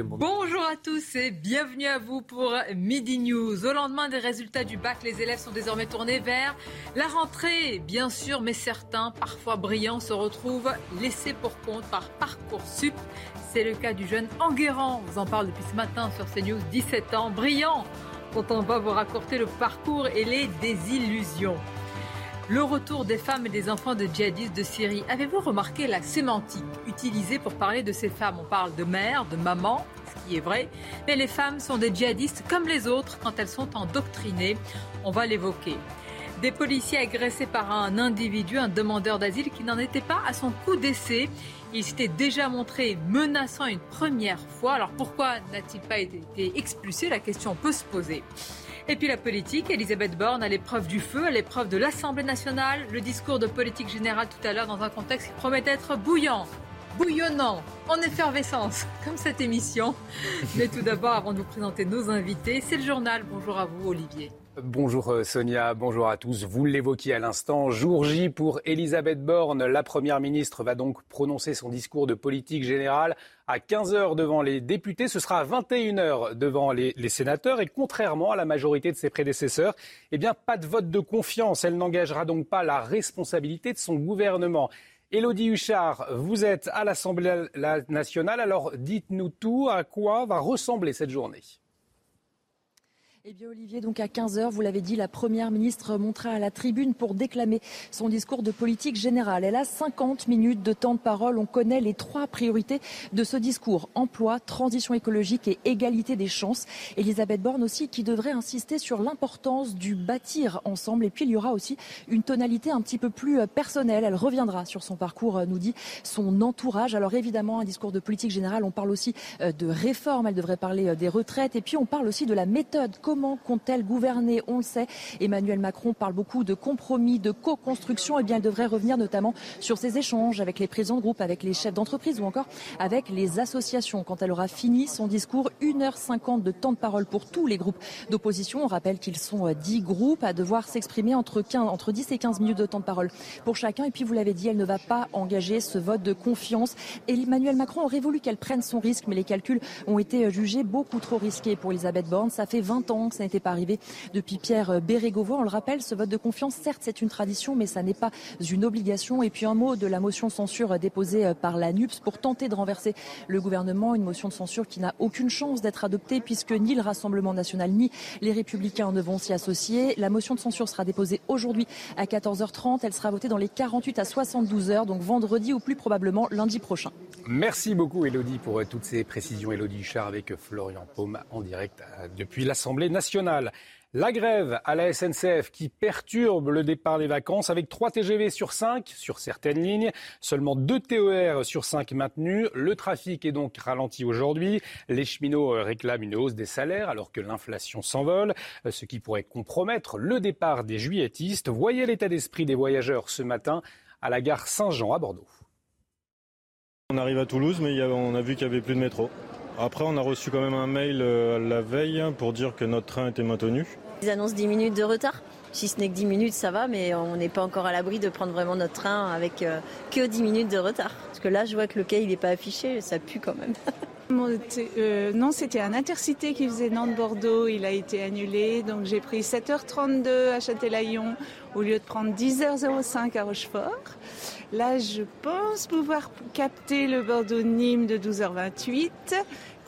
Bonjour à tous et bienvenue à vous pour Midi News. Au lendemain des résultats du bac, les élèves sont désormais tournés vers la rentrée, bien sûr, mais certains, parfois brillants, se retrouvent laissés pour compte par Parcoursup. C'est le cas du jeune Enguerrand. On vous en parle depuis ce matin sur CNews, 17 ans, brillant, dont on va vous raconter le parcours et les désillusions. Le retour des femmes et des enfants de djihadistes de Syrie. Avez-vous remarqué la sémantique utilisée pour parler de ces femmes? On parle de mère, de maman, ce qui est vrai, mais les femmes sont des djihadistes comme les autres quand elles sont endoctrinées. On va l'évoquer. Des policiers agressés par un individu, un demandeur d'asile qui n'en était pas à son coup d'essai. Il s'était déjà montré menaçant une première fois. Alors pourquoi n'a-t-il pas été expulsé? La question peut se poser. Et puis la politique, Elisabeth Borne à l'épreuve du feu, à l'épreuve de l'Assemblée nationale, le discours de politique générale tout à l'heure dans un contexte qui promet d'être bouillant, bouillonnant, en effervescence, comme cette émission. Mais tout d'abord, avant de vous présenter nos invités, c'est le journal. Bonjour à vous, Olivier. Bonjour euh, Sonia, bonjour à tous. Vous l'évoquiez à l'instant, jour J pour Elisabeth Borne. La Première ministre va donc prononcer son discours de politique générale à 15h devant les députés. Ce sera à 21h devant les, les, sénateurs. Et contrairement à la majorité de ses prédécesseurs, eh bien, pas de vote de confiance. Elle n'engagera donc pas la responsabilité de son gouvernement. Élodie Huchard, vous êtes à l'Assemblée nationale. Alors dites-nous tout. À quoi va ressembler cette journée? Eh bien Olivier, donc à 15h, vous l'avez dit, la Première ministre montera à la tribune pour déclamer son discours de politique générale. Elle a 50 minutes de temps de parole. On connaît les trois priorités de ce discours. Emploi, transition écologique et égalité des chances. Elisabeth Borne aussi qui devrait insister sur l'importance du bâtir ensemble. Et puis il y aura aussi une tonalité un petit peu plus personnelle. Elle reviendra sur son parcours, nous dit son entourage. Alors évidemment, un discours de politique générale, on parle aussi de réforme. Elle devrait parler des retraites. Et puis on parle aussi de la méthode. Compte-t-elle gouverner? On le sait, Emmanuel Macron parle beaucoup de compromis, de co-construction. Eh bien, elle devrait revenir notamment sur ses échanges avec les présidents de groupe, avec les chefs d'entreprise ou encore avec les associations. Quand elle aura fini son discours, 1h50 de temps de parole pour tous les groupes d'opposition. On rappelle qu'ils sont 10 groupes à devoir s'exprimer entre, 15, entre 10 et 15 minutes de temps de parole pour chacun. Et puis, vous l'avez dit, elle ne va pas engager ce vote de confiance. Et Emmanuel Macron aurait voulu qu'elle prenne son risque, mais les calculs ont été jugés beaucoup trop risqués pour Elisabeth Borne. Ça fait 20 ans que ça n'était pas arrivé depuis Pierre Bérégovoy. On le rappelle, ce vote de confiance, certes, c'est une tradition, mais ça n'est pas une obligation. Et puis un mot de la motion censure déposée par la NUPS pour tenter de renverser le gouvernement. Une motion de censure qui n'a aucune chance d'être adoptée puisque ni le Rassemblement national ni les Républicains ne vont s'y associer. La motion de censure sera déposée aujourd'hui à 14h30. Elle sera votée dans les 48 à 72 heures, donc vendredi ou plus probablement lundi prochain. Merci beaucoup Elodie pour toutes ces précisions. Elodie Huchard avec Florian Paume en direct depuis l'Assemblée nationale. La grève à la SNCF qui perturbe le départ des vacances avec 3 TGV sur 5 sur certaines lignes, seulement 2 TER sur 5 maintenus. Le trafic est donc ralenti aujourd'hui. Les cheminots réclament une hausse des salaires alors que l'inflation s'envole, ce qui pourrait compromettre le départ des juilletistes. Voyez l'état d'esprit des voyageurs ce matin à la gare Saint-Jean à Bordeaux. On arrive à Toulouse mais on a vu qu'il n'y avait plus de métro. Après, on a reçu quand même un mail la veille pour dire que notre train était maintenu. Ils annoncent 10 minutes de retard. Si ce n'est que 10 minutes, ça va, mais on n'est pas encore à l'abri de prendre vraiment notre train avec que 10 minutes de retard. Parce que là, je vois que le quai, il n'est pas affiché, ça pue quand même. euh, non, c'était un intercité qui faisait Nantes-Bordeaux, il a été annulé. Donc j'ai pris 7h32 à Châtelaillon au lieu de prendre 10h05 à Rochefort. Là, je pense pouvoir capter le Bordeaux-Nîmes de 12h28.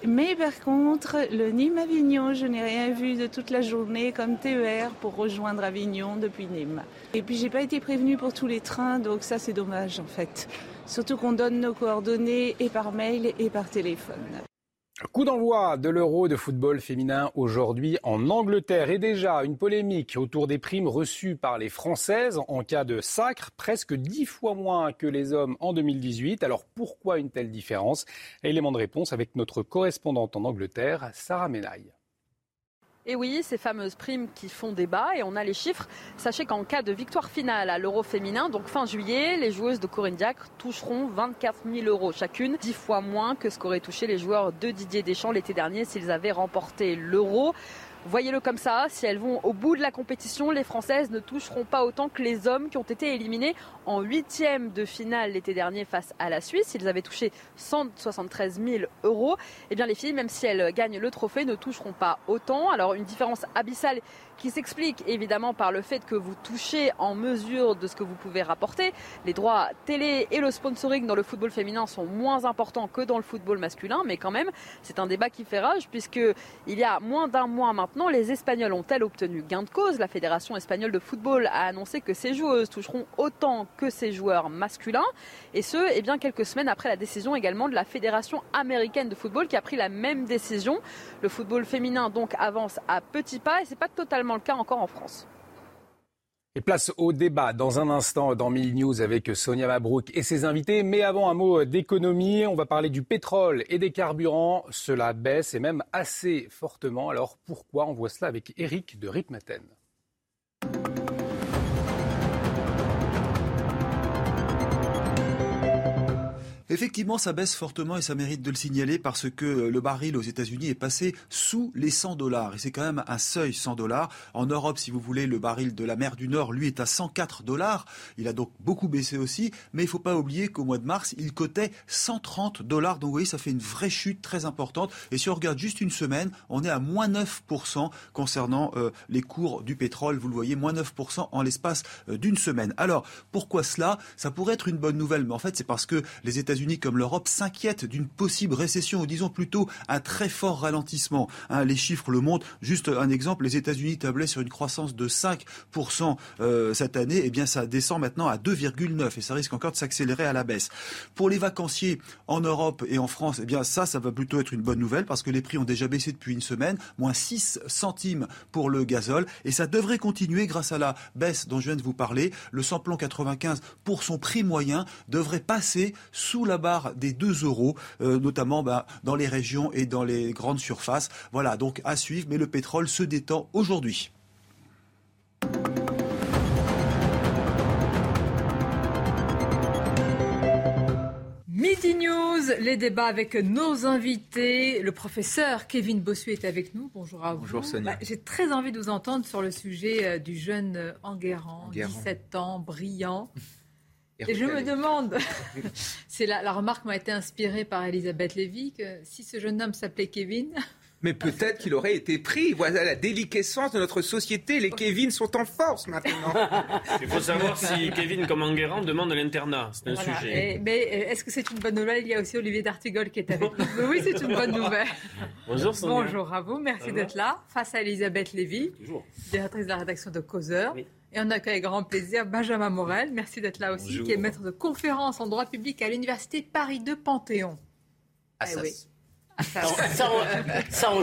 Mais par contre, le Nîmes-Avignon, je n'ai rien vu de toute la journée comme TER pour rejoindre Avignon depuis Nîmes. Et puis, j'ai pas été prévenue pour tous les trains, donc ça, c'est dommage en fait. Surtout qu'on donne nos coordonnées et par mail et par téléphone. Coup d'envoi de l'Euro de football féminin aujourd'hui en Angleterre et déjà une polémique autour des primes reçues par les Françaises en cas de sacre, presque dix fois moins que les hommes en 2018. Alors pourquoi une telle différence? Élément de réponse avec notre correspondante en Angleterre, Sarah Menaille. Et oui, ces fameuses primes qui font débat et on a les chiffres. Sachez qu'en cas de victoire finale à l'Euro féminin, donc fin juillet, les joueuses de Corinne Diacre toucheront 24 000 euros chacune, 10 fois moins que ce qu'auraient touché les joueurs de Didier Deschamps l'été dernier s'ils avaient remporté l'Euro. Voyez-le comme ça, si elles vont au bout de la compétition, les Françaises ne toucheront pas autant que les hommes qui ont été éliminés en huitième de finale l'été dernier face à la Suisse. Ils avaient touché 173 000 euros. Eh bien, les filles, même si elles gagnent le trophée, ne toucheront pas autant. Alors, une différence abyssale qui s'explique évidemment par le fait que vous touchez en mesure de ce que vous pouvez rapporter. Les droits télé et le sponsoring dans le football féminin sont moins importants que dans le football masculin, mais quand même, c'est un débat qui fait rage puisque il y a moins d'un mois maintenant, les Espagnols ont-elles obtenu gain de cause? La Fédération espagnole de football a annoncé que ces joueuses toucheront autant que ces joueurs masculins, et ce, eh bien quelques semaines après la décision également de la Fédération américaine de football qui a pris la même décision. Le football féminin donc avance à petits pas et c'est pas totalement le cas encore en France. Et place au débat dans un instant dans Mille News avec Sonia Mabrouk et ses invités. Mais avant un mot d'économie, on va parler du pétrole et des carburants. Cela baisse et même assez fortement. Alors pourquoi? On voit cela avec Eric de Ritmaten. Effectivement, ça baisse fortement et ça mérite de le signaler parce que le baril aux États-Unis est passé sous les 100 dollars. Et c'est quand même un seuil 100 dollars. En Europe, si vous voulez, le baril de la mer du Nord, lui, est à 104 dollars. Il a donc beaucoup baissé aussi. Mais il ne faut pas oublier qu'au mois de mars, il cotait 130 dollars. Donc vous voyez, ça fait une vraie chute très importante. Et si on regarde juste une semaine, on est à moins 9% concernant euh, les cours du pétrole. Vous le voyez, moins 9% en l'espace euh, d'une semaine. Alors, pourquoi cela? Ça pourrait être une bonne nouvelle. Mais en fait, c'est parce que les États-Unis États-Unis comme l'Europe s'inquiètent d'une possible récession, ou disons plutôt un très fort ralentissement. Hein, les chiffres le montrent. Juste un exemple, les États-Unis tablaient sur une croissance de 5% euh, cette année. eh bien, ça descend maintenant à 2,9 et ça risque encore de s'accélérer à la baisse. Pour les vacanciers en Europe et en France, eh bien, ça, ça va plutôt être une bonne nouvelle parce que les prix ont déjà baissé depuis une semaine, moins 6 centimes pour le gazole et ça devrait continuer grâce à la baisse dont je viens de vous parler. Le samplon 95 pour son prix moyen devrait passer sous la barre des 2 euros, euh, notamment bah, dans les régions et dans les grandes surfaces. Voilà, donc à suivre, mais le pétrole se détend aujourd'hui. Midi News, les débats avec nos invités. Le professeur Kevin Bossuet est avec nous. Bonjour à vous. Bonjour Sonia. Bah, j'ai très envie de vous entendre sur le sujet euh, du jeune Enguerrand, 17 ans, brillant. Et je me demande, c'est la, la, remarque m'a été inspirée par Elisabeth Lévy, que si ce jeune homme s'appelait Kevin. Mais peut-être qu'il aurait été pris. Voilà la déliquescence de notre société. Les Kevin sont en force maintenant. Il faut savoir si Kevin, comme Enguerrand, demande l'internat. C'est un sujet. mais euh, est-ce que c'est une bonne nouvelle? Il y a aussi Olivier D'Artigol qui est avec nous. oui, c'est une bonne nouvelle. Bonjour Sonia. Bonjour à vous. Merci d'être là. Face à Elisabeth Lévy, directrice de la rédaction de Causeur. Oui. Et on accueille avec grand plaisir Benjamin Morel, merci d'être là aussi, qui est maître de conférence en droit public à l'Université Paris 2 Panthéon. Ah, eh oui. Ça, on.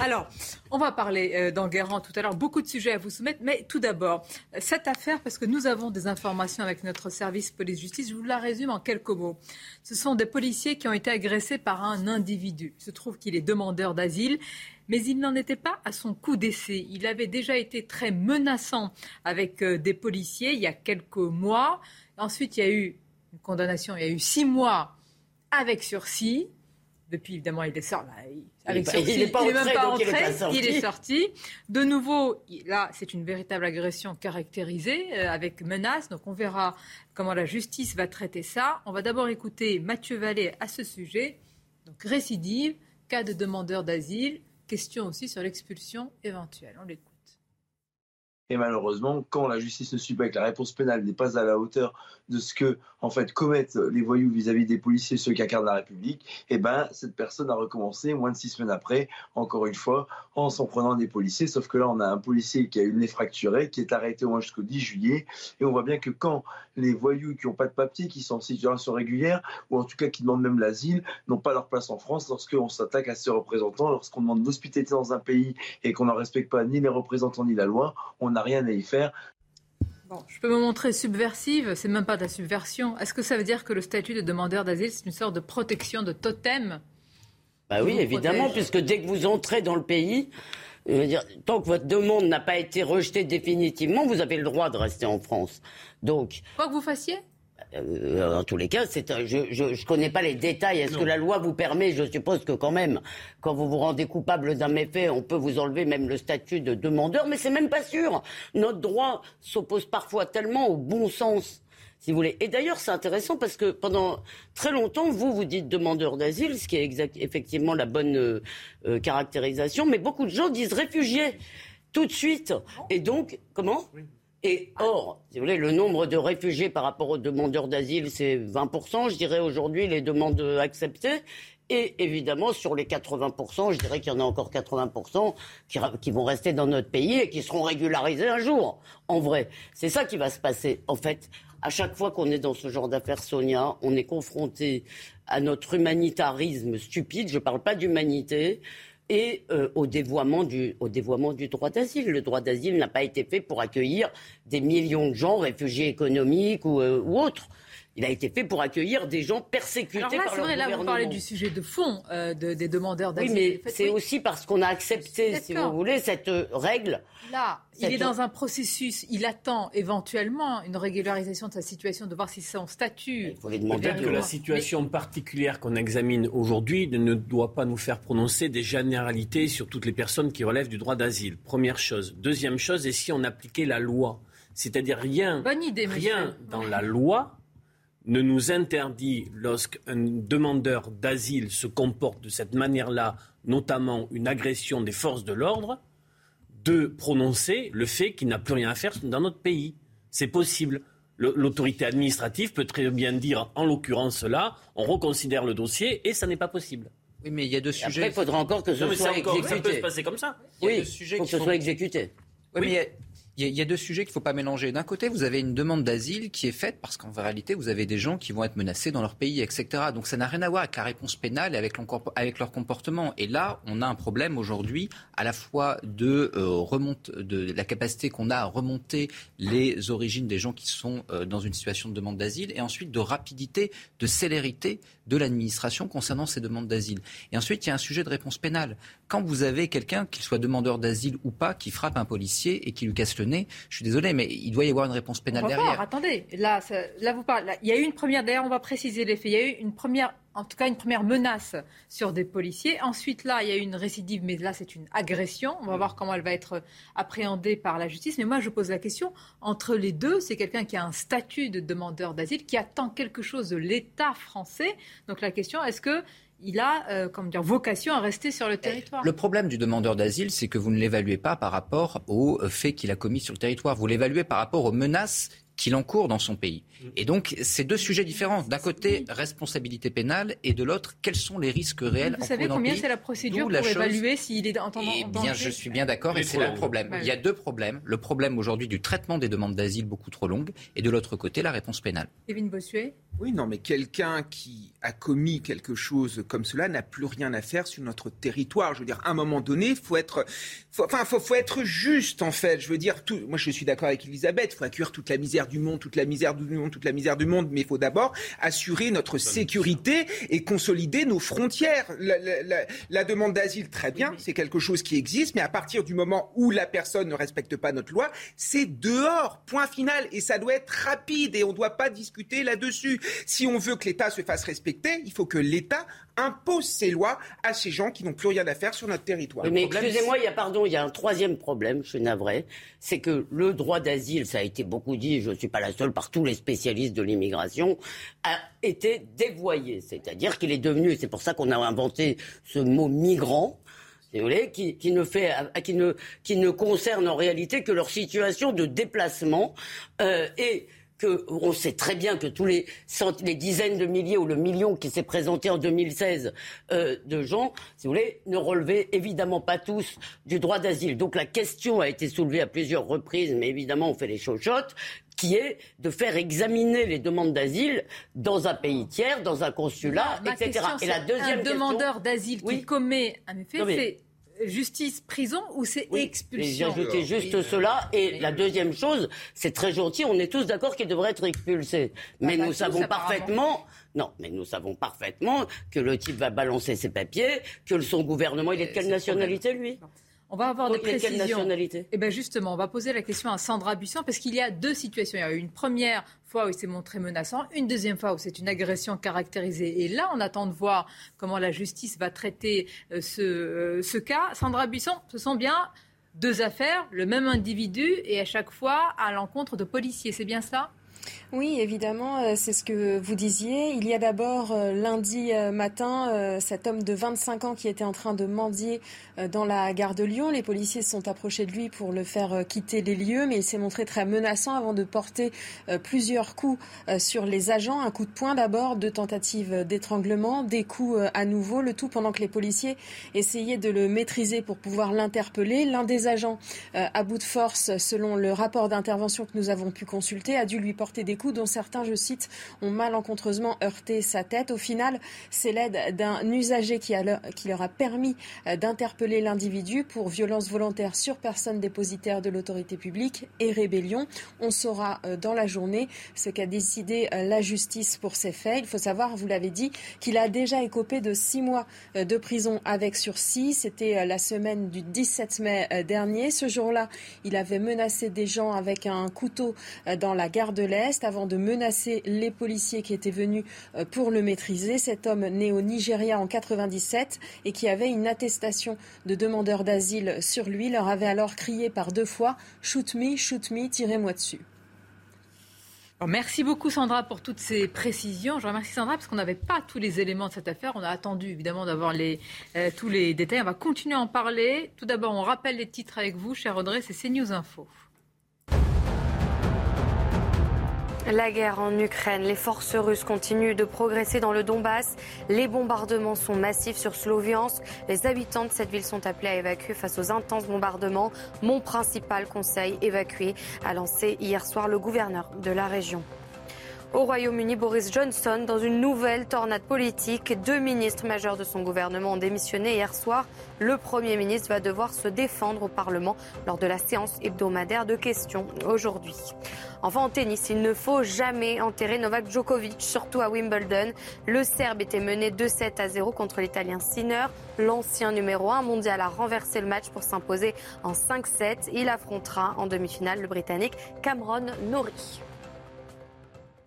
Alors, on va parler euh, d'Enguerrand tout à l'heure. Beaucoup de sujets à vous soumettre. Mais tout d'abord, cette affaire, parce que nous avons des informations avec notre service police-justice, je vous la résume en quelques mots. Ce sont des policiers qui ont été agressés par un individu. Il se trouve qu'il est demandeur d'asile mais il n'en était pas à son coup d'essai. Il avait déjà été très menaçant avec euh, des policiers il y a quelques mois. Ensuite, il y a eu une condamnation, il y a eu six mois avec sursis. Depuis, évidemment, il est sorti. Avec il n'est même pas entré, il est, sorti. De nouveau, là, c'est une véritable agression caractérisée euh, avec menace. Donc, on verra comment la justice va traiter ça. On va d'abord écouter Mathieu Vallée à ce sujet. Donc, récidive, cas de demandeur d'asile, Question aussi sur l'expulsion éventuelle. On l'écoute. Et malheureusement, quand la justice ne suit pas et que la réponse pénale n'est pas à la hauteur de ce que en fait commettent les voyous vis-à-vis des policiers, ceux qui incarnent la République, eh ben cette personne a recommencé moins de six semaines après, encore une fois, en s'en prenant des policiers. Sauf que là, on a un policier qui a eu le nez fracturé, qui est arrêté au moins jusqu'au 10 juillet, et on voit bien que quand les voyous qui n'ont pas de papier, qui sont en situation régulière, ou en tout cas qui demandent même l'asile, n'ont pas leur place en France, lorsqu'on s'attaque à ces représentants, lorsqu'on demande l'hospitalité dans un pays et qu'on n'en respecte pas ni les représentants ni la loi, on n'a rien à y faire. Bon, je peux me montrer subversive, c'est même pas de la subversion. Est-ce que ça veut dire que le statut de demandeur d'asile, c'est une sorte de protection de totem? Bah oui, évidemment, puisque dès que vous entrez dans le pays, dire, tant que votre demande n'a pas été rejetée définitivement, vous avez le droit de rester en France. Donc. Quoi que vous fassiez? Euh, en tous les cas, je ne connais pas les détails. Est-ce que la loi vous permet? Je suppose que quand même, quand vous vous rendez coupable d'un méfait, on peut vous enlever même le statut de demandeur, mais c'est même pas sûr. Notre droit s'oppose parfois tellement au bon sens si vous voulez. Et d'ailleurs, c'est intéressant parce que pendant très longtemps, vous, vous dites demandeur d'asile, ce qui est effectivement la bonne euh, euh, caractérisation, mais beaucoup de gens disent réfugiés tout de suite. Et donc, comment? Et or, si vous voulez, le nombre de réfugiés par rapport aux demandeurs d'asile, c'est 20%, je dirais aujourd'hui, les demandes acceptées. Et évidemment, sur les 80%, je dirais qu'il y en a encore 80% qui, vont rester dans notre pays et qui seront régularisés un jour. En vrai, c'est ça qui va se passer. En fait, à chaque fois qu'on est dans ce genre d'affaires, Sonia, on est confronté à notre humanitarisme stupide. Je ne parle pas d'humanité et euh, au, dévoiement du, droit d'asile. Le droit d'asile n'a pas été fait pour accueillir des millions de gens, réfugiés économiques ou, euh, ou autres. Il a été fait pour accueillir des gens persécutés Alors là, c'est vrai, là, vous parlez du sujet de fond euh, des demandeurs d'asile. Oui, mais c'est aussi parce qu'on a accepté, si vous voulez, cette euh, règle. Là, il est dans un processus, il attend éventuellement une régularisation de sa situation, de voir si son statut... Il faut demander que la situation particulière qu'on examine aujourd'hui ne doit pas nous faire prononcer des généralités sur toutes les personnes qui relèvent du droit d'asile. Première chose. Deuxième chose, et si on appliquait la loi? C'est-à-dire rien, rien dans la loi ne nous interdit, lorsqu'un demandeur d'asile se comporte de cette manière-là, notamment une agression des forces de l'ordre, de prononcer le fait qu'il n'a plus rien à faire dans notre pays. C'est possible. L'autorité administrative peut très bien dire, en l'occurrence là, on reconsidère le dossier et ça n'est pas possible. Oui, mais il y a deux sujets. Après, il faudra encore que ce soit exécuté. Ça peut se passer comme ça. Oui, il faut que ce soit exécuté. Oui, mais il y, a deux sujets qu'il ne faut pas mélanger. D'un côté, vous avez une demande d'asile qui est faite parce qu'en réalité, vous avez des gens qui vont être menacés dans leur pays, etc. Donc ça n'a rien à voir avec la réponse pénale et avec, leur comportement. Et là, on a un problème aujourd'hui à la fois de, euh, remonte, de la capacité qu'on a à remonter les origines des gens qui sont euh, dans une situation de demande d'asile et ensuite de rapidité, de célérité de l'administration concernant ces demandes d'asile. Et ensuite, il y a un sujet de réponse pénale. Quand vous avez quelqu'un, qu'il soit demandeur d'asile ou pas, qui frappe un policier et qui lui casse le nez, je suis désolé, mais il doit y avoir une réponse pénale derrière. attendez, là, là vous parlez, il y a eu une première, d'ailleurs on va préciser les faits, il y a eu une première en tout cas une première menace sur des policiers. Ensuite, là, il y a eu une récidive, mais là, c'est une agression. On va voir comment elle va être appréhendée par la justice. Mais moi, je pose la question, entre les deux, c'est quelqu'un qui a un statut de demandeur d'asile, qui attend quelque chose de l'État français. Donc la question, est-ce que il a euh, dire, vocation à rester sur le territoire. Le problème du demandeur d'asile, c'est que vous ne l'évaluez pas par rapport aux faits qu'il a commis sur le territoire. Vous l'évaluez par rapport aux menaces qu'il encourt dans son pays. Et donc, c'est deux sujets différents. D'un côté, responsabilité pénale, et de l'autre, quels sont les risques réels Vous savez combien c'est la procédure pour évaluer s'il est en, Eh bien, je suis bien d'accord, et c'est le problème. Il y a deux problèmes. Le problème aujourd'hui du traitement des demandes d'asile beaucoup trop longues, et de l'autre côté, la réponse pénale. Kevin Bossuet Oui, non, mais quelqu'un qui a commis quelque chose comme cela n'a plus rien à faire sur notre territoire. Je veux dire, à un moment donné, faut être, faut, enfin, faut, faut être juste en fait. Je veux dire, tout, moi, je suis d'accord avec Elisabeth. Il faut accueillir toute la misère du monde, toute la misère du monde, toute la misère du monde, mais il faut d'abord assurer notre sécurité et consolider nos frontières. La, la, la, demande d'asile, très bien, c'est quelque chose qui existe, mais à partir du moment où la personne ne respecte pas notre loi, c'est dehors, point final, et ça doit être rapide et on ne doit pas discuter là-dessus. Si on veut que l'État se fasse respecter, il faut que l'État impose ses lois à ces gens qui n'ont plus rien à faire sur notre territoire. mais excusez-moi, il y a pardon, il y a un troisième problème, je suis navré, c'est que le droit d'asile, ça a été beaucoup dit, je ne suis pas la seule, par tous les spécialistes de l'immigration, a été dévoyé, c'est-à-dire qu'il est devenu, c'est pour ça qu'on a inventé ce mot migrant, si vous voulez, qui, qui, ne fait, qui, ne, qui ne concerne en réalité que leur situation de déplacement euh, et que on sait très bien que tous les, les dizaines de milliers ou le million qui s'est présenté en 2016 euh, de gens, si vous voulez, ne relevaient évidemment pas tous du droit d'asile. Donc la question a été soulevée à plusieurs reprises, mais évidemment on fait les chochottes qui est de faire examiner les demandes d'asile dans un pays tiers, dans un consulat, etc. Et la deuxième un demandeur d'asile qui commet un effet, c'est justice, prison ou c'est expulsion J'ai ajouté juste cela. Et la deuxième chose, c'est très gentil, on est tous d'accord qu'il devrait être expulsé. Mais nous savons parfaitement... Non, mais nous savons parfaitement que le type va balancer ses papiers, que son gouvernement, il est de quelle nationalité, lui? On va avoir des précisions. Quelle nationalité Eh bien justement, on va poser la question à Sandra Buisson parce qu'il y a deux situations. Il y a eu une première fois où il s'est montré menaçant, une deuxième fois où c'est une agression caractérisée. Et là, on attend de voir comment la justice va traiter euh, ce, euh, ce cas. Sandra Buisson, ce sont bien deux affaires, le même individu et à chaque fois à l'encontre de policiers. C'est bien ça oui, évidemment, euh, c'est ce que vous disiez. Il y a d'abord euh, lundi euh, matin cet homme de 25 ans qui était en train de mendier dans la gare de Lyon. Les policiers se sont approchés de lui pour le faire quitter les lieux, mais il s'est montré très menaçant avant de porter plusieurs coups sur les agents. Un coup de poing d'abord, deux tentatives d'étranglement, des coups à nouveau, le tout pendant que les policiers essayaient de le maîtriser pour pouvoir l'interpeller. L'un des agents, à bout de force, selon le rapport d'intervention que nous avons pu consulter, a dû lui porter des coups dont certains, je cite, ont malencontreusement heurté sa tête. Au final, c'est l'aide d'un usager qui, qui, leur a permis euh, d'interpeller l'individu pour violence volontaire sur personne dépositaire de l'autorité publique et rébellion. On saura euh, dans la journée ce qu'a décidé euh, la justice pour ces faits. Il faut savoir, vous l'avez dit, qu'il a déjà écopé de six mois de prison avec sursis. C'était la semaine du 17 mai dernier. Ce jour-là, il avait menacé des gens avec un couteau dans la gare de l'Est avant de menacer les policiers qui étaient venus euh, pour le maîtriser. Cet homme né au Nigeria en 97 et qui avait une attestation de demandeur d'asile sur lui leur avait alors crié par deux fois Shoot me, shoot me, tirez-moi dessus. Merci beaucoup Sandra pour toutes ces précisions. Je remercie Sandra parce qu'on n'avait pas tous les éléments de cette affaire. On a attendu évidemment d'avoir euh, tous les détails. On va continuer à en parler. Tout d'abord, on rappelle les titres avec vous, cher Audrey, c'est CNews Info. La guerre en Ukraine, les forces russes continuent de progresser dans le Donbass. Les bombardements sont massifs sur Sloviansk. Les habitants de cette ville sont appelés à évacuer face aux intenses bombardements. Mon principal conseil, évacué, a lancé hier soir le gouverneur de la région. Au Royaume-Uni, Boris Johnson, dans une nouvelle tornade politique, deux ministres majeurs de son gouvernement ont démissionné hier soir. Le Premier ministre va devoir se défendre au Parlement lors de la séance hebdomadaire de questions aujourd'hui. Enfin, en tennis, il ne faut jamais enterrer Novak Djokovic, surtout à Wimbledon. Le Serbe était mené 2-7 à 0 contre l'Italien Sinner. L'ancien numéro 1 mondial a renversé le match pour s'imposer en 5-7. Il affrontera en demi-finale le Britannique Cameron Norrie.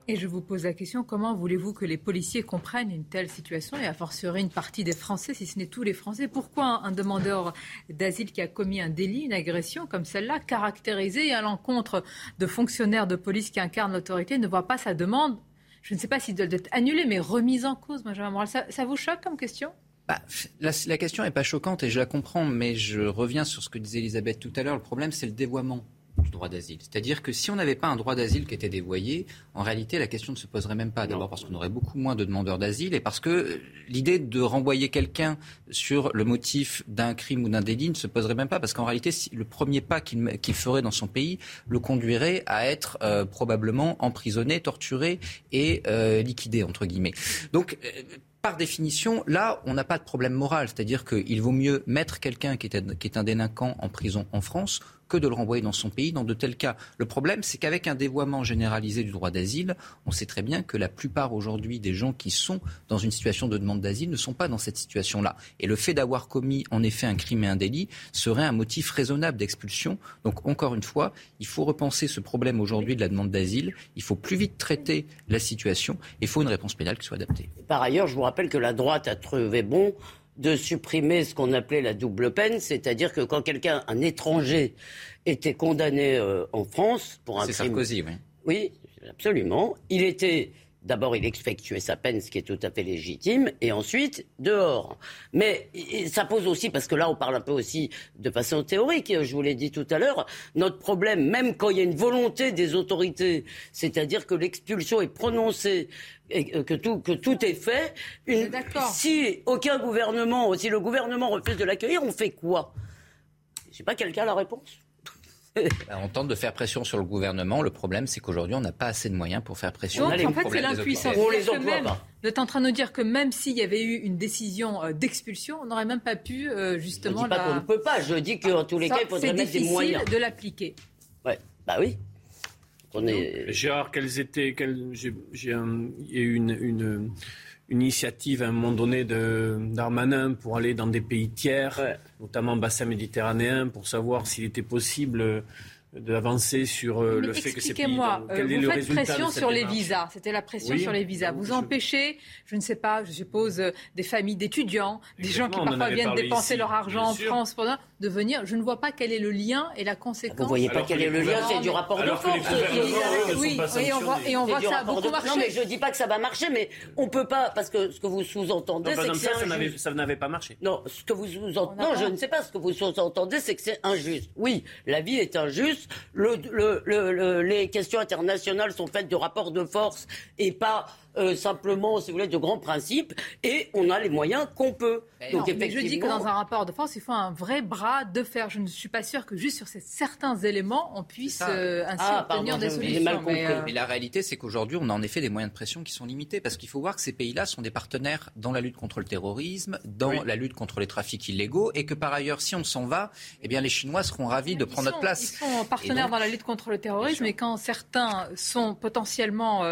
Et je vous pose la question, comment voulez-vous que les policiers comprennent une telle situation et a fortiori une partie des Français, si ce n'est tous les Français? Pourquoi un demandeur d'asile qui a commis un délit, une agression comme celle-là, caractérisée à l'encontre de fonctionnaires de police qui incarnent l'autorité, ne voit pas sa demande? Je ne sais pas s'il doit être annulé, mais remise en cause, Benjamin Moral. Ça, ça vous choque comme question? Bah, la, la, question n'est pas choquante et je la comprends, mais je reviens sur ce que disait Elisabeth tout à l'heure. Le problème, c'est le dévoiement du droit d'asile. C'est-à-dire que si on n'avait pas un droit d'asile qui était dévoyé, en réalité, la question ne se poserait même pas. D'abord parce qu'on aurait beaucoup moins de demandeurs d'asile et parce que euh, l'idée de renvoyer quelqu'un sur le motif d'un crime ou d'un délit ne se poserait même pas. Parce qu'en réalité, le premier pas qu'il ferait dans son pays le conduirait à être euh, probablement emprisonné, torturé et euh, liquidé, entre guillemets. Donc, par définition, là, on n'a pas de problème moral. C'est-à-dire qu'il vaut mieux mettre quelqu'un qui est, qui est un délinquant en prison en France que de le renvoyer dans son pays dans de tels cas. Le problème, c'est qu'avec un dévoiement généralisé du droit d'asile, on sait très bien que la plupart aujourd'hui des gens qui sont dans une situation de demande d'asile ne sont pas dans cette situation-là. Et le fait d'avoir commis en effet un crime et un délit serait un motif raisonnable d'expulsion. Donc encore une fois, il faut repenser ce problème aujourd'hui de la demande d'asile. Il faut plus vite traiter la situation et il faut une réponse pénale qui soit adaptée. Par ailleurs, je vous rappelle que la droite a trouvé bon de supprimer ce qu'on appelait la double peine, c'est-à-dire que quand quelqu'un, un étranger, était condamné euh, en France pour un crime... C'est Sarkozy, oui. Oui, absolument. Il était D'abord, il effectuait sa peine, ce qui est tout à fait légitime, et ensuite, dehors. Mais ça pose aussi, parce que là, on parle un peu aussi de façon théorique, je vous l'ai dit tout à l'heure, notre problème, même quand il y a une volonté des autorités, c'est-à-dire que l'expulsion est prononcée, et que tout, que tout est fait, si aucun gouvernement, si le gouvernement refuse de l'accueillir, on fait quoi? Je sais pas, quelqu'un a la réponse? on tente de faire pression sur le gouvernement. Le problème, c'est qu'aujourd'hui, on n'a pas assez de moyens pour faire pression. Donc, en fait, c'est l'impuissance. On les emploie pas. Vous êtes en train de nous dire que même s'il y avait eu une décision euh, d'expulsion, on n'aurait même pas pu euh, justement. Je dis pas qu'on ne peut pas. Je dis qu'en tous les cas, il faudrait mettre des moyens. C'est difficile de l'appliquer. Ouais, bah oui. On est... Gérard, quelles étaient, j'ai, il y a eu une, une, initiative à un moment donné de Darmanin pour aller dans des pays tiers, notamment bassin méditerranéen, pour savoir s'il était possible d'avancer sur euh, le fait que c'est Expliquez-moi, euh, vous faites pression sur les visas. C'était la pression sur les visas. Vous empêchez, je ne sais pas, je suppose, euh, des familles d'étudiants, des gens qui parfois viennent dépenser leur argent en France pendant de venir. Je ne vois pas quel est le lien et la conséquence. Vous ne voyez pas quel est le lien, c'est du rapport de force. Oui, et on voit, et on voit que ça a beaucoup marché. Non, mais je ne dis pas que ça va marcher, mais on ne peut pas, parce que ce que vous sous-entendez, c'est que c'est Ça n'avait pas marché. Non, ce que vous sous-entendez, non, je ne sais pas. Ce que vous sous-entendez, c'est que c'est injuste. Oui, la vie est injuste. Le, les questions internationales sont faites de rapports de force et pas euh, simplement, si vous voulez, de grands principes, et on a les moyens qu'on peut. Donc, effectivement... je dis que dans un rapport de force, il faut un vrai bras de fer. Je ne suis pas sûr que juste sur ces certains éléments, on puisse euh, ainsi ah, obtenir des solutions. Mais, euh, mais, la réalité, c'est qu'aujourd'hui, on a en effet des moyens de pression qui sont limités, parce qu'il faut voir que ces pays-là sont des partenaires dans la lutte contre le terrorisme, dans la lutte contre les trafics illégaux, et que par ailleurs, si on s'en va, eh bien, les Chinois seront ravis de prendre notre place. Ils sont partenaires dans la lutte contre le terrorisme, et quand certains sont potentiellement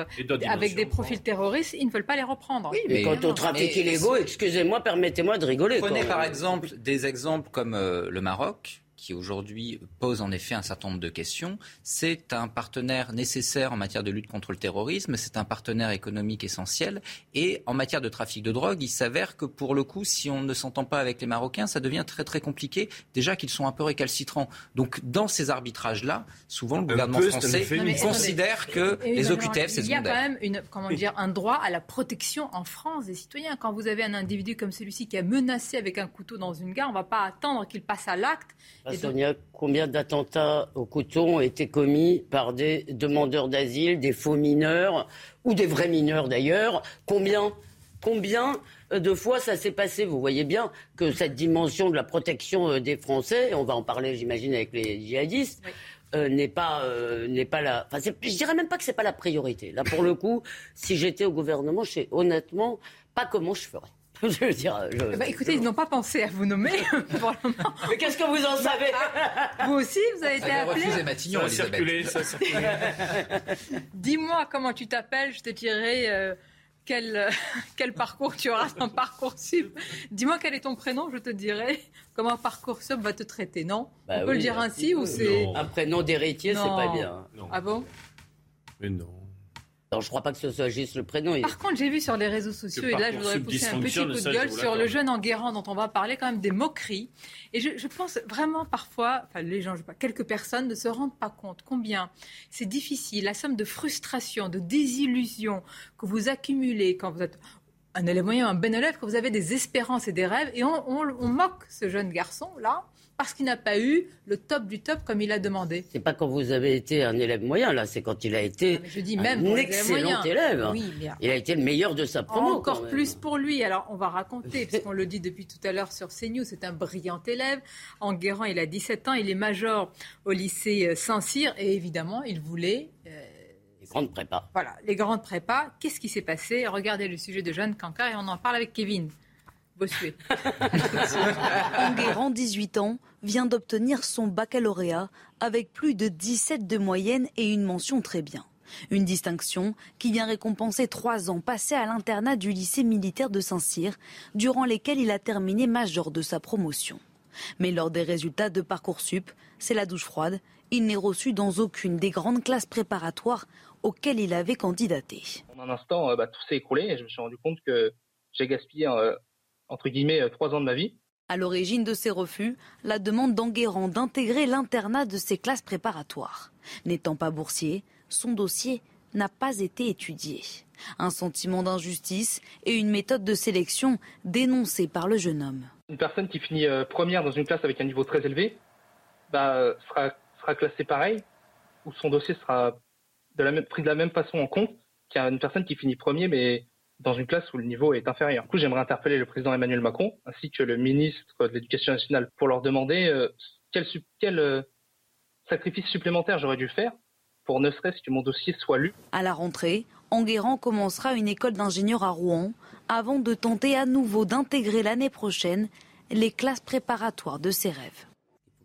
avec des profils terroristes, terroristes, ils ne veulent pas les reprendre. Oui, mais, quant au trafic illégaux, excusez-moi, permettez-moi de rigoler. Prenez par exemple des exemples comme euh, le Maroc, qui aujourd'hui pose en effet un certain nombre de questions. C'est un partenaire nécessaire en matière de lutte contre le terrorisme, c'est un partenaire économique essentiel. Et en matière de trafic de drogue, il s'avère que pour le coup, si on ne s'entend pas avec les Marocains, ça devient très très compliqué. Déjà qu'ils sont un peu récalcitrants. Donc dans ces arbitrages-là, souvent le gouvernement français considère que les OQTF, c'est secondaire. Il y a quand même une, comment dire, un droit à la protection en France des citoyens. Quand vous avez un individu comme celui-ci qui a menacé avec un couteau dans une gare, on ne va pas attendre qu'il passe à l'acte Sonia, combien d'attentats au couteau ont été commis par des demandeurs d'asile, des faux mineurs, ou des vrais mineurs d'ailleurs? Combien Combien de fois ça s'est passé? Vous voyez bien que cette dimension de la protection euh, des Français, on va en parler j'imagine avec les djihadistes, euh, n'est pas euh, n'est pas la. Enfin, je dirais même pas que c'est pas la priorité. Là, pour le coup, si j'étais au gouvernement, je sais honnêtement pas comment je ferais. je veux dire, bah, écoutez, ils n'ont pas pensé à vous nommer pour le moment. Mais qu'est-ce que vous en savez Vous aussi, vous avez été appelé. Matignon, ça circulé, ça Dis-moi comment tu t'appelles, je te dirai euh, quel, quel parcours tu auras dans Parcoursup. Dis-moi quel est ton prénom, je te dirai comment Parcoursup va te traiter, non bah On peut le dire ainsi ou c'est... Un prénom d'héritier, c'est pas bien. Ah bon Mais non. Je ne crois pas que ce soit juste le prénom. Par contre, j'ai vu sur les réseaux sociaux, et là je voudrais pousser un petit coup de gueule sur le jeune Enguerrand dont on va parler, quand même des moqueries. Et je, pense vraiment parfois, enfin les gens, je sais pas, quelques personnes ne se rendent pas compte combien c'est difficile, la somme de frustration, de désillusion que vous accumulez quand vous êtes un élève moyen, un bon élève, que vous avez des espérances et des rêves, et on, on moque ce jeune garçon-là parce qu'il n'a pas eu le top du top comme il a demandé. C'est pas quand vous avez été un élève moyen, là, c'est quand il a été ah, je dis même un excellent élève. Il a été le meilleur de sa promo. Encore plus pour lui. Alors, on va raconter, parce qu'on le dit depuis tout à l'heure sur CNews, c'est un brillant élève. En Guérand, il a 17 ans, il est major au lycée euh, Saint-Cyr, et évidemment, il voulait... Euh, les grandes prépas. Voilà, les grandes prépas. Qu'est-ce qui s'est passé? Regardez le sujet de Jeanne Cancard et on en parle avec Kevin. Bossuet. Enguerrand, 18 ans, vient d'obtenir son baccalauréat avec plus de 17 de moyenne et une mention très bien. Une distinction qui vient récompenser trois ans passés à l'internat du lycée militaire de Saint-Cyr, durant lesquels il a terminé major de sa promotion. Mais lors des résultats de Parcoursup, c'est la douche froide. Il n'est reçu dans aucune des grandes classes préparatoires auxquelles il avait candidaté. En un instant, euh, bah, tout s'est écroulé et je me suis rendu compte que j'ai gaspillé, euh, entre guillemets, euh, trois ans de ma vie. À l'origine de ces refus, la demande d'Enguerrand d'intégrer l'internat de ses classes préparatoires. N'étant pas boursier, son dossier n'a pas été étudié. Un sentiment d'injustice et une méthode de sélection dénoncée par le jeune homme. Une personne qui finit euh, première dans une classe avec un niveau très élevé bah, sera, sera classée pareil, ou son dossier sera de la même, pris de la même façon en compte qu'une personne qui finit premier mais dans une classe où le niveau est inférieur. Du coup, j'aimerais interpeller le président Emmanuel Macron ainsi que le ministre de l'Éducation nationale pour leur demander euh, quel, euh, sacrifice supplémentaire j'aurais dû faire pour ne serait-ce que mon dossier soit lu. À la rentrée, Enguerrand commencera une école d'ingénieur à Rouen avant de tenter à nouveau d'intégrer l'année prochaine les classes préparatoires de ses rêves.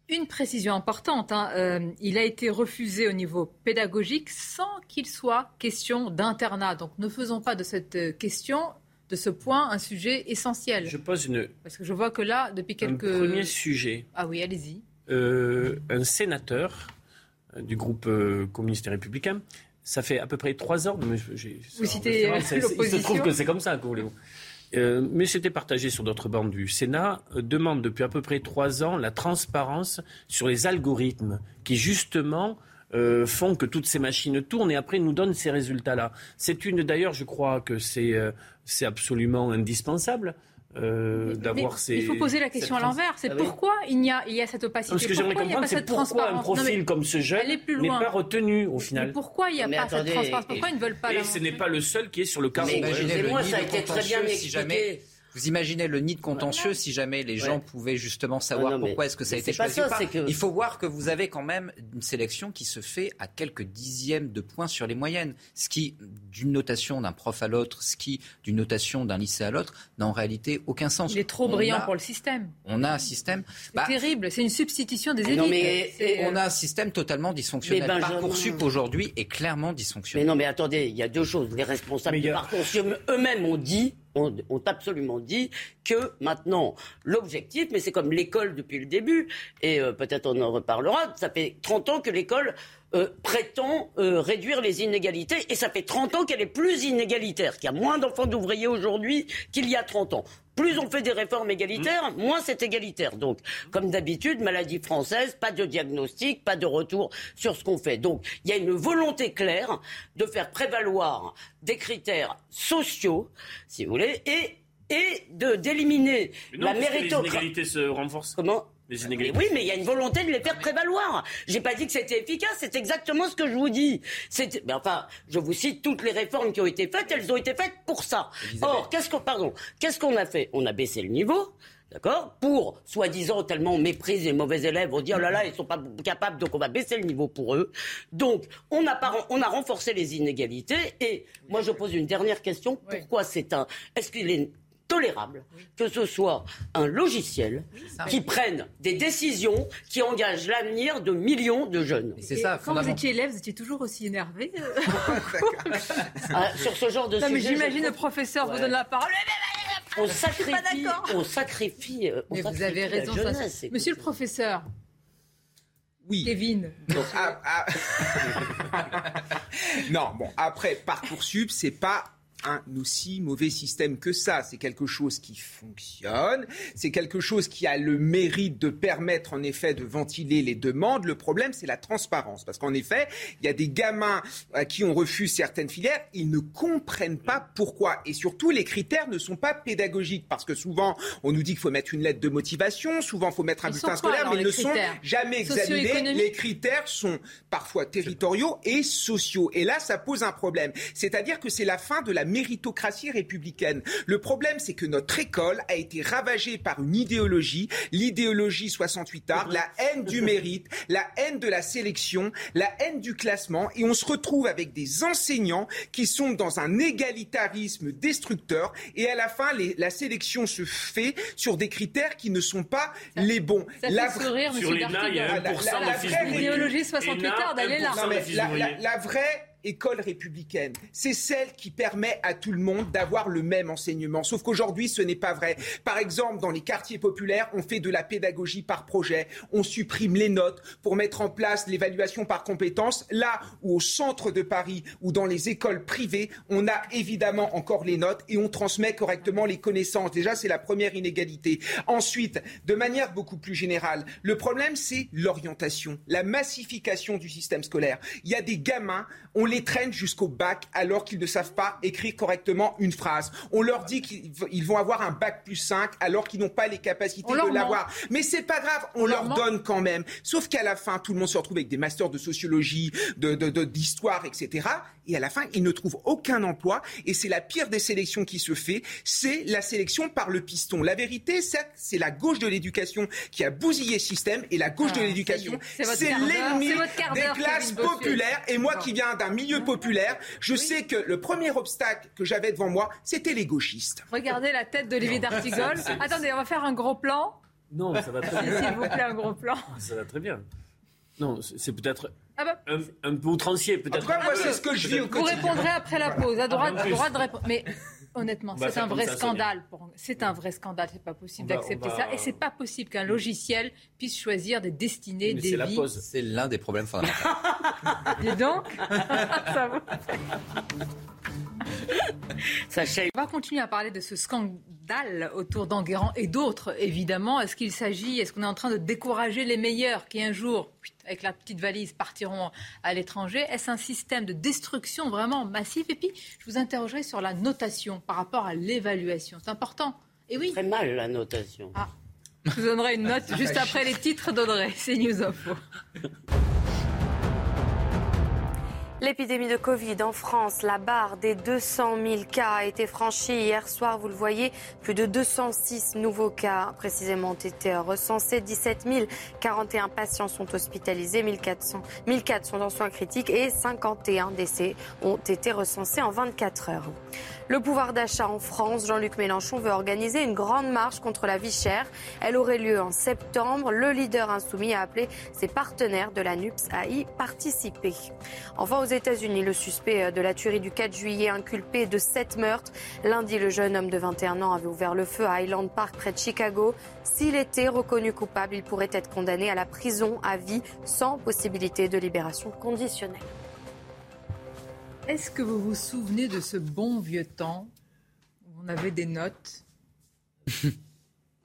Une précision importante, hein, euh, il a été refusé au niveau pédagogique sans qu'il soit question d'internat. Donc ne faisons pas de cette question, de ce point, un sujet essentiel. Je pose une... Parce que je vois que là, depuis quelques... Un premier sujet. Ah oui, allez-y. Euh, un sénateur euh, du groupe communiste et républicain, ça fait à peu près trois ans... Vous citez l'opposition Il se trouve que c'est comme ça, que voulez-vous euh, mais c'était partagé sur d'autres bandes du Sénat, euh, demande depuis à peu près trois ans la transparence sur les algorithmes qui justement euh, font que toutes ces machines tournent et après nous donnent ces résultats-là. C'est une, d'ailleurs, je crois que c'est absolument indispensable. D'avoir ces. Il faut poser la question à l'envers. C'est ah pourquoi il y, a, il y a cette opacité? Ce que j'aimerais comprendre, c'est pourquoi un profil comme ce jeune n'est pas retenu au final. pourquoi il n'y a pas cette transparence? Pourquoi ils ne veulent pas Et ce n'est pas le seul qui est sur le carreau. Imaginez-moi, ça a été très bien expliqué. Vous imaginez le nid de contentieux si jamais les gens pouvaient justement savoir pourquoi est-ce que ça a été choisi ou pas. Il faut voir que vous avez quand même une sélection qui se fait à quelques dixièmes de points sur les moyennes, ce qui, d'une notation d'un prof à l'autre, ce qui, d'une notation d'un lycée à l'autre, n'a en réalité aucun sens. Il est trop brillant pour le système. On a un système... C'est bah, terrible, c'est une substitution des élites. mais, on a un système totalement dysfonctionnel. Parcoursup aujourd'hui est clairement dysfonctionnel. Mais non, mais attendez, il y a deux choses. Les responsables de Parcoursup eux-mêmes ont dit ont, absolument dit que maintenant, l'objectif, mais c'est comme l'école depuis le début, et euh, peut-être on en reparlera, ça fait 30 ans que l'école euh, prétend euh, réduire les inégalités, et ça fait 30 ans qu'elle est plus inégalitaire, qu'il y a moins d'enfants d'ouvriers aujourd'hui qu'il y a 30 ans plus on fait des réformes égalitaires, mmh. moins c'est égalitaire. Donc, comme d'habitude, maladie française, pas de diagnostic, pas de retour sur ce qu'on fait. Donc, il y a une volonté claire de faire prévaloir des critères sociaux, si vous voulez, et et de d'éliminer la méritocratie. Se renforcent. Comment? Oui, mais il y a une volonté de les faire prévaloir. J'ai pas dit que c'était efficace, c'est exactement ce que je vous dis. Mais enfin, je vous cite toutes les réformes qui ont été faites, elles ont été faites pour ça. Or, qu'est-ce qu'on, pardon, qu'est-ce qu'on a fait? On a baissé le niveau. D'accord Pour, soi-disant, tellement on méprise les mauvais élèves, on dit oh là là, ils sont pas capables, donc on va baisser le niveau pour eux. Donc, on a, on a renforcé les inégalités. Et moi, je pose une dernière question. Pourquoi c'est un. Est-ce qu'il est tolérable que ce soit un logiciel qui prenne des décisions qui engagent l'avenir de millions de jeunes. C'est ça. Quand vous étiez élève, vous étiez toujours aussi énervé euh ah, sur ce genre de non, sujet. J'imagine le professeur vous donne la parole. On sacrifie, on sacrifie. On mais vous avez raison. Monsieur le professeur. Oui. Kevin. Ah, ah. non, bon, après, Parcoursup, c'est pas un aussi mauvais système que ça. C'est quelque chose qui fonctionne, c'est quelque chose qui a le mérite de permettre en effet de ventiler les demandes. Le problème, c'est la transparence. Parce qu'en effet, il y a des gamins à qui on refuse certaines filières, ils ne comprennent pas pourquoi. Et surtout, les critères ne sont pas pédagogiques. Parce que souvent, on nous dit qu'il faut mettre une lettre de motivation, souvent il faut mettre un bulletin scolaire, mais ils ne sont jamais examinés. Les critères sont parfois territoriaux et sociaux. Et là, ça pose un problème. C'est-à-dire que c'est la fin de la méritocratie républicaine. Le problème, c'est que notre école a été ravagée par une idéologie, l'idéologie 68 art, la haine du mérite, la haine de la sélection, la haine du classement, et on se retrouve avec des enseignants qui sont dans un égalitarisme destructeur, et à la fin, la sélection se fait sur des critères qui ne sont pas les bons. Ça la, fait sourire, sur les l'idéologie 68 art d'aller là. la vraie école républicaine, c'est celle qui permet à tout le monde d'avoir le même enseignement. Sauf qu'aujourd'hui, ce n'est pas vrai. Par exemple, dans les quartiers populaires, on fait de la pédagogie par projet, on supprime les notes pour mettre en place l'évaluation par compétences, là où au centre de Paris ou dans les écoles privées, on a évidemment encore les notes et on transmet correctement les connaissances. Déjà, c'est la première inégalité. Ensuite, de manière beaucoup plus générale, le problème, c'est l'orientation, la massification du système scolaire. Il y a des gamins, on les les traîne jusqu'au bac alors qu'ils ne savent pas écrire correctement une phrase. On leur dit qu'ils vont avoir un bac plus 5 alors qu'ils n'ont pas les capacités de l'avoir. Mais c'est pas grave, on, leur, donne quand même. Sauf qu'à la fin, tout le monde se retrouve avec des masters de sociologie, de, d'histoire, etc. Et à la fin, ils ne trouvent aucun emploi. Et c'est la pire des sélections qui se fait. C'est la sélection par le piston. La vérité, c'est la gauche de l'éducation qui a bousillé le système. Et la gauche de ah, l'éducation, c'est l'ennemi des classes populaires. Et moi qui viens d'un milieu populaire, je sais que le premier obstacle que j'avais devant moi, c'était les gauchistes. Regardez la tête d'Olivier d'Artigol. Attendez, on va faire un gros plan. Non, ça va très bien. S'il vous plaît, un gros plan. Ça va très bien. Non, c'est peut-être ah bah. un, peu outrancier, peut-être. En tout cas, moi, c'est ce que je vis au quotidien. Vous répondrez après la pause. À droite, droite de répondre. Mais honnêtement, c'est un vrai scandale. C'est un vrai scandale. C'est pas possible d'accepter ça. Et c'est pas possible qu'un logiciel puisse choisir des destinées, des vies. C'est l'un des problèmes fondamentaux. Dis donc, ça va. On va continuer à parler de ce scandale autour d'Enguerrand et d'autres, évidemment. Est-ce qu'il s'agit, est-ce qu'on est en train de décourager les meilleurs qui un jour, avec la petite valise, partiront à l'étranger? Est-ce un système de destruction vraiment massif? Et puis, je vous interrogerai sur la notation par rapport à l'évaluation. C'est important. Et oui. Très mal la notation. Ah. Je vous donnerai une note juste après les titres d'Audrey. C'est News Info. L'épidémie de Covid en France, la barre des 200 000 cas a été franchie hier soir. Vous le voyez, plus de 206 nouveaux cas précisément ont été recensés. 17 041 patients sont hospitalisés, 1400, 1004 sont en soins critiques et 51 décès ont été recensés en 24 heures. Le pouvoir d'achat en France, Jean-Luc Mélenchon veut organiser une grande marche contre la vie chère. Elle aurait lieu en septembre. Le leader insoumis a appelé ses partenaires de la NUPS à y participer. Enfin, aux États-Unis, le suspect de la tuerie du 4 juillet inculpé de sept meurtres. Lundi, le jeune homme de 21 ans avait ouvert le feu à Highland Park près de Chicago. S'il était reconnu coupable, il pourrait être condamné à la prison à vie sans possibilité de libération conditionnelle. Est-ce que vous vous souvenez de ce bon vieux temps où on avait des notes?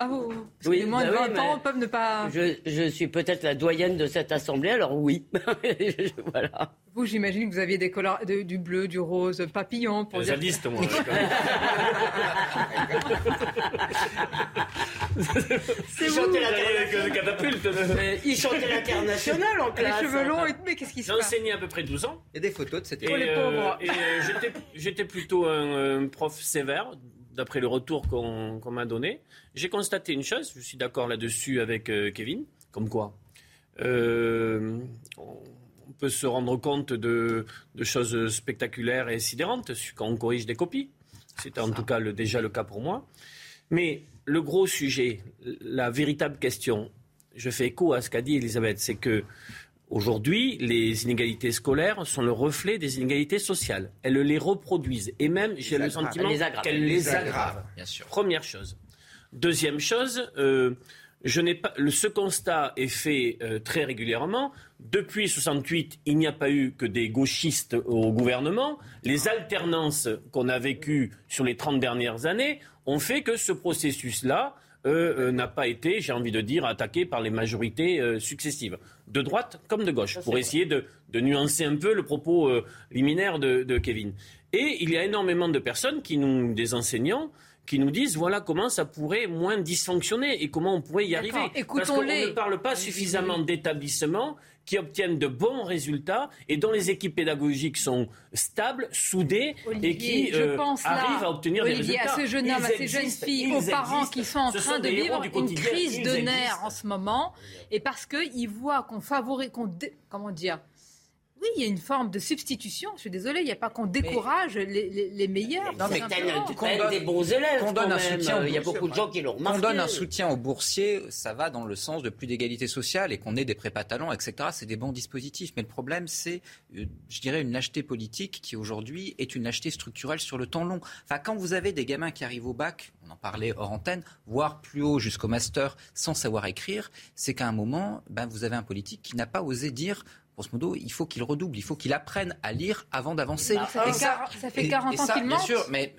Ah, oh, oui, moins de 20 bah ans peuvent ne pas. Je, je suis peut-être la doyenne de cette assemblée, alors oui. voilà. Vous, j'imagine que vous aviez des couleurs, du bleu, du rose, papillon. Pour dire... Zadiste, moi. C'est vous. Il catapulte. Il chantait l'international en classe. Les cheveux longs, mais qu'est-ce qui se passe J'ai enseigné à peu près 12 ans. Il y a des photos de cette époque. Et, euh, et euh, j'étais plutôt un, prof sévère, d'après le retour qu'on m'a donné. J'ai constaté une chose, je suis d'accord là-dessus avec euh, Kevin, comme quoi. Euh, on peut se rendre compte de, choses spectaculaires et sidérantes quand on corrige des copies. C'était en tout cas déjà le cas pour moi. Mais le gros sujet, la véritable question, je fais écho à ce qu'a dit Elisabeth, c'est que Aujourd'hui, les inégalités scolaires sont le reflet des inégalités sociales. Elles les reproduisent. Et même, j'ai le sentiment qu'elles les aggravent. Première chose. Deuxième chose, euh, je n'ai pas, ce constat est fait euh, très régulièrement. Depuis 68, il n'y a pas eu que des gauchistes au gouvernement. Les alternances qu'on a vécues sur les 30 dernières années ont fait que ce processus-là n'a pas été, j'ai envie de dire, attaqué par les majorités successives, de droite comme de gauche, pour essayer de, nuancer un peu le propos liminaire de, de, Kevin. Et il y a énormément de personnes, qui nous, des enseignants, qui nous disent voilà comment ça pourrait moins dysfonctionner et comment on pourrait y arriver. Parce qu'on ne parle pas suffisamment d'établissements qui obtiennent de bons résultats et dont les équipes pédagogiques sont stables, soudées et qui euh, arrivent à obtenir des résultats. à ce jeune homme, à ces jeunes filles, aux parents qui sont en train de vivre une crise de nerfs en ce moment. Et parce qu'ils voient qu'on favorise, qu'on comment dire, oui, il y a une forme de substitution. Je suis désolée, il n'y a pas qu'on décourage les, meilleurs. Non, mais qu'on donne des bons élèves. Qu'on donne un soutien. Il y a beaucoup de gens qui l'ont remarqué. Qu'on donne un soutien aux boursiers, ça va dans le sens de plus d'égalité sociale et qu'on ait des prépas talents, etc. C'est des bons dispositifs. Mais le problème, c'est, euh, je dirais, une lâcheté politique qui aujourd'hui est une lâcheté structurelle sur le temps long. Enfin, quand vous avez des gamins qui arrivent au bac, on en parlait hors antenne, voire plus haut jusqu'au master, sans savoir écrire, c'est qu'à un moment, ben, vous avez un politique qui n'a pas osé dire grosso modo, il faut qu'il redouble, il faut qu'il apprenne à lire avant d'avancer. Ça, ça, fait 40 ans qu'il ment. Bien sûr, mais,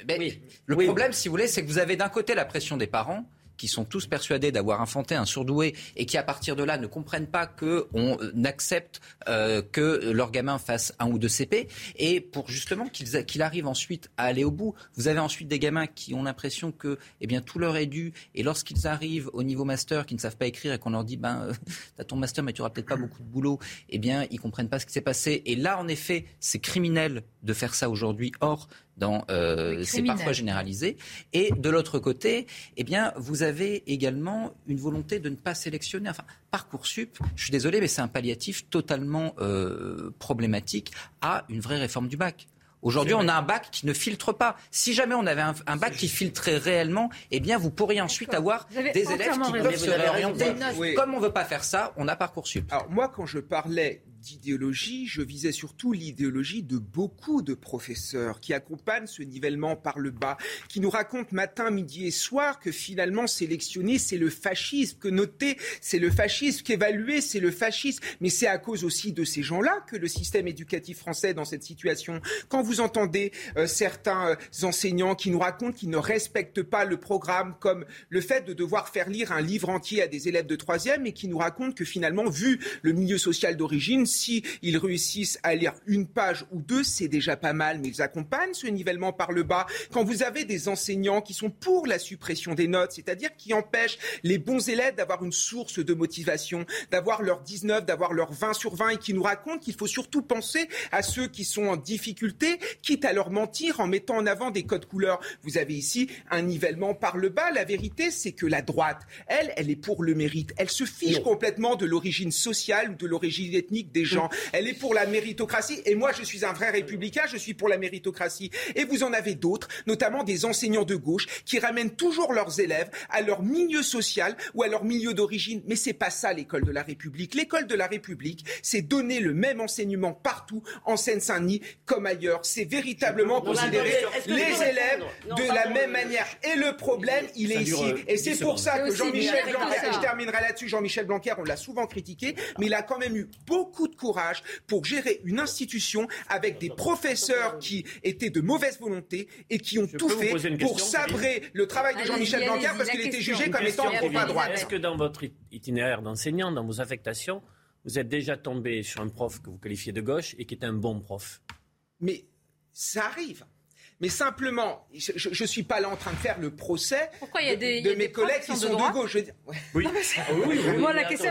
le problème, si vous voulez, c'est que vous avez d'un côté la pression des parents qui sont tous persuadés d'avoir infanté un surdoué et qui, à partir de là, ne comprennent pas qu'on accepte que leur gamin fasse un ou deux CP, et pour justement qu'il arrive ensuite à aller au bout. Vous avez ensuite des gamins qui ont l'impression que eh bien, tout leur est dû, et lorsqu'ils arrivent au niveau master, qui ne savent pas écrire, et qu'on leur dit, ben, euh, as ton master, mais tu n'auras peut-être pas beaucoup de boulot, eh bien, ils comprennent pas ce qui s'est passé. Et là, en effet, c'est criminel de faire ça aujourd'hui. Or, dans euh, ces parfois généralisés. Et de l'autre côté, eh bien, vous avez également une volonté de ne pas sélectionner. Enfin, Parcoursup, je suis désolé, mais c'est un palliatif totalement euh, problématique à une vraie réforme du bac. Aujourd'hui, on a un bac qui ne filtre pas. Si jamais on avait un, bac qui filtrait réellement, eh bien, vous pourriez ensuite avoir des élèves qui peuvent se réorienter. Comme on ne veut pas faire ça, on a Parcoursup. Alors moi, quand je parlais d'idéologie, je visais surtout l'idéologie de beaucoup de professeurs qui accompagnent ce nivellement par le bas, qui nous racontent matin, midi et soir que finalement sélectionner, c'est le fascisme, que noter, c'est le fascisme, qu'évaluer, c'est le fascisme. Mais c'est à cause aussi de ces gens-là que le système éducatif français est dans cette situation. Quand vous entendez euh, certains euh, enseignants qui nous racontent qu'ils ne respectent pas le programme, comme le fait de devoir faire lire un livre entier à des élèves de troisième et qui nous racontent que finalement, vu le milieu social d'origine, si ils réussissent à lire une page ou deux, c'est déjà pas mal, mais ils accompagnent ce nivellement par le bas. Quand vous avez des enseignants qui sont pour la suppression des notes, c'est-à-dire qui empêchent les bons élèves d'avoir une source de motivation, d'avoir leur 19, d'avoir leur 20 sur 20 et qui nous racontent qu'il faut surtout penser à ceux qui sont en difficulté, quitte à leur mentir en mettant en avant des codes couleurs. Vous avez ici un nivellement par le bas. La vérité, c'est que la droite, elle, elle est pour le mérite. Elle se fiche complètement de l'origine sociale ou de l'origine ethnique des gens. Elle est pour la méritocratie. Et moi, je suis un vrai républicain, je suis pour la méritocratie. Et vous en avez d'autres, notamment des enseignants de gauche, qui ramènent toujours leurs élèves à leur milieu social ou à leur milieu d'origine. Mais c'est pas ça l'école de la République. L'école de la République, c'est donner le même enseignement partout, en Seine-Saint-Denis comme ailleurs. C'est véritablement considérer les élèves de la même manière. Et le problème, il est ici. Et c'est pour ça que Jean-Michel Blanquer, et je terminerai là-dessus, Jean-Michel Blanquer, on l'a souvent critiqué, mais il a quand même eu beaucoup de courage pour gérer une institution avec des professeurs qui étaient de mauvaise volonté et qui ont tout fait pour sabrer le travail de Jean-Michel Blanquer parce qu'il était jugé comme étant trop à droite. Est-ce que dans votre itinéraire d'enseignant, dans vos affectations, vous êtes déjà tombé sur un prof que vous qualifiez de gauche et qui est un bon prof? Mais ça arrive. Mais simplement, je ne suis pas là en train de faire le procès de, mes collègues qui sont de, gauche. Oui. Moi, la question,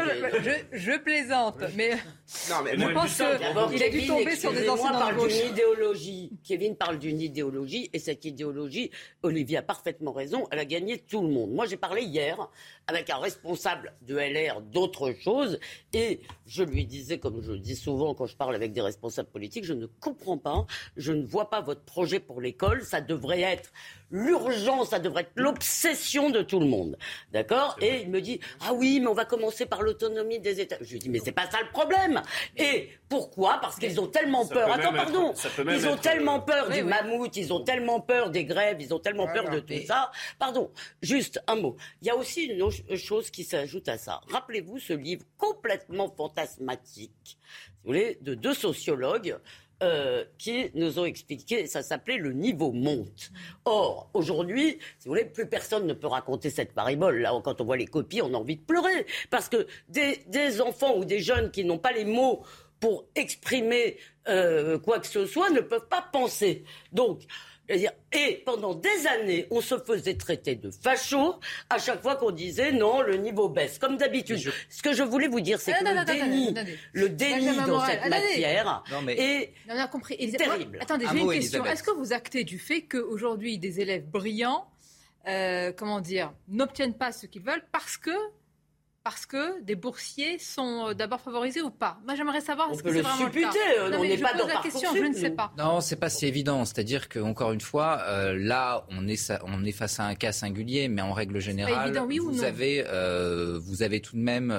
je, plaisante, mais, je pense qu'il a dû tomber sur des enseignants de gauche. idéologie. Kevin parle d'une idéologie, et cette idéologie, Olivier a parfaitement raison, elle a gagné tout le monde. Moi, j'ai parlé hier avec un responsable de LR d'autre chose, et je lui disais, comme je le dis souvent quand je parle avec des responsables politiques, je ne comprends pas, je ne vois pas votre projet pour l'école ça devrait être l'urgence, ça devrait être l'obsession de tout le monde. D'accord Et il me dit Ah oui, mais on va commencer par l'autonomie des États. Je lui dis Mais c'est pas ça le problème. Et pourquoi? Parce qu'ils ont tellement peur. Attends, pardon. ils ont tellement peur du mammouth, ils ont tellement peur des grèves, ils ont tellement peur de tout ça. Pardon, juste un mot. Il y a aussi une autre chose qui s'ajoute à ça. Rappelez-vous ce livre complètement fantasmatique, vous voulez, de deux sociologues euh, qui nous ont expliqué, ça s'appelait le niveau monte. Or, aujourd'hui, si vous voulez, plus personne ne peut raconter cette parabole. Là, quand on voit les copies, on a envie de pleurer. Parce que des, enfants ou des jeunes qui n'ont pas les mots pour exprimer euh, quoi que ce soit ne peuvent pas penser. Donc, et pendant des années, on se faisait traiter de facho à chaque fois qu'on disait non, le niveau baisse. Comme d'habitude. Ce que je voulais vous dire, c'est ah, que le, déni, le déni dans cette matière est terrible. Attendez, j'ai une question. Est-ce que vous actez du fait qu'aujourd'hui, des élèves brillants, euh, comment dire, n'obtiennent pas ce qu'ils veulent parce que parce que des boursiers sont euh, d'abord favorisés ou pas Moi, j'aimerais savoir est-ce que c'est vraiment le cas. Euh, on n'est pas dans la question, je ne sais pas. Non, c'est pas si évident. C'est-à-dire que encore une fois, euh, là, on est on est face à un cas singulier, mais en règle générale, vous avez vous avez tout de même,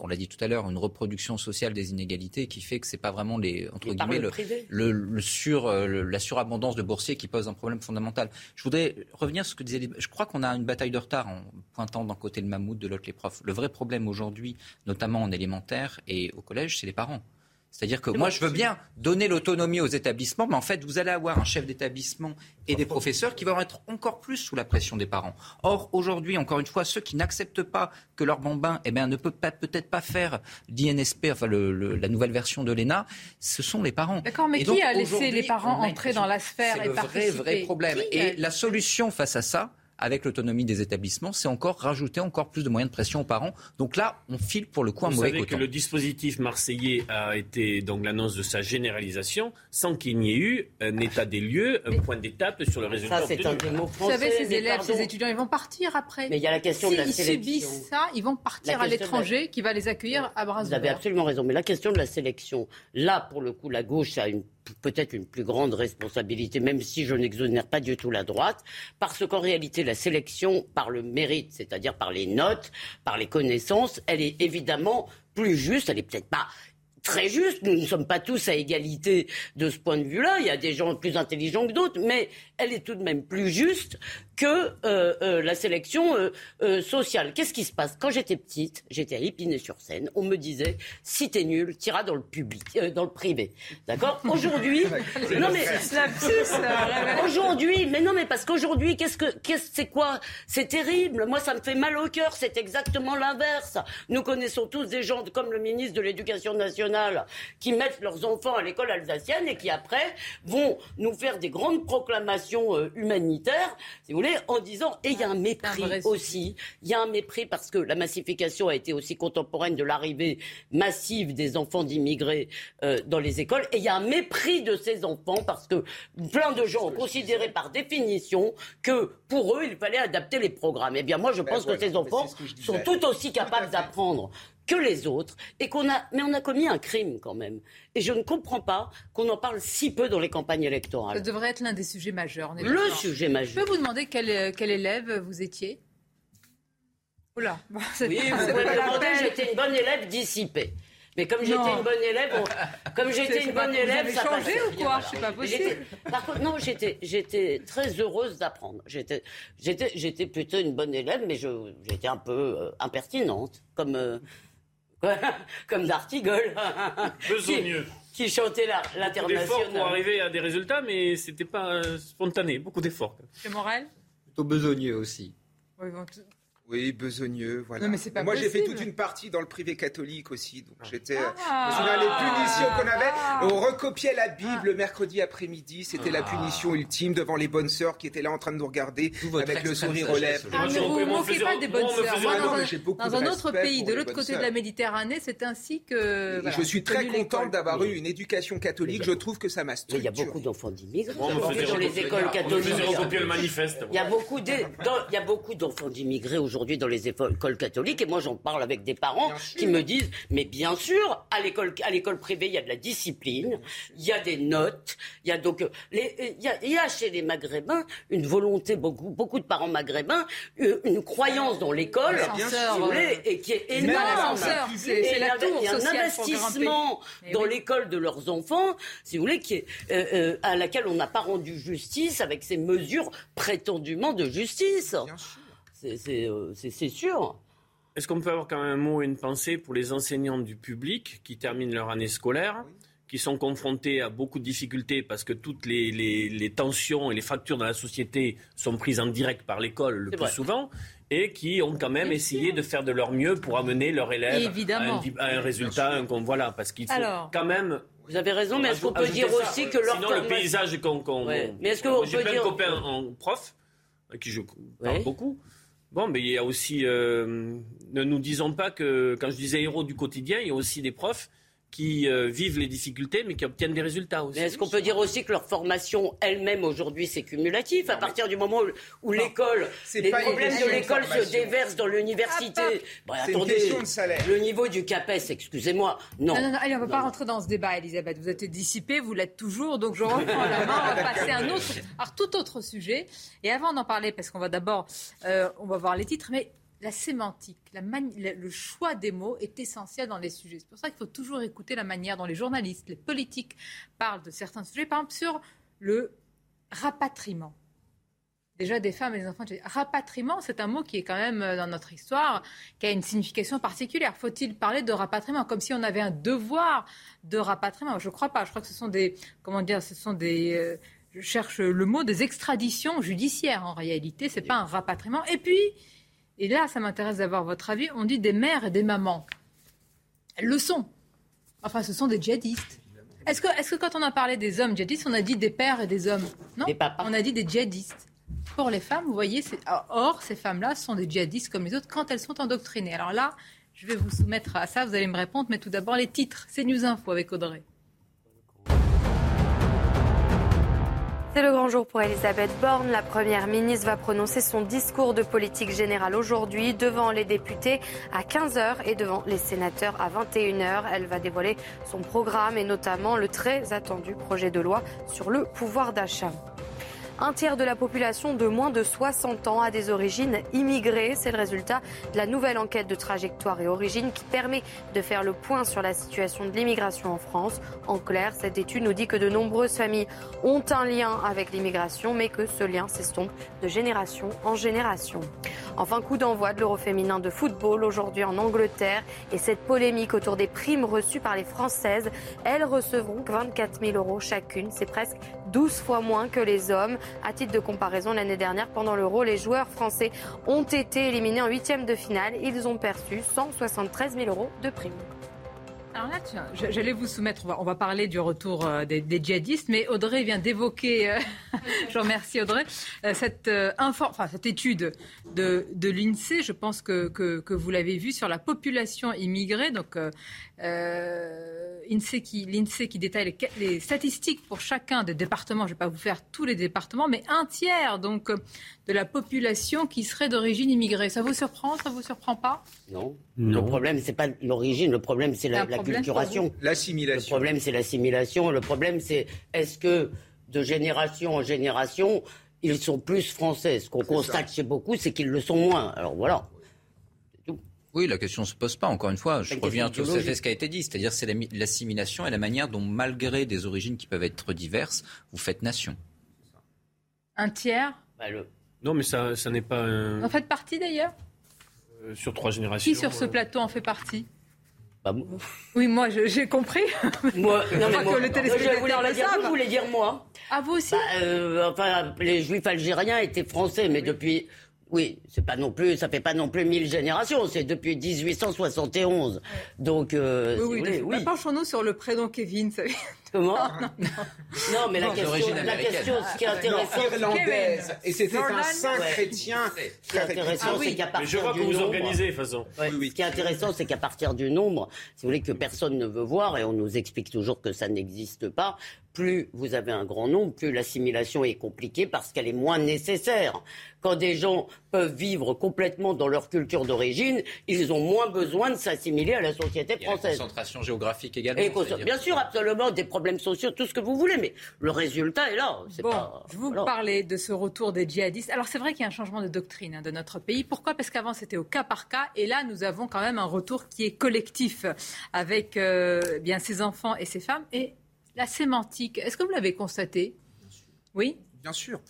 on l'a dit tout à l'heure, une reproduction sociale des inégalités qui fait que c'est pas vraiment les entre guillemets le, le, sur la surabondance de boursiers qui pose un problème fondamental. Je voudrais revenir sur ce que disait. Je crois qu'on a une bataille de retard en pointant d'un côté le mammouth, de l'autre les profs. Le vrai problème aujourd'hui, notamment en élémentaire et au collège, c'est les parents. C'est-à-dire que moi, je veux bien donner l'autonomie aux établissements, mais en fait, vous allez avoir un chef d'établissement et des professeurs qui vont être encore plus sous la pression des parents. Or, aujourd'hui, encore une fois, ceux qui n'acceptent pas que leur bambin eh bien, ne peut pas, peut-être pas faire d'INSP, enfin le, la nouvelle version de l'ENA, ce sont les parents. D'accord, mais qui a laissé les parents entrer dans la sphère C'est le vrai, vrai problème. et la solution face à ça, avec l'autonomie des établissements, c'est encore rajouter encore plus de moyens de pression aux parents. Donc là, on file pour le coup un Vous mauvais savez coton. que le dispositif marseillais a été donc l'annonce de sa généralisation sans qu'il n'y ait eu un état des lieux, un point d'étape sur le résultat. Ça, c'est un des mots Vous français. savez, ces mais élèves, pardon. ces étudiants, ils vont partir après. Mais il y a la question de la S'ils sélection. subissent ça, ils vont partir à la- l'étranger qui va les accueillir à bras Vous avez absolument raison. Mais la question de la sélection, là, pour le coup, la gauche a une peut-être une plus grande responsabilité, même si je n'exonère pas du tout la droite, parce qu'en réalité, la sélection par le mérite, c'est-à-dire par les notes, par les connaissances, elle est évidemment plus juste. Elle est peut-être pas très juste. Nous ne sommes pas tous à égalité de ce point de vue-là. Il y a des gens plus intelligents que d'autres, mais elle est tout de même plus juste que euh, euh, la sélection euh, euh, sociale. Qu'est-ce qui se passe? Quand j'étais petite, j'étais à Épinay-sur-Seine, on me disait si t'es nul, t'iras dans le public, euh, dans le privé. D'accord? Aujourd'hui, non mais aujourd'hui, mais non mais parce qu'aujourd'hui, qu'est-ce que qu'est-ce c'est quoi? C'est terrible. Moi, ça me fait mal au cœur. C'est exactement l'inverse. Nous connaissons tous des gens comme le ministre de l'Éducation nationale qui mettent leurs enfants à l'école alsacienne et qui après vont nous faire des grandes proclamations euh, humanitaires, si vous voulez, en disant et il y a un mépris aussi. Il y a un mépris parce que la massification a été aussi contemporaine de l'arrivée massive des enfants d'immigrés euh, dans les écoles. Et il y a un mépris de ces enfants parce que plein de gens ont considéré par définition que pour eux il fallait adapter les programmes. Eh bien moi je Ben pense voilà, que ces mais enfants ce sont tout aussi capables d'apprendre que les autres et qu'on a mais on a commis un crime quand même et je ne comprends pas qu'on en parle si peu dans les campagnes Ça électorales. devrait être l'un des sujets majeurs. on est Le sujet Je majeur. peux vous demander quel, euh, quel élève vous étiez? Oula. Bon, c'est- Oui, vous pouvez me demander, j'étais une bonne élève dissipée. Mais comme j'étais une bonne élève, on- comme j'étais une bonne vous élève, avez ça changé passait. ou quoi? C'est pas possible. Par contre, non, j'étais, j'étais très heureuse d'apprendre. J'étais, j'étais, j'étais plutôt une bonne élève, mais je, j'étais un peu euh, impertinente, comme, euh, comme D'Artigol, qui, Besogneux. qui chantait la- Beaucoup d'efforts pour l'international. arriver à des résultats, mais c'était pas euh, spontané. Beaucoup d'efforts. C'est Morel? Plutôt besogneux aussi. Oui, bon, Oui, besogneux, voilà. Non, mais c'est pas Moi, j'ai fait toute une partie dans le privé catholique aussi, donc j'étais. Ah. je me souviens les punitions qu'on avait. Ah. On recopiait la Bible le mercredi après-midi. C'était la punition ultime devant les bonnes sœurs qui étaient là en train de nous regarder avec le sourire aux lèvres. Ah, ne je- vous on moquez pas des bonnes sœurs. Moi, Ah non, dans mais un, dans un autre pays, de l'autre côté de la Méditerranée, c'est ainsi que. Voilà, je suis très contente d'avoir eu une éducation catholique. Je trouve que ça m'a Mais il y a structuré. beaucoup d'enfants faisait dans les écoles catholiques. il y a beaucoup d'enfants d'immigrés aujourd'hui dans les écoles catholiques et moi j'en parle avec des parents qui me disent mais bien sûr à l'école à l'école privée il y a de la discipline, il y a des notes, il y a donc euh, les, il y a, il y a chez les maghrébins une volonté beaucoup beaucoup de parents maghrébins une, une croyance dans l'école si vous voulez, euh, et qui est énorme. c'est- la tour il y a un investissement dans oui. l'école de leurs enfants, si vous voulez, qui est, euh, euh, à laquelle on n'a pas rendu justice avec ces mesures prétendument de justice. C'est euh, c'est- c'est sûr. Est-ce qu'on peut avoir quand même un mot et une pensée pour les enseignants du public qui terminent leur année scolaire, qui sont confrontés à beaucoup de difficultés parce que toutes les, les- les tensions et les fractures dans la société sont prises en direct par l'école le plus vrai. souvent et qui ont quand même essayé de faire de leur mieux pour amener leur élève Évidemment. à un, à un résultat. un- qu'on- voilà, parce qu'il faut Alors. quand même. Vous avez raison, mais est-ce qu'on peut dire ça. aussi que leur Sinon, le paysage qu'on. qu'on- Ouais. Mais est-ce qu'on peut plein dire- de copains en prof, à qui je parle Ouais. beaucoup. Bon, mais il y a aussi. euh, ne nous disons pas que, quand je disais héros du quotidien, il y a aussi des profs qui euh, vivent les difficultés, mais qui obtiennent des résultats aussi. Mais est-ce qu'on peut dire aussi que leur formation elle-même aujourd'hui c'est cumulatif à partir du moment où, où l'école, les problèmes de l'école se déversent dans l'université. Bah, C'est une attendez, question de salaire. le niveau du CAPES, excusez-moi, non. Non, non, non, allez, on ne va pas rentrer dans ce débat, Elisabeth. Vous êtes dissipée, vous l'êtes toujours. Donc, je reprends la main. On va passer à un autre, alors, tout autre sujet. Et avant d'en parler, parce qu'on va d'abord, euh, on va voir les titres, mais la sémantique, la mani- le le choix des mots est essentiel dans les sujets. C'est pour ça qu'il faut toujours écouter la manière dont les journalistes, les politiques parlent de certains sujets. Par exemple, sur le rapatriement déjà des femmes et des enfants. Rapatriement, c'est un mot qui est quand même euh, dans notre histoire, qui a une signification particulière. Faut-il parler de rapatriement comme si on avait un devoir de rapatriement? Je ne crois pas. Je crois que ce sont des, comment dire, ce sont des, euh, je cherche le mot, des extraditions judiciaires en réalité. C'est pas un rapatriement. Et puis, et là, ça m'intéresse d'avoir votre avis. On dit des mères et des mamans. Elles le sont. Enfin, ce sont des djihadistes. Est-ce que, est que quand on a parlé des hommes djihadistes, on a dit des pères et des hommes? Non, on a dit des djihadistes. Pour les femmes, vous voyez, or, ces femmes-là sont des djihadistes comme les autres quand elles sont endoctrinées. Alors là, je vais vous soumettre à ça, vous allez me répondre, mais tout d'abord les titres. C'est News Info avec Audrey. C'est le grand jour pour Elisabeth Borne. La première ministre va prononcer son discours de politique générale aujourd'hui devant les députés à 15h et devant les sénateurs à 21h. Elle va dévoiler son programme et notamment le très attendu projet de loi sur le pouvoir d'achat. Un tiers de la population de moins de 60 ans a des origines immigrées. C'est le résultat de la nouvelle enquête de trajectoire et origine qui permet de faire le point sur la situation de l'immigration en France. En clair, cette étude nous dit que de nombreuses familles ont un lien avec l'immigration, mais que ce lien s'estompe de génération en génération. Enfin, coup d'envoi de l'Euro féminin de football aujourd'hui en Angleterre et cette polémique autour des primes reçues par les Françaises. Elles recevront 24 000 euros chacune. C'est presque 12 fois moins que les hommes. À titre de comparaison, l'année dernière, pendant l'Euro, les joueurs français ont été éliminés en huitième de finale. Ils ont perçu 173 000 euros de primes. Alors là, j'allais vous soumettre, on va, parler du retour euh, des, djihadistes, mais Audrey vient d'évoquer, euh, je remercie Audrey, euh, cette, enfin, cette étude de, de l'INSEE, je pense que, que, que vous l'avez vue, sur la population immigrée. Donc, euh, l'INSEE qui, qui détaille les, statistiques pour chacun des départements. Je ne vais pas vous faire tous les départements, mais un tiers donc de la population qui serait d'origine immigrée. Ça vous surprend Ça vous surprend pas? Non. Le problème, c'est pas l'origine. Le problème, c'est la, culturation. L'assimilation. Le problème, c'est l'assimilation. Le problème, c'est est-ce que de génération en génération, ils sont plus français? Ce qu'on constate chez beaucoup, c'est qu'ils le sont moins. Alors voilà. Oui, la question ne se pose pas. Encore une fois, je reviens sur ce qui a été dit, c'est-à-dire c'est l'assimilation et la manière dont, malgré des origines qui peuvent être diverses, vous faites nation. Un tiers? Bah, Non, mais ça, ça n'est pas. Un... En faites partie d'ailleurs? Euh, Sur trois générations. Qui sur ce plateau en fait partie? Bah, oui, moi j'ai compris. Moi, non, mais moi, que le téléspectateur dire, Vous voulez dire moi Ah, vous aussi bah, euh, Enfin, les juifs algériens étaient français, mais depuis oui, c'est pas non plus, ça fait pas non plus mille générations, c'est depuis 1871. Donc, euh, oui, oui, oui. penchons-nous sur le prénom Kevin. Ça... Comment non, non, non, mais la question, la question, ce qui est intéressant, irlandaise, et c'était un saint chrétien. Ce qui est intéressant, c'est qu'à partir je vois du que vous nombre, organisez, façon. Ouais, ce qui est intéressant, c'est qu'à partir du nombre, si vous voulez que personne ne veut voir, et on nous explique toujours que ça n'existe pas, plus vous avez un grand nombre, plus l'assimilation est compliquée parce qu'elle est moins nécessaire. Quand des gens peuvent vivre complètement dans leur culture d'origine, ils ont moins besoin de s'assimiler à la société française. Il y a concentration géographique également. Et bien sûr, absolument, des problèmes sociaux, tout ce que vous voulez, mais le résultat est là. bon, je vous parlais de ce retour des djihadistes. Alors c'est vrai qu'il y a un changement de doctrine hein, de notre pays. Pourquoi? Parce qu'avant c'était au cas par cas, et là nous avons quand même un retour qui est collectif avec euh, bien ces enfants et ces femmes. Et la sémantique, est-ce que vous l'avez constaté? Oui? Bien sûr.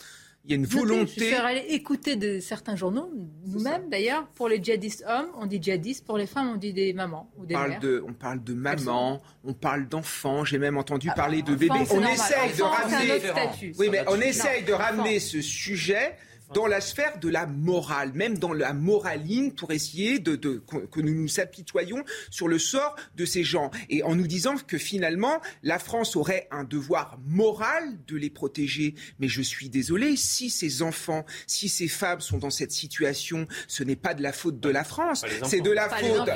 Il y a une volonté. Je aller écouter de certains journaux, nous-mêmes d'ailleurs, pour les djihadistes hommes, on dit djihadistes, pour les femmes, on dit des mamans ou des on parle mères. De, on parle de maman, on parle d'enfants, j'ai même entendu ah, parler de bébés. On essaye de ramener. Oui, mais on essaye de ramener ce sujet dans la sphère de la morale, même dans la moraline, pour essayer de, que nous nous apitoyions sur le sort de ces gens. Et en nous disant que finalement, la France aurait un devoir moral de les protéger. Mais je suis désolé, si ces enfants, si ces femmes sont dans cette situation, ce n'est pas de la faute de la France. C'est de la faute.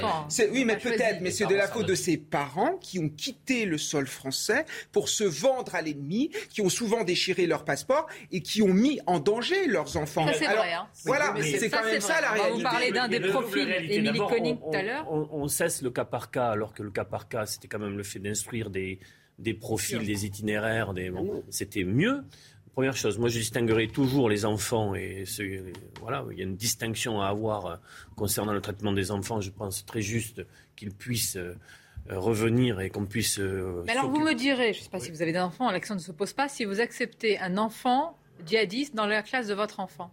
Oui, mais peut-être, mais c'est de la faute de ces parents qui ont quitté le sol français pour se vendre à l'ennemi, qui ont souvent déchiré leur passeport et qui ont mis en danger leurs enfants ça, c'est vrai. Hein. Voilà, c'est quand même ça la réalité. Vous parlez d'un des profils, Émilie Conning tout à l'heure. On, cesse le cas par cas, alors que le cas par cas, c'était quand même le fait d'instruire des, des profils, des itinéraires. Des, bon, c'était mieux. Première chose, moi je distinguerai toujours les enfants et voilà, il y a une distinction à avoir euh, concernant le traitement des enfants. Je pense très juste qu'ils puissent euh, revenir et qu'on puisse. Euh, Mais alors vous me direz, je ne sais pas si vous avez des enfants, l'action ne se pose pas. Si vous acceptez un enfant djihadistes dans la classe de votre enfant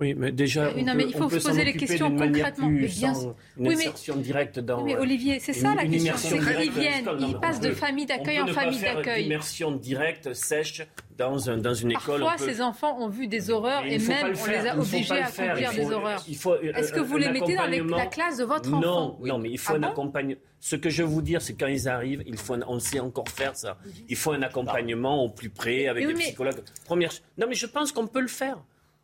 oui, mais déjà, non, mais il faut se poser les questions concrètement. Plus bien... sans une oui, mais... directe dans. Oui, mais Olivier, c'est ça la question. C'est qu'ils viennent, ils passent de famille d'accueil en famille d'accueil. Immersion directe, sèche, dans, un, dans une école. Parfois, ces enfants ont vu des horreurs et même on les a obligés à accomplir des horreurs. Est-ce que vous les mettez dans la classe de votre enfant? Non, non, mais il faut un accompagnement. Ce que je veux vous dire, c'est quand ils arrivent, il faut on sait encore faire ça. Il faut un accompagnement au plus près avec des psychologues. Première. Non, mais je pense qu'on peut le faire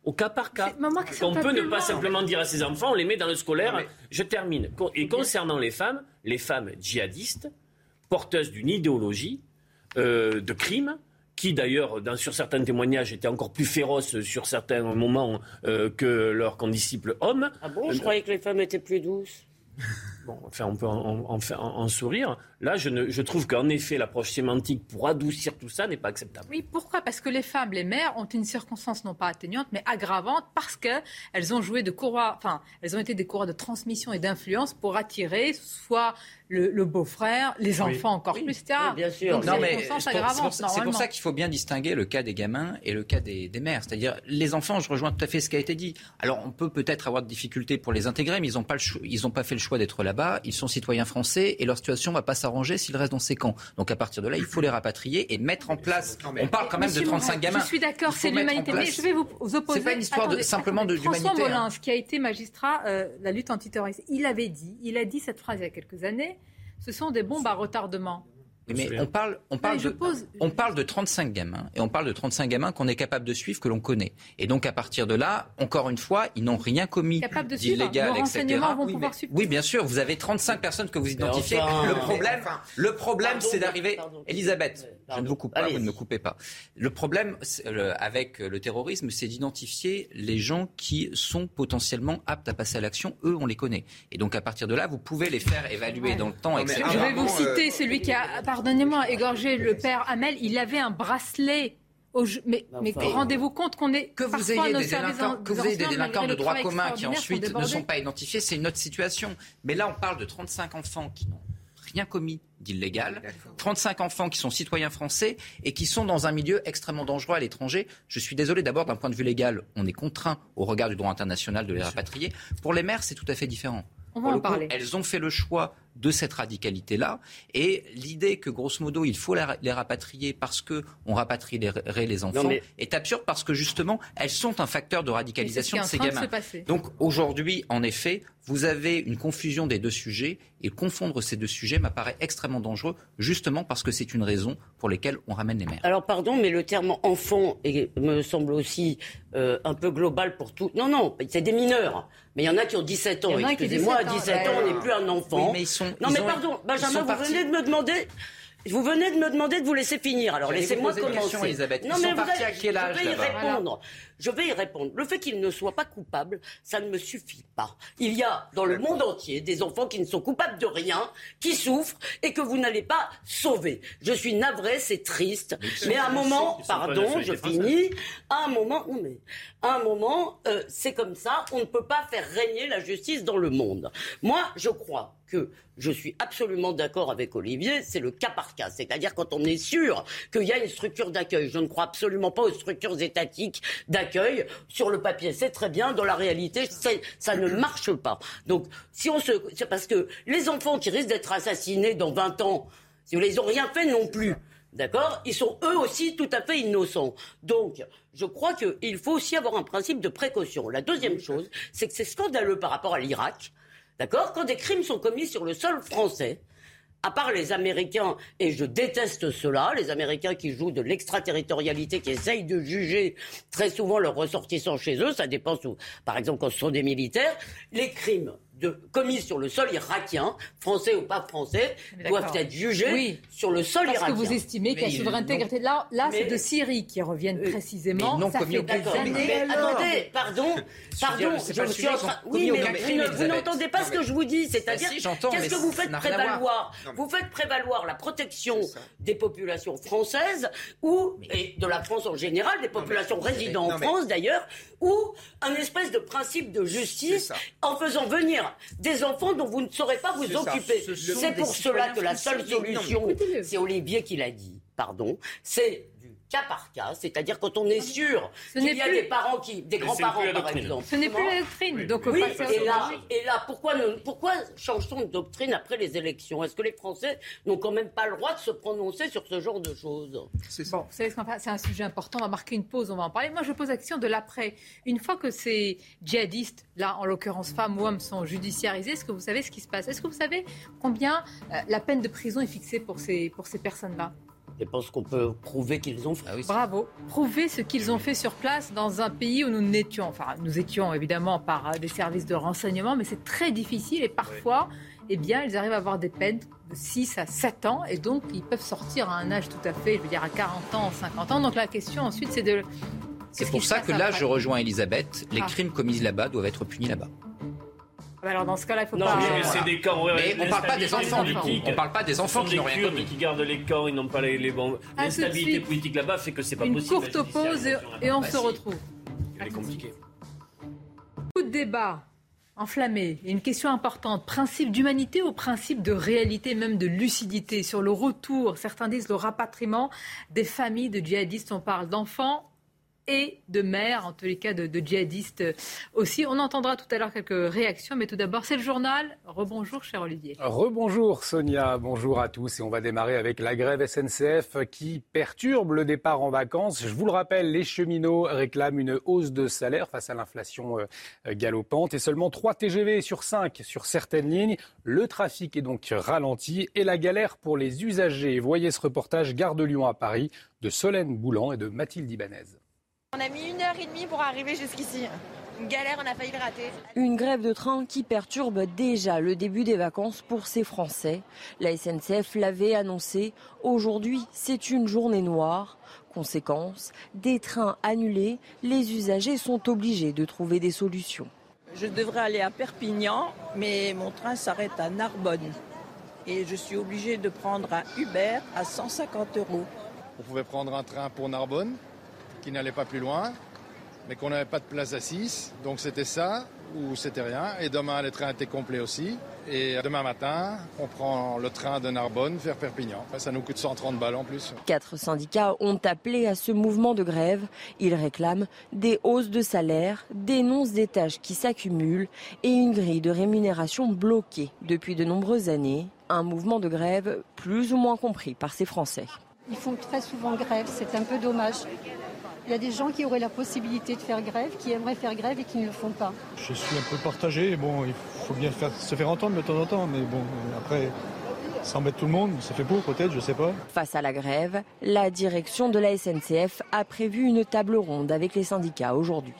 au cas par cas. On peut ne pas simplement dire à ses enfants, on les met dans le scolaire. Je termine. Et concernant les femmes, les femmes djihadistes, porteuses d'une idéologie euh, de crime, qui d'ailleurs, sur certains témoignages, étaient encore plus féroces sur certains moments euh, que leurs condisciples hommes. Ah bon Je croyais que les femmes étaient plus douces. Bon, enfin, on peut en, en, sourire. Là, je, ne, je trouve qu'en effet, l'approche sémantique pour adoucir tout ça n'est pas acceptable. Oui, pourquoi? Parce que les femmes, les mères, ont une circonstance non pas atteignante, mais aggravante, parce qu'elles ont joué de courroie, enfin, elles ont été des courroies de transmission et d'influence pour attirer soit le, beau-frère, les enfants encore plus, etc. bien sûr. c'est pour, ça qu'il faut bien distinguer le cas des gamins et le cas des, des mères. C'est-à-dire, les enfants, je rejoins tout à fait ce qui a été dit. Alors, on peut peut-être avoir de difficultés pour les intégrer, mais ils n'ont pas, pas fait le choix d'être là-bas. Ils sont citoyens français et leur situation ne va pas s'arranger s'ils restent dans ces camps. Donc, à partir de là, il faut les rapatrier et mettre en place. On parle quand même de 35 gamins. Je suis d'accord, c'est l'humanité. Mais je vais vous opposer. C'est pas une histoire de, simplement de François Molins, qui a été magistrat euh, la lutte antiterroriste, il avait dit, il a dit cette phrase il y a quelques années ce sont des bombes à retardement mais on parle, on parle, de, on parle de 35 gamins, et on parle de 35 gamins qu'on est capable de suivre, que l'on connaît. Et donc, à partir de là, encore une fois, ils n'ont rien commis d'illégal, etc. Oui, oui, bien sûr, vous avez 35 personnes que vous identifiez. le problème, le problème c'est d'arriver... Elisabeth, je ne vous coupe pas, vous ne me coupez pas. Le problème avec le terrorisme, c'est d'identifier les gens qui sont potentiellement aptes à passer à l'action. Eux, on les connaît. Et donc, à partir de là, vous pouvez les faire évaluer dans le temps, etc. Je vais vous citer celui qui a pardonnez-moi, égorgé le père Hamel, il avait un bracelet. Au mais, mais rendez-vous compte qu'on est que vous ayez des délinquants, que vous ayez des délinquants de droit commun qui ensuite ne sont pas identifiés, c'est une autre situation. Mais là, on parle de 35 enfants qui n'ont rien commis d'illégal, 35 enfants qui sont citoyens français et qui sont dans un milieu extrêmement dangereux à l'étranger. Je suis désolé d'abord d'un point de vue légal, on est contraint au regard du droit international de les rapatrier. Pour les mères, c'est tout à fait différent. On va en parler. elles ont fait le choix de cette radicalité-là. Et l'idée que, grosso modo, il faut les rapatrier parce qu'on rapatrierait les enfants est absurde parce que, justement, elles sont un facteur de radicalisation de ces gamins. Donc, aujourd'hui, en effet, vous avez une confusion des deux sujets et confondre ces deux sujets m'apparaît extrêmement dangereux, justement parce que c'est une raison pour laquelle on ramène les mères. Alors, pardon, mais le terme enfant me semble aussi euh, un peu global pour tout. Non, non, c'est des mineurs. Mais il y en a qui ont 17 ans. Excusez-moi, à 17 ans, on n'est plus un enfant. mais ils sont non, mais pardon, Benjamin, vous venez de me demander. Vous venez de me demander de vous laisser finir. Alors laissez-moi commencer. Elisabeth. non, mais vous à quel âge Je vais y répondre. Je vais y répondre. Le fait qu'il ne soit pas coupable, ça ne me suffit pas. Il y a dans le monde entier des enfants qui ne sont coupables de rien, qui souffrent et que vous n'allez pas sauver. Je suis navré, c'est triste. Mais, à un moment, pardon, je finis. À un moment, non mais, à un moment, euh, c'est comme ça. On ne peut pas faire régner la justice dans le monde. Moi, je crois que je suis absolument d'accord avec Olivier, c'est le cas par cas. C'est-à-dire quand on est sûr qu'il y a une structure d'accueil. Je ne crois absolument pas aux structures étatiques d'accueil. Sur le papier, c'est très bien. Dans la réalité, ça ne marche pas. Donc, si on se, c'est parce que les enfants qui risquent d'être assassinés dans 20 ans, si vous les ont rien fait non plus. D'accord? Ils sont eux aussi tout à fait innocents. Donc, je crois qu'il faut aussi avoir un principe de précaution. La deuxième chose, c'est que c'est scandaleux par rapport à l'Irak. D'accord? Quand des crimes sont commis sur le sol français, à part les Américains, et je déteste cela, les Américains qui jouent de l'extraterritorialité, qui essayent de juger très souvent leurs ressortissants chez eux, ça dépend, par exemple, quand ce sont des militaires, les crimes de, commis sur le sol irakien, français ou pas français, doivent être jugés sur le sol irakien. Parce que vous estimez qu'il y a souveraineté Là, là c'est de Syrie qui reviennent euh, précisément. non ça fait des années. attendez, pardon, pardon, je suis en train. Oui, mais vous, n'entendez pas ce que je vous dis. C'est-à-dire, qu'est-ce que vous faites prévaloir Vous faites prévaloir la protection des populations françaises ou, et de la France en général, des populations résidant en France d'ailleurs, ou un espèce de principe de justice en faisant venir des enfants dont vous ne saurez pas vous occuper. C'est pour cela que la seule solution, c'est Olivier qui l'a dit, pardon, c'est cas par cas, c'est-à-dire quand on est sûr qu'il y a des parents qui, des grands-parents par exemple. Ce n'est plus la doctrine. Donc oui, et là, et là, pourquoi, pourquoi change-t-on de doctrine après les élections? Est-ce que les Français n'ont quand même pas le droit de se prononcer sur ce genre de choses? C'est bon, c'est un sujet important. On va marquer une pause, on va en parler. Moi, je pose la question de l'après. Une fois que ces djihadistes, là, en l'occurrence femmes ou hommes, sont judiciarisés, est-ce que vous savez ce qui se passe? Est-ce que vous savez combien euh, la peine de prison est fixée pour ces, pour ces personnes-là? Je pense qu'on peut prouver qu'ils ont fait. Ah Bravo. Prouver ce qu'ils ont fait sur place dans un pays où nous n'étions, enfin, nous étions évidemment par euh, des services de renseignement, mais c'est très difficile et parfois, eh bien, ils arrivent à avoir des peines de 6 à 7 ans et donc ils peuvent sortir à un âge tout à fait, je veux dire, à 40 ans, 50 ans. Donc la question ensuite, c'est de. C'est pour ça que là, je rejoins Elisabeth. Les ah. crimes commis là-bas doivent être punis là-bas. Bah alors dans ce cas-là, il faut non, pas. mais c'est des corps. Mais on parle pas des enfants du coup. On parle pas des enfants qui n'ont rien commis. qui gardent les corps, ils n'ont pas les, les bons. L'instabilité politique là-bas fait que c'est pas Une possible. Une courte pause et, on se retrouve. Elle est compliquée. Beaucoup de débats enflammés. une question importante. Principe d'humanité ou principe de réalité, même de lucidité? Sur le retour, certains disent le rapatriement des familles de djihadistes. On parle d'enfants et de mères, en tous les cas de, djihadistes aussi. On entendra tout à l'heure quelques réactions, mais tout d'abord, c'est le journal. Rebonjour, cher Olivier. Rebonjour, Sonia. Bonjour à tous. Et on va démarrer avec la grève SNCF qui perturbe le départ en vacances. Je vous le rappelle, les cheminots réclament une hausse de salaire face à l'inflation euh, galopante et seulement 3 TGV sur 5 sur certaines lignes. Le trafic est donc ralenti et la galère pour les usagers. Voyez ce reportage Gare de Lyon à Paris de Solène Boulan et de Mathilde Ibanez. On a mis une heure et demie pour arriver jusqu'ici. Une galère, on a failli le rater. Une grève de train qui perturbe déjà le début des vacances pour ces Français. La SNCF l'avait annoncé. Aujourd'hui, c'est une journée noire. Conséquence, des trains annulés, les usagers sont obligés de trouver des solutions. Je devrais aller à Perpignan, mais mon train s'arrête à Narbonne. Et je suis obligé de prendre un Uber à 150 euros. On pouvait prendre un train pour Narbonne, qui n'allait pas plus loin, mais qu'on n'avait pas de place assise. Donc c'était ça ou c'était rien. Et demain, les trains étaient complets aussi. Et demain matin, on prend le train de Narbonne vers Perpignan. Ça nous coûte 130 balles en plus. Quatre syndicats ont appelé à ce mouvement de grève. Ils réclament des hausses de salaire, dénoncent des tâches qui s'accumulent et une grille de rémunération bloquée depuis de nombreuses années. Un mouvement de grève plus ou moins compris par ces Français. Ils font très souvent grève, c'est un peu dommage. Il y a des gens qui auraient la possibilité de faire grève, qui aimeraient faire grève et qui ne le font pas. Je suis un peu partagé. Bon, il faut bien se faire entendre de temps en temps, mais bon, après, ça embête tout le monde. C'est fait pour, peut-être, je sais pas. Face à la grève, la direction de la SNCF a prévu une table ronde avec les syndicats aujourd'hui.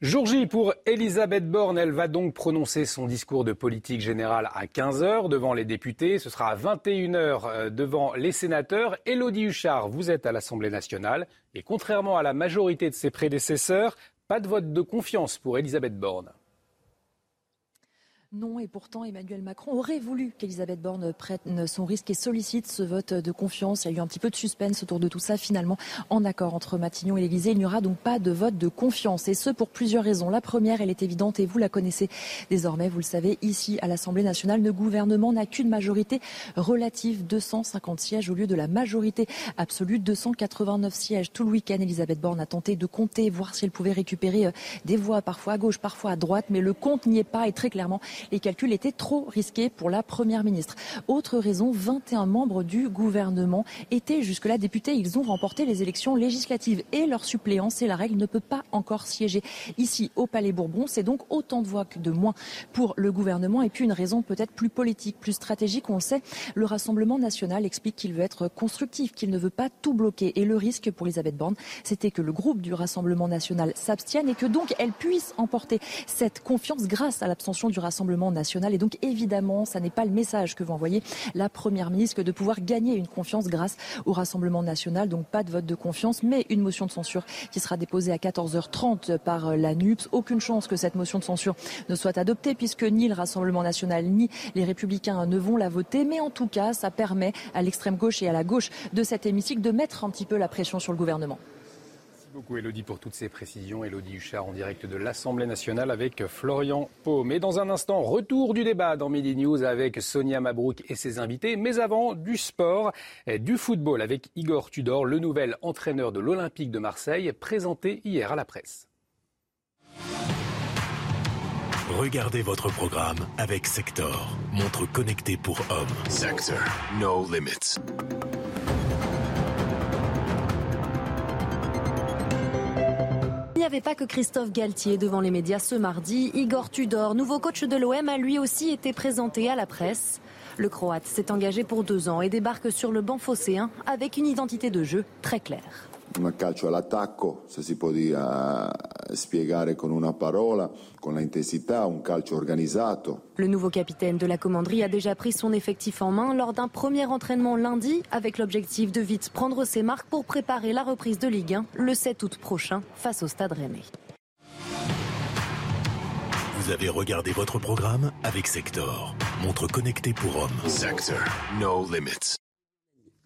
Jour J pour Elisabeth Borne. Elle va donc prononcer son discours de politique générale à 15h devant les députés. Ce sera à 21h euh, devant les sénateurs. Élodie Huchard, vous êtes à l'Assemblée nationale. Et contrairement à la majorité de ses prédécesseurs, pas de vote de confiance pour Elisabeth Borne. Non, et pourtant Emmanuel Macron aurait voulu qu'Elisabeth Borne prenne son risque et sollicite ce vote de confiance. Il y a eu un petit peu de suspense autour de tout ça. Finalement, en accord entre Matignon et l'Élysée, il n'y aura donc pas de vote de confiance. Et ce, pour plusieurs raisons. La première, elle est évidente et vous la connaissez désormais. Vous le savez, ici, à l'Assemblée nationale, le gouvernement n'a qu'une majorité relative, 250 sièges au lieu de la majorité absolue, 289 sièges. Tout le week-end, Elisabeth Borne a tenté de compter, voir si elle pouvait récupérer euh, des voix, parfois à gauche, parfois à droite. Mais le compte n'y est pas et très clairement, les calculs étaient trop risqués pour la Première ministre. Autre raison, 21 membres du gouvernement étaient jusque-là députés. Ils ont remporté les élections législatives et leur suppléance, et la règle, ne peut pas encore siéger ici au Palais Bourbon. C'est donc autant de voix que de moins pour le gouvernement. Et puis une raison peut-être plus politique, plus stratégique. On sait, le Rassemblement national explique qu'il veut être constructif, qu'il ne veut pas tout bloquer. Et le risque pour Elisabeth Borne, c'était que le groupe du Rassemblement national s'abstienne et que donc elle puisse emporter cette confiance grâce à l'abstention du Rassemblement et donc évidemment, ça n'est pas le message que va envoyer la Première ministre que de pouvoir gagner une confiance grâce au Rassemblement national. Donc pas de vote de confiance, mais une motion de censure qui sera déposée à 14h30 par la NUPS. Aucune chance que cette motion de censure ne soit adoptée puisque ni le Rassemblement national ni les Républicains ne vont la voter. Mais en tout cas, ça permet à l'extrême gauche et à la gauche de cet hémicycle de mettre un petit peu la pression sur le gouvernement beaucoup Elodie pour toutes ces précisions. Elodie Huchard en direct de l'Assemblée nationale avec Florian Pau. Mais dans un instant, retour du débat dans Midi News avec Sonia Mabrouk et ses invités. Mais avant, du sport, du football avec Igor Tudor, le nouvel entraîneur de l'Olympique de Marseille, présenté hier à la presse. Regardez votre programme avec Sector, montre connectée pour hommes. Sector, no limits. Avait pas que Christophe Galtier devant les médias ce mardi. Igor Tudor, nouveau coach de l'OM, a lui aussi été présenté à la presse. Le Croate s'est engagé pour deux ans et débarque sur le banc phocéen avec une identité de jeu très claire. Un calcio all'attacco, se si può dire, spiegare con una parola, con l'intensità, un calcio organizzato. Le nouveau capitaine de la commanderie a déjà pris son effectif en main lors d'un premier entraînement lundi avec l'objectif de vite prendre ses marques pour préparer la reprise de Ligue 1 le 7 août prochain face au Stade Rennais. Vous avez regardé votre programme avec Sector, montre connectée pour hommes. Sector, no limits.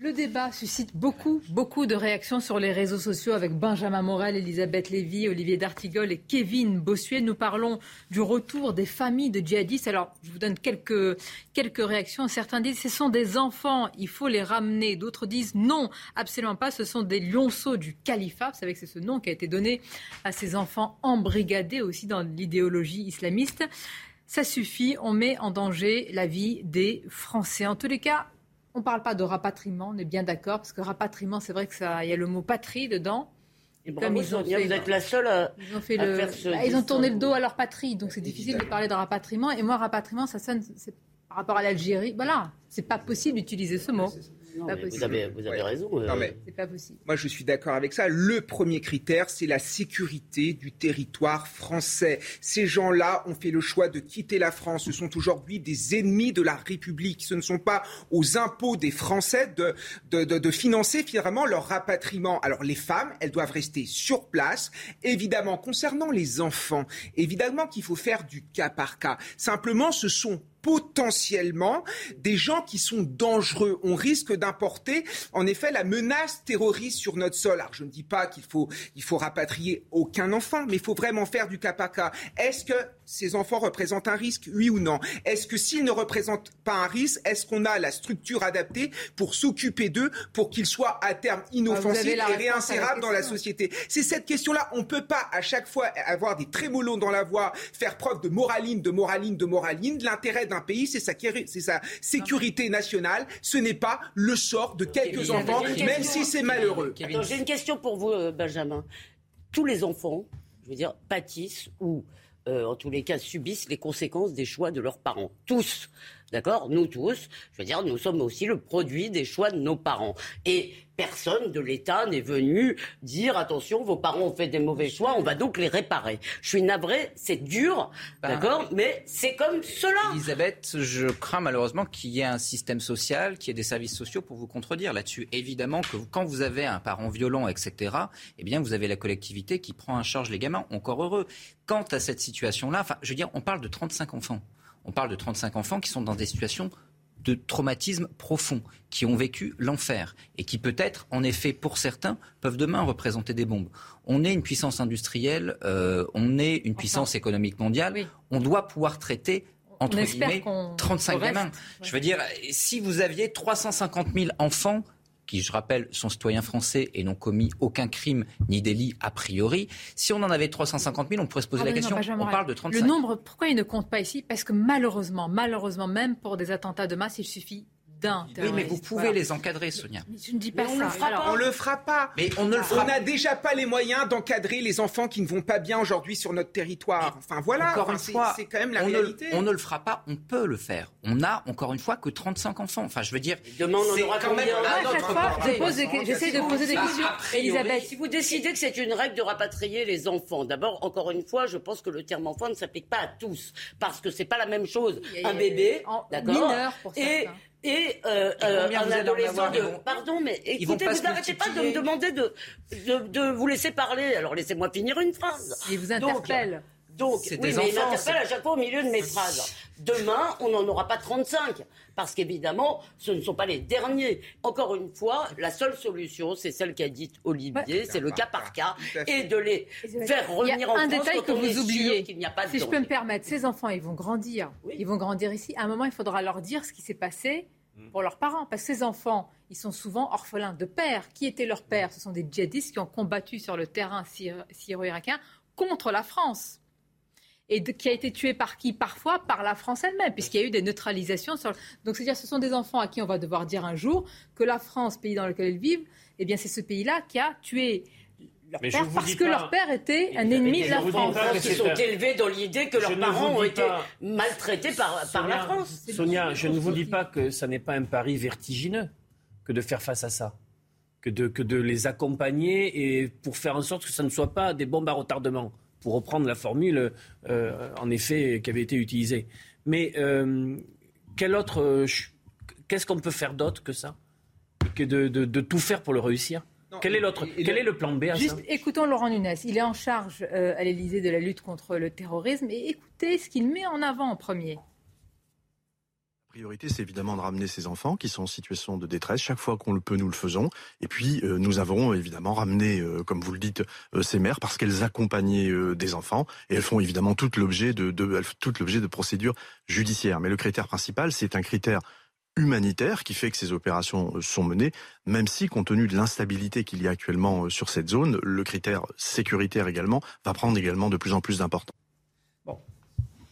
Le débat suscite beaucoup, beaucoup de réactions sur les réseaux sociaux avec Benjamin Morel, Elisabeth Lévy, Olivier D'Artigol et Kevin Bossuet. Nous parlons du retour des familles de djihadistes. Alors, je vous donne quelques, quelques réactions. Certains disent ce sont des enfants, il faut les ramener. D'autres disent non, absolument pas, ce sont des lionceaux du califat. Vous savez que c'est ce nom qui a été donné à ces enfants embrigadés aussi dans l'idéologie islamiste. Ça suffit, on met en danger la vie des Français. En tous les cas, on ne parle pas de rapatriement, on est bien d'accord, parce que rapatriement, c'est vrai qu'il y a le mot patrie dedans. Et comme ils ont fait, vous êtes la seule à, ils ont, fait le, bah, ils ont tourné le dos à leur patrie, donc c'est difficile de parler de rapatriement. Et moi, rapatriement, ça sonne par rapport à l'Algérie. Voilà, c'est pas possible d'utiliser ce mot. Vous, avez, vous avez raison. Euh... C'est pas possible. Moi, je suis d'accord avec ça. Le premier critère, c'est la sécurité du territoire français. Ces gens-là ont fait le choix de quitter la France. Ce sont aujourd'hui des ennemis de la République. Ce ne sont pas aux impôts des Français de, de, de, de financer finalement leur rapatriement. Alors, les femmes, elles doivent rester sur place. Évidemment, concernant les enfants, évidemment qu'il faut faire du cas par cas. Simplement, ce sont potentiellement des gens qui sont dangereux. On risque d'importer, en effet, la menace terroriste sur notre sol. Alors, je ne dis pas qu'il faut, il faut rapatrier aucun enfant, mais il faut vraiment faire du cas par cas. Est-ce que ces enfants représentent un risque, oui ou non? Est-ce que s'ils ne représentent pas un risque, est-ce qu'on a la structure adaptée pour s'occuper d'eux, pour qu'ils soient à terme inoffensifs et réinsérables dans la société? C'est cette question-là. On ne peut pas à chaque fois avoir des trémolos dans la voix, faire preuve de moraline, de moraline, de moraline. L'intérêt d'un pays, c'est sa, c'est sa sécurité nationale. Ce n'est pas le sort de quelques enfants, même si c'est malheureux. J'ai une question pour vous, euh, Benjamin. Tous les enfants, je veux dire, pâtissent ou, euh, en tous les cas, subissent les conséquences des choix de leurs parents. Tous. D'accord? Nous tous, je veux dire, nous sommes aussi le produit des choix de nos parents. Et personne de l'État n'est venu dire attention, vos parents ont fait des mauvais choix, on va donc les réparer. Je suis navré, c'est dur, Bah, d'accord? Mais c'est comme cela. Elisabeth, je crains malheureusement qu'il y ait un système social, qu'il y ait des services sociaux pour vous contredire là-dessus. Évidemment que quand vous avez un parent violent, etc., eh bien, vous avez la collectivité qui prend en charge les gamins. Encore heureux. Quant à cette situation-là, enfin, je veux dire, on parle de 35 enfants. On parle de 35 enfants qui sont dans des situations de traumatisme profond, qui ont vécu l'enfer et qui peut-être, en effet, pour certains, peuvent demain représenter des bombes. On est une puissance industrielle, euh, on est une puissance économique mondiale, on doit pouvoir traiter entre guillemets, qu'on- 35 qu'on reste, gamins. ouais. Je veux dire, si vous aviez 350 000 enfants qui, je rappelle, sont citoyens français et n'ont commis aucun crime ni délit a priori, si on en avait 350 000, on pourrait se poser la question. On parle de 35. Le nombre, pourquoi il ne compte pas ici? Parce que malheureusement, malheureusement, même pour des attentats de masse, il suffit d'un Oui, mais vous pouvez Voilà. les encadrer, Sonia. Je ne dis pas Mais on ça. le fera Alors, pas. On le fera pas. Mais on ne le fera On n'a déjà pas les moyens d'encadrer les enfants qui ne vont pas bien aujourd'hui sur notre territoire. Enfin voilà, Encore Enfin, une c'est- fois, c'est quand même la on ne- réalité. on ne le fera pas, on peut le faire. On a encore une fois que 35 enfants. Enfin, je veux dire, Demain, on aura quand même j'essaie de poser des questions. Elisabeth, Si vous décidez que c'est une règle de rapatrier les enfants, d'abord, encore une fois, je pense que le terme enfant ne s'applique pas à tous, parce que c'est pas la même chose. Un bébé, d'accord, mineur pour et certains. Et euh, euh, un adolescent de... Vont- Pardon, mais écoutez, vous n'arrêtez pas de me demander de, de, de vous laisser parler. Alors laissez-moi finir une phrase. il vous interpelle. Donc, C'est oui, des mais il m'interpelle à chaque fois au milieu de mes phrases. Demain, on n'en aura pas 35. Parce qu'évidemment, ce ne sont pas les derniers. Encore une fois, la seule solution, c'est celle qu'a dite Olivier, c'est le cas par cas, et de les faire revenir Il y a en un France détail que vous oubliez. qu'il n'y a pas de si je peux me permettre, ces enfants, ils vont grandir. Ils vont grandir ici. À un moment, il faudra leur dire ce qui s'est passé Mm. pour leurs parents. Parce que ces enfants, ils sont souvent orphelins de père. Qui étaient leurs pères? Ce sont des djihadistes qui ont combattu sur le terrain syr- syro-irakien contre la France. Et de- qui a été tué par qui Parfois par la France elle-même, puisqu'il y a eu des neutralisations. Sur... Donc, c'est-à-dire ce sont des enfants à qui on va devoir dire un jour que la France, pays dans lequel ils vivent, eh bien, c'est ce pays-là qui a tué leur Mais je père vous parce que pas- leur père était un ennemi de la France. Ils c'est sont un- élevés dans l'idée que leurs parents ont été maltraités par, par la France. Sonia, je ne vous dis pas que ça n'est pas un pari vertigineux que de faire face à ça, que de, que de les accompagner et pour faire en sorte que ça ne soit pas des bombes à retardement, pour reprendre la formule euh, en effet qui avait été utilisée. Mais euh, quel autre, euh, qu'est-ce qu'on peut faire d'autre que ça? Que de, de- de tout faire pour le réussir? Quel, est l'autre, quel est le plan B à Juste ça écoutons Laurent Nunez. Il est en charge euh, à l'Élysée de la lutte contre le terrorisme et écoutez ce qu'il met en avant en premier. La priorité, c'est évidemment de ramener ces enfants qui sont en situation de détresse. Chaque fois qu'on le peut, nous le faisons. Et puis, euh, nous avons évidemment ramené, euh, comme vous le dites, euh, ces mères parce qu'elles accompagnaient des enfants et elles font évidemment tout l'objet de, l'objet de procédures judiciaires. Mais le critère principal, c'est un critère humanitaire qui fait que ces opérations sont menées, même si, compte tenu de l'instabilité qu'il y a actuellement sur cette zone, le critère sécuritaire également va prendre également de plus en plus d'importance.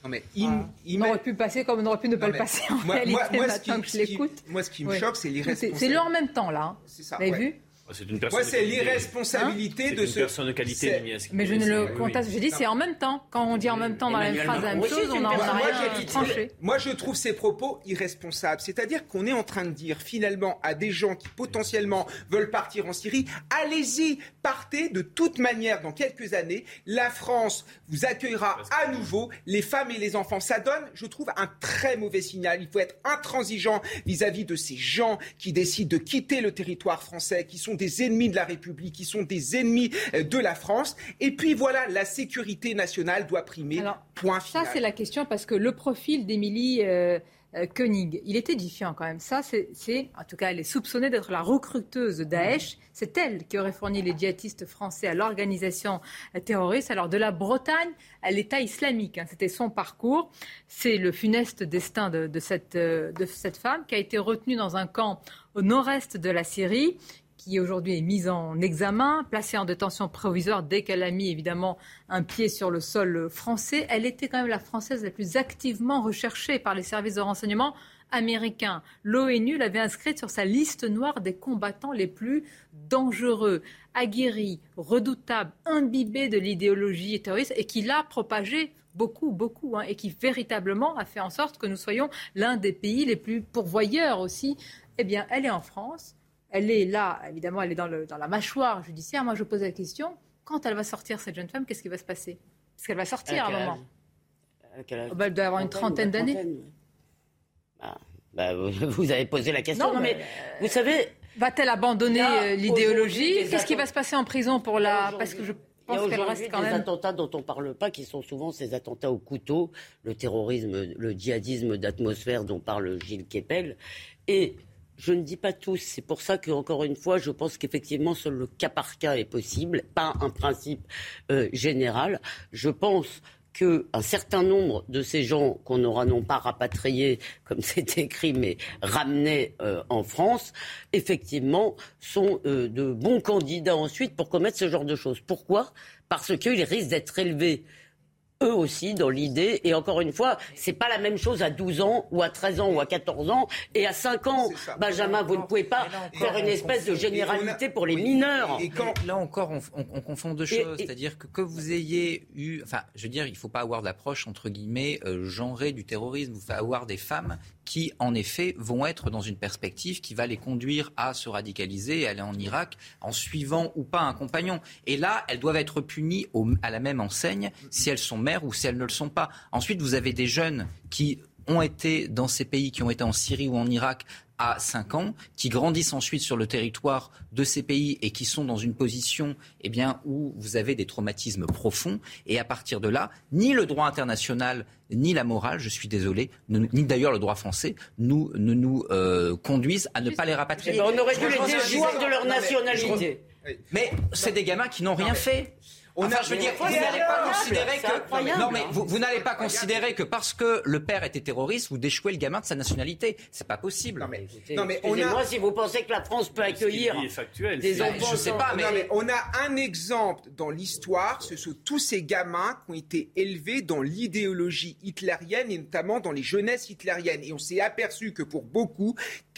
Non, mais Ah. im- On aurait pu passer comme on aurait pu ne pas Non, le passer en moi- réalité moi- moi, ce maintenant qui- que je l'écoute. moi, ce qui me Oui. choque, c'est C'est- l'irresponsabilité. C'est le en même temps là. hein. C'est ça, Vous avez ouais. vu C'est une Moi, c'est l'irresponsabilité C'est de une ce. personne de qualité. Mais je ne le conteste. J'ai dit c'est en même temps. Quand on dit en même temps dans la même phrase la même chose, on une rien personne- tranché. Moi, je trouve ces propos irresponsables. C'est-à-dire qu'on est en train de dire finalement à des gens qui potentiellement veulent partir en Syrie, allez-y, partez de toute manière dans quelques années. La France vous accueillera à nouveau, les femmes et les enfants. Ça donne, je trouve, un très mauvais signal. Il faut être intransigeant vis-à-vis de ces gens qui décident de quitter le territoire français, qui sont des ennemis de la République, qui sont des ennemis euh, de la France. Et puis voilà, la sécurité nationale doit primer. point final. Ça, c'est la question parce que le profil d'Émilie euh, euh, Koenig, il est édifiant quand même. Ça, c'est, en tout cas, elle est soupçonnée d'être la recruteuse de Daesh. C'est elle qui aurait fourni les djihadistes français à l'organisation euh, terroriste. Alors, de la Bretagne à l'État islamique, hein, c'était son parcours. C'est le funeste destin de, de cette, de cette femme qui a été retenue dans un camp au nord-est de la Syrie qui aujourd'hui est mise en examen, placée en détention provisoire dès qu'elle a mis évidemment un pied sur le sol français. Elle était quand même la Française la plus activement recherchée par les services de renseignement américains. L'ONU l'avait inscrite sur sa liste noire des combattants les plus dangereux, aguerris, redoutables, imbibés de l'idéologie terroriste et qui l'a propagée beaucoup, beaucoup, hein, et qui véritablement a fait en sorte que nous soyons l'un des pays les plus pourvoyeurs aussi. Eh bien, elle est en France. Elle est là, évidemment, elle est dans, le, dans la mâchoire judiciaire. Moi, je pose la question, quand elle va sortir, cette jeune femme, qu'est-ce qui va se passer? Parce qu'elle va sortir à un moment. À Oh, bah, elle doit avoir une trentaine d'années. Ah, bah, vous, vous avez posé la question. Non, Non, mais, mais, vous savez. Va-t-elle abandonner euh, l'idéologie? des Qu'est-ce qui va se passer en prison pour la... Parce que je pense qu'elle reste quand des même... attentats dont on ne parle pas, qui sont souvent ces attentats au couteau, le terrorisme, le djihadisme d'atmosphère dont parle Gilles Kepel. Et je ne dis pas tous. C'est pour ça que, encore une fois, je pense qu'effectivement, seul le cas par cas est possible, pas un principe euh, général. Je pense qu'un certain nombre de ces gens qu'on n'aura non pas rapatriés, comme c'est écrit, mais ramenés euh, en France, effectivement, sont euh, de bons candidats ensuite pour commettre ce genre de choses. Pourquoi? Parce qu'ils risquent d'être élevés eux aussi dans l'idée. Et encore une fois, c'est pas la même chose à 12 ans ou à 13 ans ou à 14 ans et à 5 ans. Benjamin, vous ne pouvez pas faire une espèce de généralité pour les mineurs. Et quand, là encore, on, on- on confond deux choses. et- C'est-à-dire que que vous ayez eu, enfin, je veux dire, il ne faut pas avoir d'approche entre guillemets euh, genrée du terrorisme. Il faut avoir des femmes qui, en effet, vont être dans une perspective qui va les conduire à se radicaliser et aller en Irak en suivant ou pas un compagnon. Et là, elles doivent être punies à la même enseigne si elles sont mères ou si elles ne le sont pas. Ensuite, vous avez des jeunes qui ont été dans ces pays, qui ont été en Syrie ou en Irak à 5 ans, qui grandissent ensuite sur le territoire de ces pays et qui sont dans une position eh bien, où vous avez des traumatismes profonds. Et à partir de là, ni le droit international, ni la morale, je suis désolé, ni d'ailleurs le droit français, nous, ne nous euh, conduisent à ne pas les rapatrier. On aurait dû les déchoir de leur nationalité. Mais c'est des gamins qui n'ont rien fait. On a, je veux dire, vous n'allez pas considérer que non mais vous, n'allez pas considérer que parce que le père était terroriste, vous déchouez le gamin de sa nationalité. C'est pas possible. Non mais, non mais on a... moi si vous pensez que la France peut accueillir des enfants, je sais pas, mais... mais on a un exemple dans l'histoire, ce sont tous ces gamins qui ont été élevés dans l'idéologie hitlérienne et notamment dans les jeunesses hitlériennes. Et on s'est aperçu que pour beaucoup,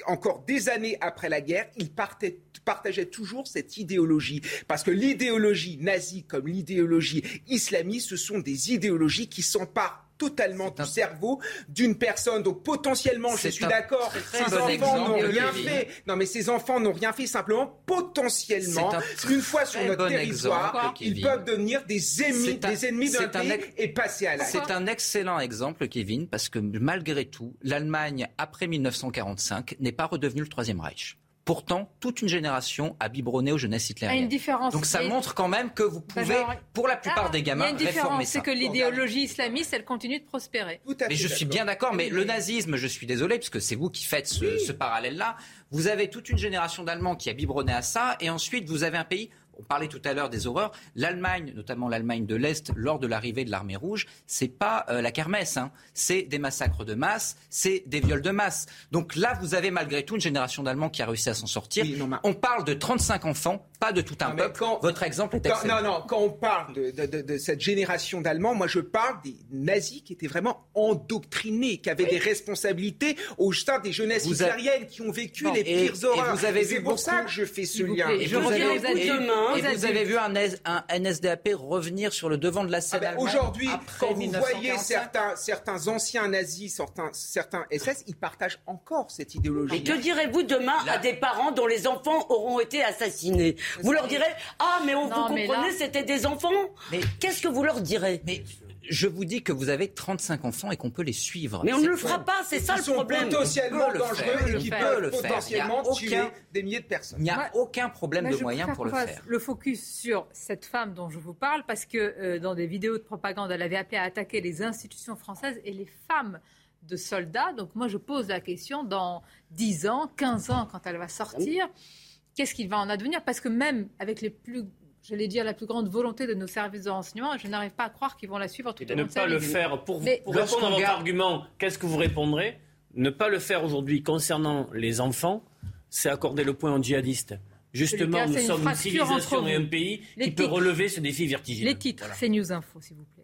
encore des années après la guerre, ils partaient partageait toujours cette idéologie. Parce que l'idéologie nazie comme l'idéologie islamiste, ce sont des idéologies qui s'emparent totalement du cerveau d'une personne. Donc potentiellement, je suis d'accord, ces enfants n'ont rien fait. Non, mais ces enfants n'ont rien fait simplement potentiellement. Une fois sur notre territoire, ils peuvent devenir des ennemis, des ennemis d'un pays et passer à la. C'est un excellent exemple, Kevin, parce que malgré tout, l'Allemagne après 1945 n'est pas redevenue le troisième Reich. Pourtant, toute une génération a biberonné aux jeunesses hitlériennes. Il y a une différence. Donc ça montre quand même que vous pouvez, pour la plupart des gamins, réformer ça. Il y a une différence, c'est que l'idéologie islamiste, elle continue de prospérer. mais je suis bien d'accord, mais le nazisme, je suis désolé, puisque c'est vous qui faites ce, ce parallèle-là, vous avez toute une génération d'Allemands qui a biberonné à ça, et ensuite vous avez un pays on parlait tout à l'heure des horreurs. L'Allemagne, notamment l'Allemagne de l'Est, lors de l'arrivée de l'armée rouge, c'est pas euh, la kermesse, hein. c'est des massacres de masse, c'est des viols de masse. Donc là, vous avez malgré tout une génération d'Allemands qui a réussi à s'en sortir. On parle de 35 enfants, pas de tout un peuple. Votre exemple est excellent. non, non, quand on parle de, cette génération d'Allemands, moi je parle des nazis qui étaient vraiment endoctrinés, qui avaient des responsabilités au sein des jeunesses hitlériennes, qui ont vécu les pires horreurs. C'est pour ça que je fais ce lien. Et je reviens demain et vous avez vu un, NSDAP revenir sur le devant de la scène ah ben, Aujourd'hui, quand vous voyez certains, certains anciens nazis, certains, certains SS, ils partagent encore cette idéologie. Et que direz-vous demain à des parents dont les enfants auront été assassinés Vous leur direz Ah, mais on, vous comprenez, c'était des enfants! Mais qu'est-ce que vous leur direz je vous dis que vous avez 35 enfants et qu'on peut les suivre. Mais on ne le fera pas, c'est ça le problème. potentiellement dangereux et qui peuvent potentiellement tuer des milliers de personnes. Il n'y a aucun problème de moyens pour le faire. Le focus sur cette femme dont je vous parle, parce que euh, dans des vidéos de propagande, elle avait appelé à attaquer les institutions françaises et les femmes de soldats. Donc moi, je pose la question, dans 10 ans, 15 ans, quand elle va sortir, qu'est-ce qu'il va en advenir? Parce que même avec les plus je l'ai dit, à la plus grande volonté de nos services de renseignement. Je n'arrive pas à croire qu'ils vont la suivre tout de Ne pas le faire, pour, répondre à votre argument, qu'est-ce que vous répondrez? Ne pas le faire aujourd'hui concernant les enfants, c'est accorder le point aux djihadistes. Justement, nous sommes une civilisation et un pays qui peut relever ce défi vertigineux. Les titres, c'est News Info, s'il vous plaît.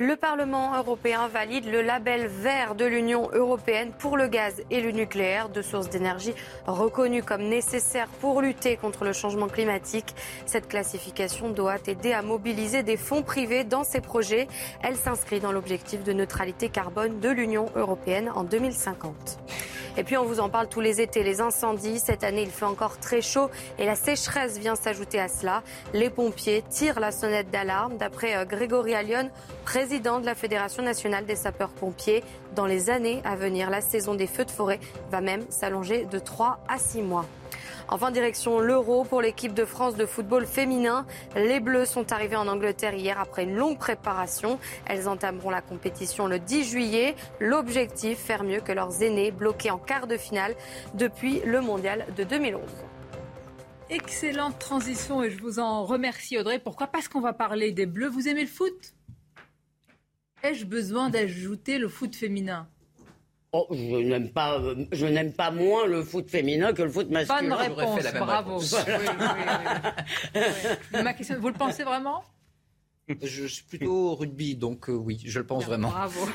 Le Parlement européen valide le label vert de l'Union européenne pour le gaz et le nucléaire, deux sources d'énergie reconnues comme nécessaires pour lutter contre le changement climatique. Cette classification doit aider à mobiliser des fonds privés dans ces projets. Elle s'inscrit dans l'objectif de neutralité carbone de l'Union européenne en 2050. Et puis on vous en parle tous les étés, les incendies. Cette année, il fait encore très chaud et la sécheresse vient s'ajouter à cela. Les pompiers tirent la sonnette d'alarme. D'après euh, Grégory Allion, président de la Fédération nationale des sapeurs-pompiers, dans les années à venir, la saison des feux de forêt va même s'allonger de 3 à 6 mois. Enfin, direction l'Euro pour l'équipe de France de football féminin. Les Bleus sont arrivés en Angleterre hier après une longue préparation. Elles entameront la compétition le 10 juillet. L'objectif, faire mieux que leurs aînés bloqués en quart de finale depuis le mondial de 2011. Excellente transition et je vous en remercie Audrey. Pourquoi? Parce qu'on va parler des Bleus. Vous aimez le foot? Ai-je besoin d'ajouter le foot féminin? Oh, je n'aime pas, je n'aime pas moins le foot féminin que le foot masculin. Bonne réponse, bravo. Ma question, vous le pensez vraiment? Je suis plutôt rugby, donc euh, oui, je le pense vraiment. Bravo.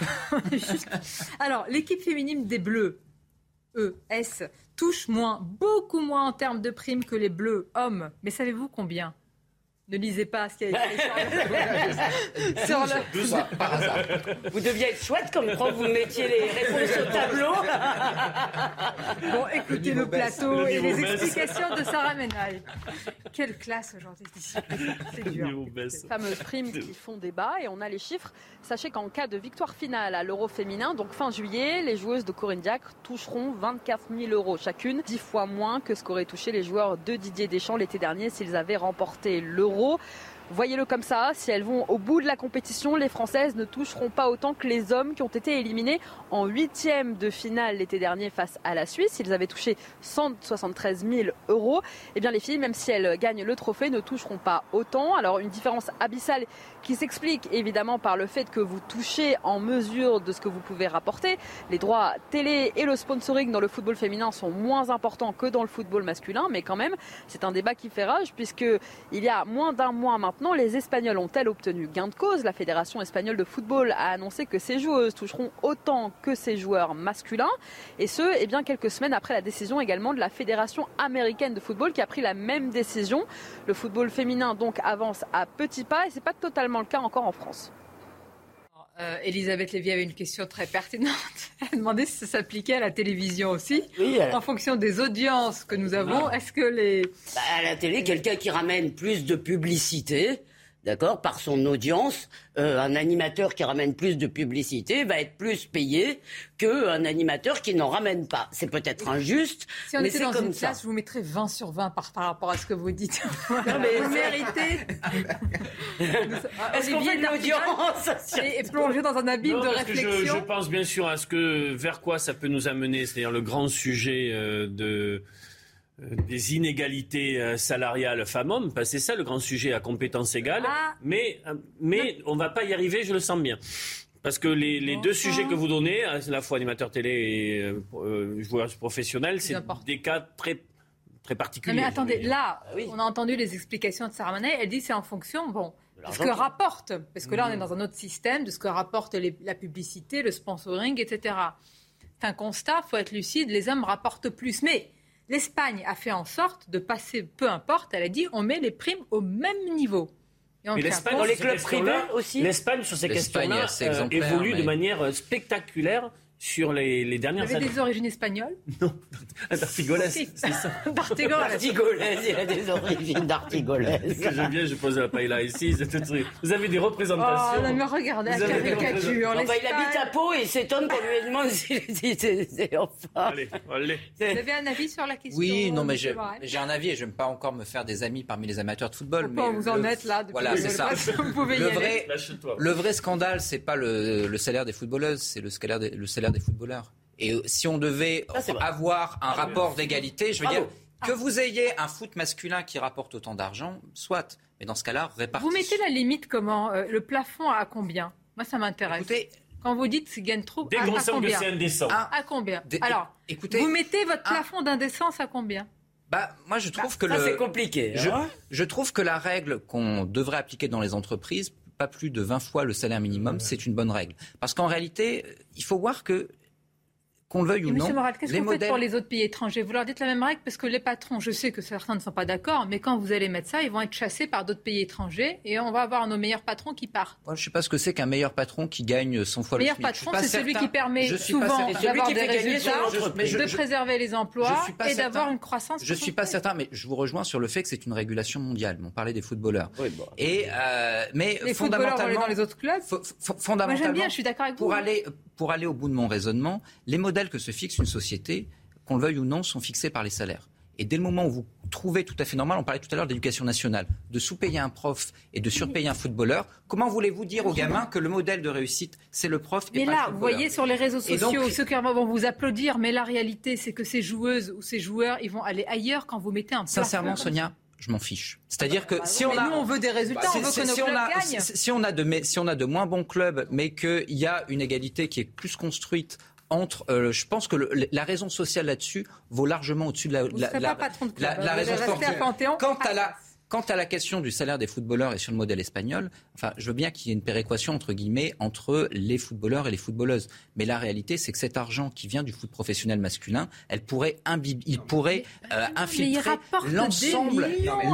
Alors, l'équipe féminine des Bleus, ES, touche moins, beaucoup moins en termes de primes que les Bleus hommes. Mais savez-vous combien? Ne lisez pas ce qui a été sur, sur le... Par hasard. Vous deviez être chouette comme quand vous mettiez les réponses au tableau. bon, écoutez le, le plateau et les explications de Sarah Menaille. Quelle classe aujourd'hui C'est dur. Ces fameuses primes qui font débat et on a les chiffres. Sachez qu'en cas de victoire finale à l'Euro féminin, donc fin juillet, les joueuses de Corinne Diacre toucheront 24 000 euros chacune, 10 fois moins que ce qu'auraient touché les joueurs de Didier Deschamps l'été dernier s'ils avaient remporté l'Euro. Voyez-le comme ça, si elles vont au bout de la compétition, les Françaises ne toucheront pas autant que les hommes qui ont été éliminés en huitième de finale l'été dernier face à la Suisse. Ils avaient touché 173 000 euros. Eh bien, les filles, même si elles gagnent le trophée, ne toucheront pas autant. Alors, une différence abyssale qui s'explique évidemment par le fait que vous touchez en mesure de ce que vous pouvez rapporter. Les droits télé et le sponsoring dans le football féminin sont moins importants que dans le football masculin, mais quand même, c'est un débat qui fait rage puisque il y a moins d'un mois maintenant, les Espagnols ont-elles obtenu gain de cause? La Fédération espagnole de football a annoncé que ces joueuses toucheront autant que ces joueurs masculins, et ce, eh bien quelques semaines après la décision également de la Fédération américaine de football qui a pris la même décision. Le football féminin donc avance à petits pas et c'est pas totalement le cas encore en France. Euh, Elisabeth Lévy avait une question très pertinente. Elle demandait si ça s'appliquait à la télévision aussi. Oui, En fonction des audiences que nous avons, est-ce que les... Bah, à la télé, quelqu'un qui ramène plus de publicité, d'accord, par son audience, euh, un animateur qui ramène plus de publicité va être plus payé qu'un animateur qui n'en ramène pas. C'est peut-être injuste, Si on mais c'est dans comme une ça. classe, je vous mettrais 20 sur 20 par, par rapport à ce que vous dites. mais vous méritez. Est-ce qu'on fait de l'audience Et, plongé dans un abîme Non, de parce que je, réflexion. je pense bien sûr à ce que vers quoi ça peut nous amener, c'est-à-dire le grand sujet euh, de des inégalités euh, salariales femmes-hommes. Parce que C'est ça le grand sujet à compétences égales. Ah. Mais euh, mais on va pas y arriver, je le sens bien. Parce que les, les deux sujets que vous donnez, à la fois animateur télé et euh, euh, joueur professionnel, c'est des cas très très Non, particuliers. mais attendez, là, on a entendu les explications de Sarah Manet. Elle dit c'est en fonction, bon, de ce que rapporte, parce que là on est Mhm. dans un autre système, de ce que rapporte les- la publicité, le sponsoring, etc. C'est un constat, faut être lucide, les hommes rapportent plus. Mais l'Espagne a fait en sorte de passer, peu importe, elle a dit on met les primes au même niveau. Mais l'Espagne, compte- sur ces questions-là- L'Espagne, sur ces questions-là, assez euh, évolue de manière euh, spectaculaire sur les, les Vous dernières avez années. des origines espagnoles D'Artigolas, Si. c'est ça. D'Artigolas, il a des origines d'Artigolas. que j'aime bien, je pose la paella ici. c'est tout truc. Vous avez des représentations. Oh, non, mais regardez Vous la avez caricature. Enfin, il habite à Pau et il s'étonne qu'on lui demande s'il dit c'est enfin. Allez, allez. Vous avez un avis sur la question Oui, non, mais j'ai un avis et je n'aime pas encore me faire des amis parmi les amateurs de football. mais Pourquoi vous en êtes là depuis Voilà, c'est ça. Vous pouvez y Le aller. vrai, le vrai scandale, c'est pas le, le salaire des footballeuses, c'est le salaire des, le salaire des footballeurs. Et euh, si on devait avoir un rapport d'égalité, je veux Bravo. dire, que vous ayez un foot masculin qui rapporte autant d'argent, soit. Mais dans ce cas-là, répartissez. Vous mettez la limite comment Euh, Le plafond à combien? Moi, ça m'intéresse. Écoutez, Quand vous dites qu'ils gagnent trop, Dès à, qu'on à combien? c'est indécent. Ah, À combien? Des- Alors, écoutez, vous mettez votre ah. plafond d'indécence à combien? Bah, moi, je trouve que Ça, le. c'est compliqué. Je, hein. je trouve que la règle qu'on devrait appliquer dans les entreprises, pas plus de 20 fois le salaire minimum, c'est une bonne règle. Parce qu'en réalité, il faut voir que, qu'on le veuille ou non, Monsieur Morel, qu'est-ce que vous faites pour les autres pays étrangers Vous leur dites la même règle parce que les patrons, je sais que certains ne sont pas d'accord, mais quand vous allez mettre ça, ils vont être chassés par d'autres pays étrangers et on va avoir nos meilleurs patrons qui partent. Moi, je ne sais pas ce que c'est qu'un meilleur patron qui gagne 100 fois Le meilleur SMIC. Patron, pas c'est celui certain- qui permet je suis pas souvent d'avoir des résultats, je- de je- préserver les emplois et d'avoir une croissance. Je suis pas certain, mais je vous rejoins sur le fait que c'est une régulation mondiale. On parlait des footballeurs. Oui, bon. Et euh, mais Les footballeurs vont aller fondamentalement, dans les autres clubs. fo- fo- Moi, fondamentalement, j'aime bien, je suis d'accord avec vous. pour aller pour aller au bout de mon raisonnement, les modèles que se fixe une société, qu'on le veuille ou non, sont fixés par les salaires. Et dès le moment où vous trouvez tout à fait normal, on parlait tout à l'heure d'éducation nationale, de sous-payer un prof et de surpayer un footballeur, comment voulez-vous dire aux gamins que le modèle de réussite, c'est le prof et Mais pas là, le vous voyez sur les réseaux sociaux, donc- ceux qui vont vous applaudir, mais la réalité, c'est que ces joueuses ou ces joueurs, ils vont aller ailleurs quand vous mettez un Sincèrement, Sonia, je m'en fiche. C'est-à-dire que Bah si on a, nous, on veut des résultats, on Si- veut si- que nos si on a- gagnent. si- si on a de mais- si on a de moins bons clubs, mais qu'il y a une égalité qui est plus construite entre, euh, je pense que le- la raison sociale là-dessus vaut largement au-dessus de la, Vous la, serez la- pas patron de club. la- la Vous raison sportive. à Panthéon. Quant à la Quant à la question du salaire des footballeurs et sur le modèle espagnol, enfin, je veux bien qu'il y ait une péréquation entre guillemets entre les footballeurs et les footballeuses. Mais la réalité, c'est que cet argent qui vient du foot professionnel masculin, elle pourrait imbiber, il pourrait euh, infiltrer l'ensemble,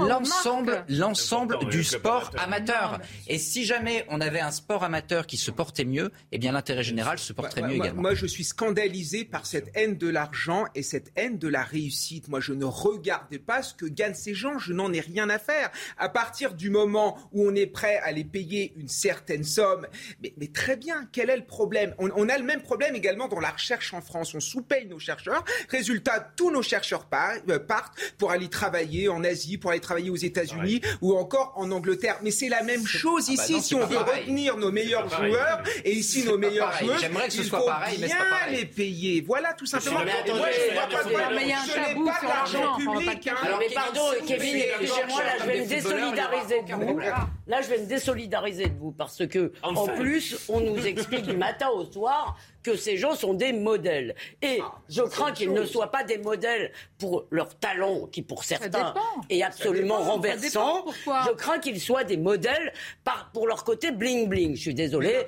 l'ensemble, l'ensemble du sport amateur. Et si jamais on avait un sport amateur qui se portait mieux, eh bien l'intérêt général se porterait mieux moi, également. Moi, je suis scandalisé par cette haine de l'argent et cette haine de la réussite. Moi, je ne regardais pas ce que gagnent ces gens. Je n'en ai rien à faire. À partir du moment où on est prêt à les payer une certaine somme, mais, mais très bien, quel est le problème? On, on, a le même problème également dans la recherche en France. On sous-paye nos chercheurs. Résultat, tous nos chercheurs euh, partent pour aller travailler en Asie, pour aller travailler aux États-Unis ou encore en Angleterre. Mais c'est la même chose ici. Ah bah non, si on veut pareil. retenir nos meilleurs joueurs et ici nos meilleurs joueurs, J'aimerais que ce il soit faut pareil, mais bien c'est pas pareil. les payer. Voilà, tout simplement. Mais attendez, Moi, je pas de mais n'ai pas sur d'argent l'argent, pas public. Alors, mais pardon, Kevin, excusez-moi, là, je vais me désolidariser de. Là, je vais me désolidariser de vous parce que, en plus, on nous explique du matin au soir que ces gens sont des modèles. Et je crains qu'ils ne soient pas des modèles pour leur talent, qui pour certains est absolument dépend, renversant. Je crains qu'ils soient des modèles par, pour leur côté bling bling. Je suis désolé.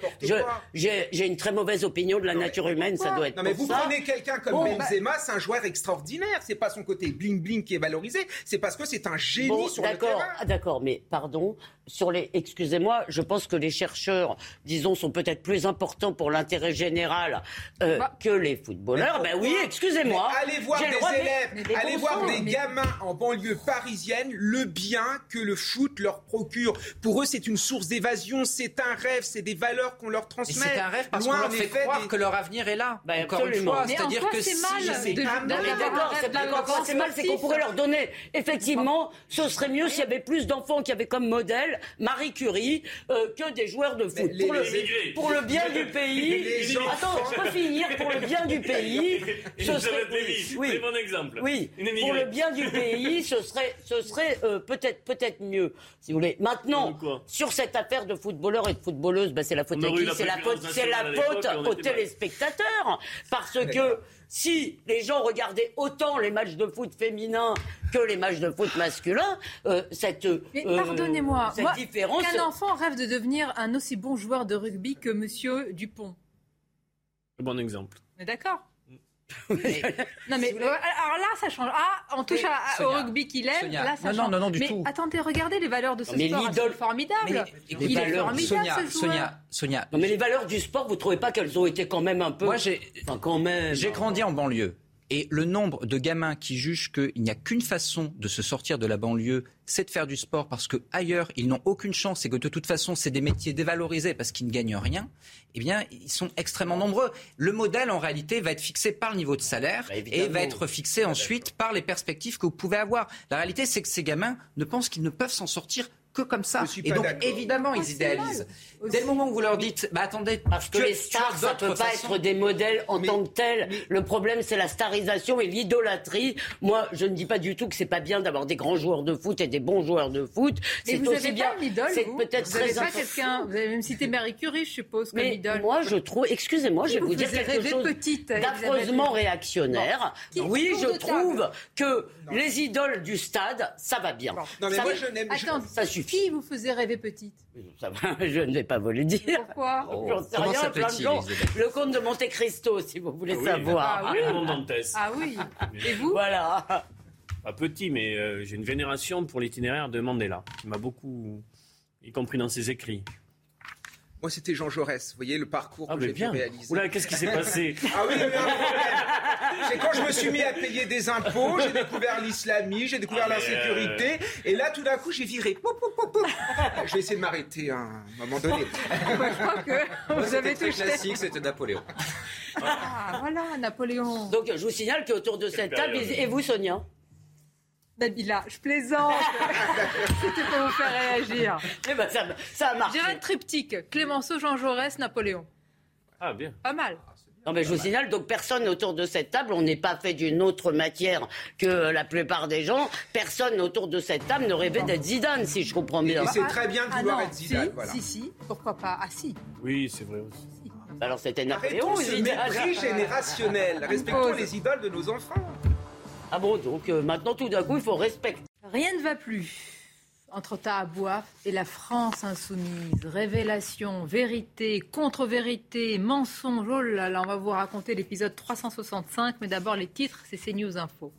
J'ai une très mauvaise opinion de la nature humaine. Ça doit être Non mais pour vous ça. prenez quelqu'un comme Bon, bah- Benzema, c'est un joueur extraordinaire. C'est pas son côté bling bling qui est valorisé, c'est parce que c'est un génie Bon, sur le d'accord, terrain. ah, d'accord, mais pardon, sur les, excusez-moi, je pense que les chercheurs, disons, sont peut-être plus importants pour l'intérêt général euh, que les footballeurs. Ben oui, excusez-moi. Allez voir J'ai le des élèves, mais allez voir des mais- gamins en banlieue parisienne, le bien que le foot leur procure. Pour eux, c'est une source d'évasion, c'est un rêve, c'est des valeurs qu'on leur Et transmet. c'est un rêve parce qu'on leur fait croire des- que leur avenir est là. Ben, Encore une absolument. fois, Mais en c'est-à-dire que c'est si mal d'accord, un c'est pas c'est mal, c'est qu'on pourrait leur donner. Effectivement, ce serait mieux s'il y avait plus d'enfants qui avaient comme modèle Marie Curie euh, que des joueurs de foot. pour, le, bien du pays. Attends, peux finir. Pour le bien du pays. ce serait- oui, très bon exemple. Oui, Une pour le bien du pays, ce serait, ce serait euh, peut-être, peut-être mieux, si vous voulez. Maintenant, sur cette affaire de footballeurs et de footballeuses, ben, c'est la faute On à qui C'est la faute, c'est la faute on aux téléspectateurs, parce que si les gens regardaient autant les matchs de foot féminin que les matchs de foot masculin, euh, cette Mais euh, pardonnez-moi, cette moi, différence. qu'un enfant rêve de devenir un aussi bon joueur de rugby que Monsieur Dupont. Bon exemple. On est d'accord Non mais euh, alors là ça change. Ah, on touche Mais, à- Sonia, au rugby qu'il aime. Sonia, Là ça non, non, change. non, non, du mais tout. attendez, regardez les valeurs de ce Mais sport. l'idole-. Mais les Il est valeurs- formidable Sonia, ce joueur. Sonia, Sonia. Non mais les valeurs du sport, vous trouvez pas qu'elles ont été quand même un peu. Moi, j'ai, Enfin, quand même. J'ai grandi en banlieue. Et le nombre de gamins qui jugent qu'il n'y a qu'une façon de se sortir de la banlieue, c'est de faire du sport parce que ailleurs ils n'ont aucune chance et que de toute façon c'est des métiers dévalorisés parce qu'ils ne gagnent rien, eh bien ils sont extrêmement nombreux. Le modèle en réalité va être fixé par le niveau de salaire Bah, et va être fixé ensuite par les perspectives que vous pouvez avoir. La réalité c'est que ces gamins ne pensent qu'ils ne peuvent s'en sortir que comme ça. Et pas donc évidemment ils c'est idéalisent. Dès le moment où vous leur dites, bah attendez, Parce que les stars, ça d'autres peut pas être des modèles en Mais- tant que tels. mais- Le problème, c'est la starisation et l'idolâtrie. Moi, je ne dis pas du tout que c'est pas bien d'avoir des grands joueurs de foot et des bons joueurs de foot. Mais C'est vous aussi avez bien. pas une idole, C'est vous peut-être Vous avez très pas quelqu'un. Vous avez même cité Marie Curie, je suppose, comme Mais idole. moi, je trouve, excusez-moi, je vais vous, vous dire quelque chose Elisabeth d'affreusement réactionnaire. Qui- oui, je trouve que les idoles du stade, ça va bien. Non mais moi je n'aime. Attends, ça suffit. Qui vous faisait rêver petite? Ça va, je ne vais pas vous le dire. Pourquoi? J'en sais Comment rien, plein de s'appelle-t-il, gens. Elisabeth? Le comte de Monte Cristo, si vous voulez Ah oui, savoir. Ah oui. Ah oui. Et vous? Voilà. Pas petit, mais euh, j'ai une vénération pour l'itinéraire de Mandela, qui m'a beaucoup, y compris dans ses écrits. Moi c'était Jean Jaurès. Vous voyez le parcours Ah, que j'ai pu bien. réaliser. Oula, qu'est-ce qui s'est passé? Ah oui, mais un problème. C'est quand je me suis mis à payer des impôts, j'ai découvert l'islamisme, j'ai découvert Ah, l'insécurité, et là tout d'un coup j'ai viré. Pou, pou, pou, pou. Je vais essayer de m'arrêter à un moment donné. Je crois que vous avez touché. classique, c'était Napoléon. Ah, voilà, Napoléon. Donc, je vous signale qu'autour de cette table, et vous, Sonia Nabila, je plaisante. C'était pour vous faire réagir. Eh ben, ça, ça a marché. J'ai un triptyque. Clémenceau, Jean Jaurès, Napoléon. Ah, bien. Pas mal. Non, mais je vous signale, donc personne autour de cette table, on n'est pas fait d'une autre matière que la plupart des gens. Personne autour de cette table ne rêvait d'être Zidane, si je comprends bien. Et c'est très bien de Ah vouloir non, être Zidane. si, voilà. si, si, pourquoi pas? Ah si. Oui, c'est vrai aussi. Alors c'était Napoléon Arrêtons ou ce Zidane mépris générationnel. Respectons les idoles de nos enfants. Ah bon, donc euh, maintenant tout d'un coup, il faut respecter. Rien ne va plus. Entre Tahabouaf et la France insoumise. Révélation, vérité, contre-vérité, mensonge. Oh là là, on va vous raconter l'épisode 365, mais d'abord les titres, c'est CNews Info.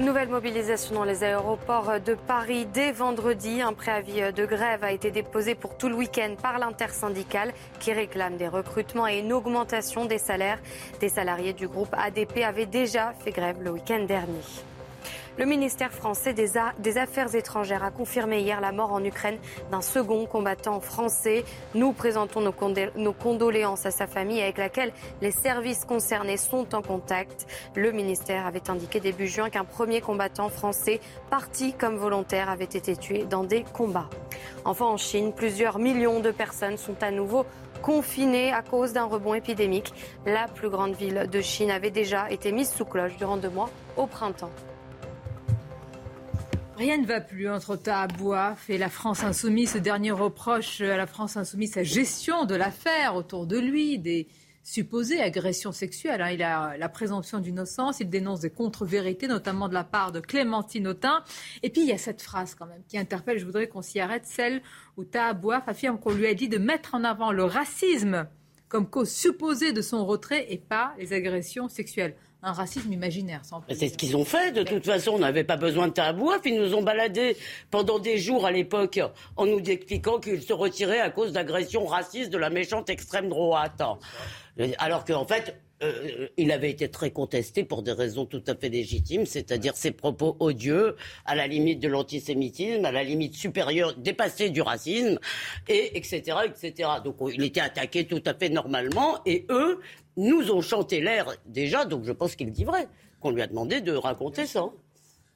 Nouvelle mobilisation dans les aéroports de Paris dès vendredi. Un préavis de grève a été déposé pour tout le week-end par l'intersyndicale qui réclame des recrutements et une augmentation des salaires. Des salariés du groupe ADP avaient déjà fait grève le week-end dernier. Le ministère français des, Affaires étrangères a confirmé hier la mort en Ukraine d'un second combattant français. Nous présentons nos, condoléances à sa famille avec laquelle les services concernés sont en contact. Le ministère avait indiqué début juin qu'un premier combattant français parti comme volontaire avait été tué dans des combats. Enfin en Chine, plusieurs millions de personnes sont à nouveau confinées à cause d'un rebond épidémique. La plus grande ville de Chine avait déjà été mise sous cloche durant deux mois au printemps. Rien ne va plus entre Tahabouaf et la France insoumise. Ce dernier reproche à la France insoumise sa gestion de l'affaire autour de lui, des supposées agressions sexuelles. Hein. Il a la présomption d'innocence, il dénonce des contre-vérités, notamment de la part de Clémentine Autain. Et puis il y a cette phrase quand même qui interpelle, je voudrais qu'on s'y arrête, celle où Tahabouaf affirme qu'on lui a dit de mettre en avant le racisme comme cause supposée de son retrait et pas les agressions sexuelles un racisme imaginaire. C'est ce qu'ils ont fait. De toute façon, on n'avait pas besoin de tabouaf. Ils nous ont baladés pendant des jours à l'époque en nous expliquant qu'ils se retiraient à cause d'agressions racistes de la méchante extrême droite. Alors qu'en fait, euh, il avait été très contesté pour des raisons tout à fait légitimes, c'est-à-dire ses propos odieux, à la limite de l'antisémitisme, à la limite supérieure, dépassée du racisme, et etc., etc. Donc il était attaqué tout à fait normalement, et eux nous ont chanté l'air déjà, donc je pense qu'il dit vrai, qu'on lui a demandé de raconter ça.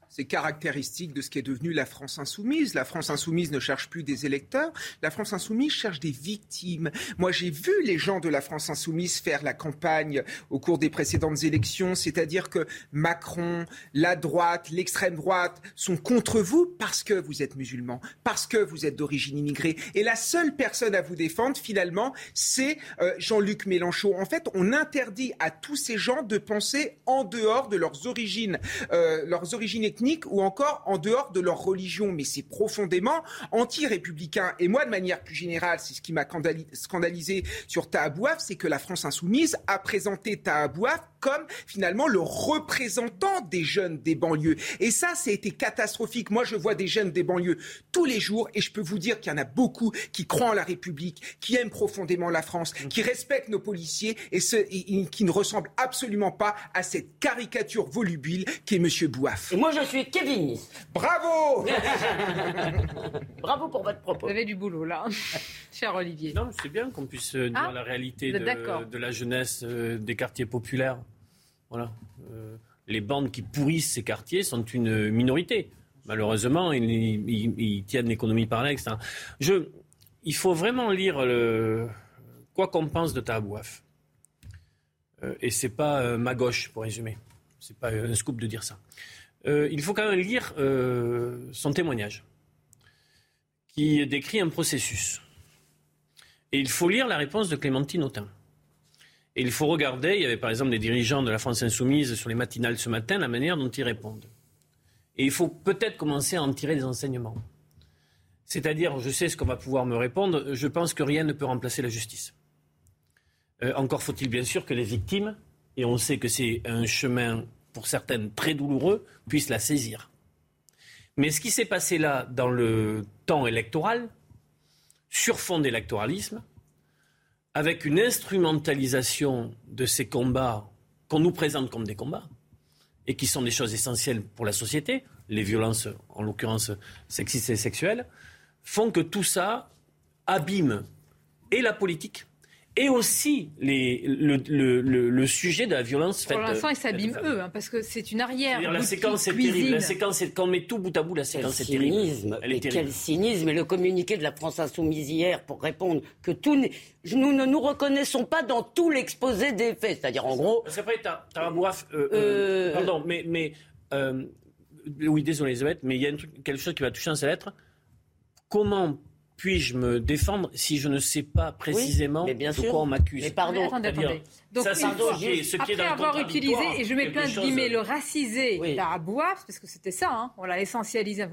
C'est caractéristique de ce qui est devenu la France insoumise. La France insoumise ne cherche plus des électeurs, la France insoumise cherche des victimes. Moi, j'ai vu les gens de la France insoumise faire la campagne au cours des précédentes élections, c'est-à-dire que Macron, la droite, l'extrême droite sont contre vous parce que vous êtes musulman, parce que vous êtes d'origine immigrée. Et la seule personne à vous défendre, finalement, c'est euh, Jean-Luc Mélenchon. En fait, on interdit à tous ces gens de penser en dehors de leurs origines, euh, leurs origines ou encore en dehors de leur religion. Mais c'est profondément anti-républicain. Et moi, de manière plus générale, c'est ce qui m'a scandalisé sur Tahabouaf, c'est que la France insoumise a présenté Tahabouaf comme finalement le représentant des jeunes des banlieues. Et ça, ça a été catastrophique. Moi, je vois des jeunes des banlieues tous les jours et je peux vous dire qu'il y en a beaucoup qui croient en la République, qui aiment profondément la France, qui respectent nos policiers et, qui ne ressemblent absolument pas à cette caricature volubile qui est M. Bouaf. Et moi, je suis Kevin. Bravo Bravo pour votre propos. Vous avez du boulot là, cher Olivier. Non, c'est bien qu'on puisse euh, dire ah, la réalité de, de, la jeunesse euh, des quartiers populaires. Voilà. Euh, les bandes qui pourrissent ces quartiers sont une minorité. Malheureusement, ils, tiennent l'économie par là, etc. Il faut vraiment lire le, quoi qu'on pense de Tahabouaf. Euh, et c'est pas euh, ma gauche, pour résumer. C'est pas un scoop de dire ça. il faut quand même lire son témoignage, qui décrit un processus. Et il faut lire la réponse de Clémentine Autain. Et il faut regarder, il y avait par exemple des dirigeants de la France insoumise sur les matinales ce matin, la manière dont ils répondent. Et il faut peut-être commencer à en tirer des enseignements. C'est-à-dire, je sais ce qu'on va pouvoir me répondre, je pense que rien ne peut remplacer la justice. Euh, encore faut-il bien sûr que les victimes, et on sait que c'est un chemin pour certaines très douloureux, puissent la saisir. Mais ce qui s'est passé là dans le temps électoral, sur fond d'électoralisme, avec une instrumentalisation de ces combats qu'on nous présente comme des combats et qui sont des choses essentielles pour la société, les violences, en l'occurrence sexistes et sexuelles, font que tout ça abîme et la politique et aussi les, le, le, le, sujet de la violence faite. Pour l'instant, ils s'abîment eux, hein, parce que c'est une arrière. La séquence est terrible. La séquence est, quand on met tout bout à bout, la séquence est terrible. Elle est terrible. Quel cynisme. Et le communiqué de la France Insoumise hier pour répondre que tout nous ne nous reconnaissons pas dans tout l'exposé des faits. C'est-à-dire, en gros. C'est vrai, t'as un boif. Euh, euh, pardon, mais. mais oui, désolé, Elisabeth, mais il y a quelque chose qui va toucher dans cette lettre. Comment puis-je me défendre si je ne sais pas précisément mais bien de sûr. quoi on m'accuse Mais pardon, attendez, attendez. Donc, ça, ce qui est dans après avoir utilisé, et je mets plein de guillemets, le racisé à boire, parce que c'était ça, hein, on l'a essentialisé.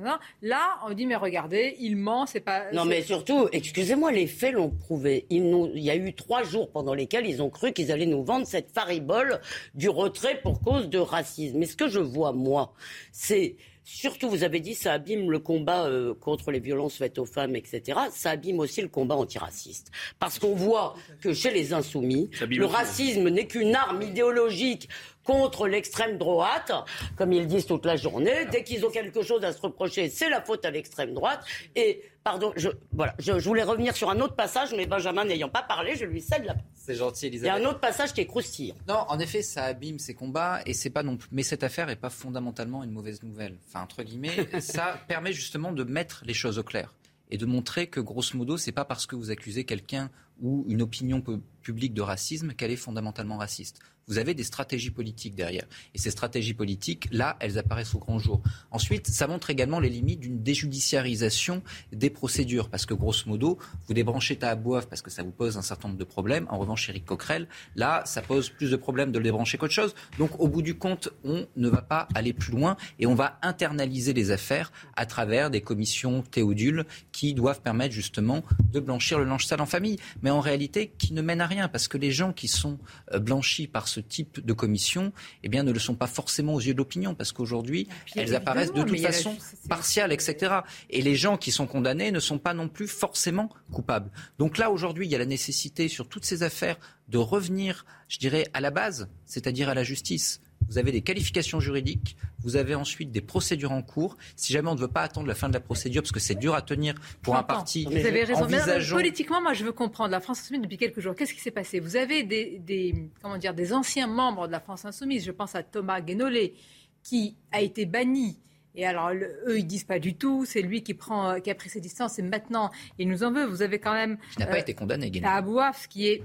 Là, on dit, mais regardez, il ment, c'est pas. Non, mais surtout, excusez-moi, les faits l'ont prouvé. Ils nous- il y a eu trois jours pendant lesquels ils ont cru qu'ils allaient nous vendre cette faribole du retrait pour cause de racisme. Mais ce que je vois, moi, c'est surtout, vous avez dit, ça abîme le combat euh, contre les violences faites aux femmes, etc. Ça abîme aussi le combat antiraciste. Parce qu'on voit que chez les insoumis, le tout. racisme n'est qu'une arme idéologique contre l'extrême droite, comme ils disent toute la journée. Dès qu'ils ont quelque chose à se reprocher, c'est la faute à l'extrême droite. Et, pardon, je, voilà, je, je voulais revenir sur un autre passage, mais Benjamin n'ayant pas parlé, je lui cède la C'est gentil, Il y a Elisabeth. un autre passage qui est croustillant. Non, en effet, ça abîme ces combats et c'est pas non plus. Mais cette affaire est pas fondamentalement une mauvaise nouvelle. Enfin, entre guillemets, ça permet justement de mettre les choses au clair et de montrer que grosso modo, c'est pas parce que vous accusez quelqu'un ou une opinion pu- publique de racisme qu'elle est fondamentalement raciste. Vous avez des stratégies politiques derrière. Et ces stratégies politiques, là, elles apparaissent au grand jour. Ensuite, ça montre également les limites d'une déjudiciarisation des procédures. Parce que, grosso modo, vous débranchez Tahabouaf parce que ça vous pose un certain nombre de problèmes. En revanche, Éric Coquerel, là, ça pose plus de problèmes de le débrancher qu'autre chose. Donc, au bout du compte, on ne va pas aller plus loin et on va internaliser les affaires à travers des commissions théodules qui doivent permettre justement de blanchir le linge sale en famille. Mais en réalité, qui ne mènent à rien parce que les gens qui sont euh, blanchis par ce type de commission, eh bien, ne le sont pas forcément aux yeux de l'opinion parce qu'aujourd'hui, elles apparaissent de toute la façon c'est- partiales, etc. Et les gens qui sont condamnés ne sont pas non plus forcément coupables. Donc là, aujourd'hui, il y a la nécessité sur toutes ces affaires de revenir, je dirais, à la base, c'est-à-dire à la justice. Vous avez des qualifications juridiques, vous avez ensuite des procédures en cours. Si jamais on ne veut pas attendre la fin de la procédure, parce que c'est dur à tenir pour un parti, Vous avez raison. Mais, politiquement, moi, je veux comprendre. La France Insoumise, depuis quelques jours, qu'est-ce qui s'est passé? Vous avez des, des- comment dire, des anciens membres de la France Insoumise. Je pense à Thomas Guénolé, qui a été banni. Et alors, le- eux, ils disent pas du tout. C'est lui qui, prend, qui a pris ses distances. Et maintenant, il nous en veut. Vous avez quand même. qui n'a pas euh, été condamné, Guénon. Tahabouaf, qui est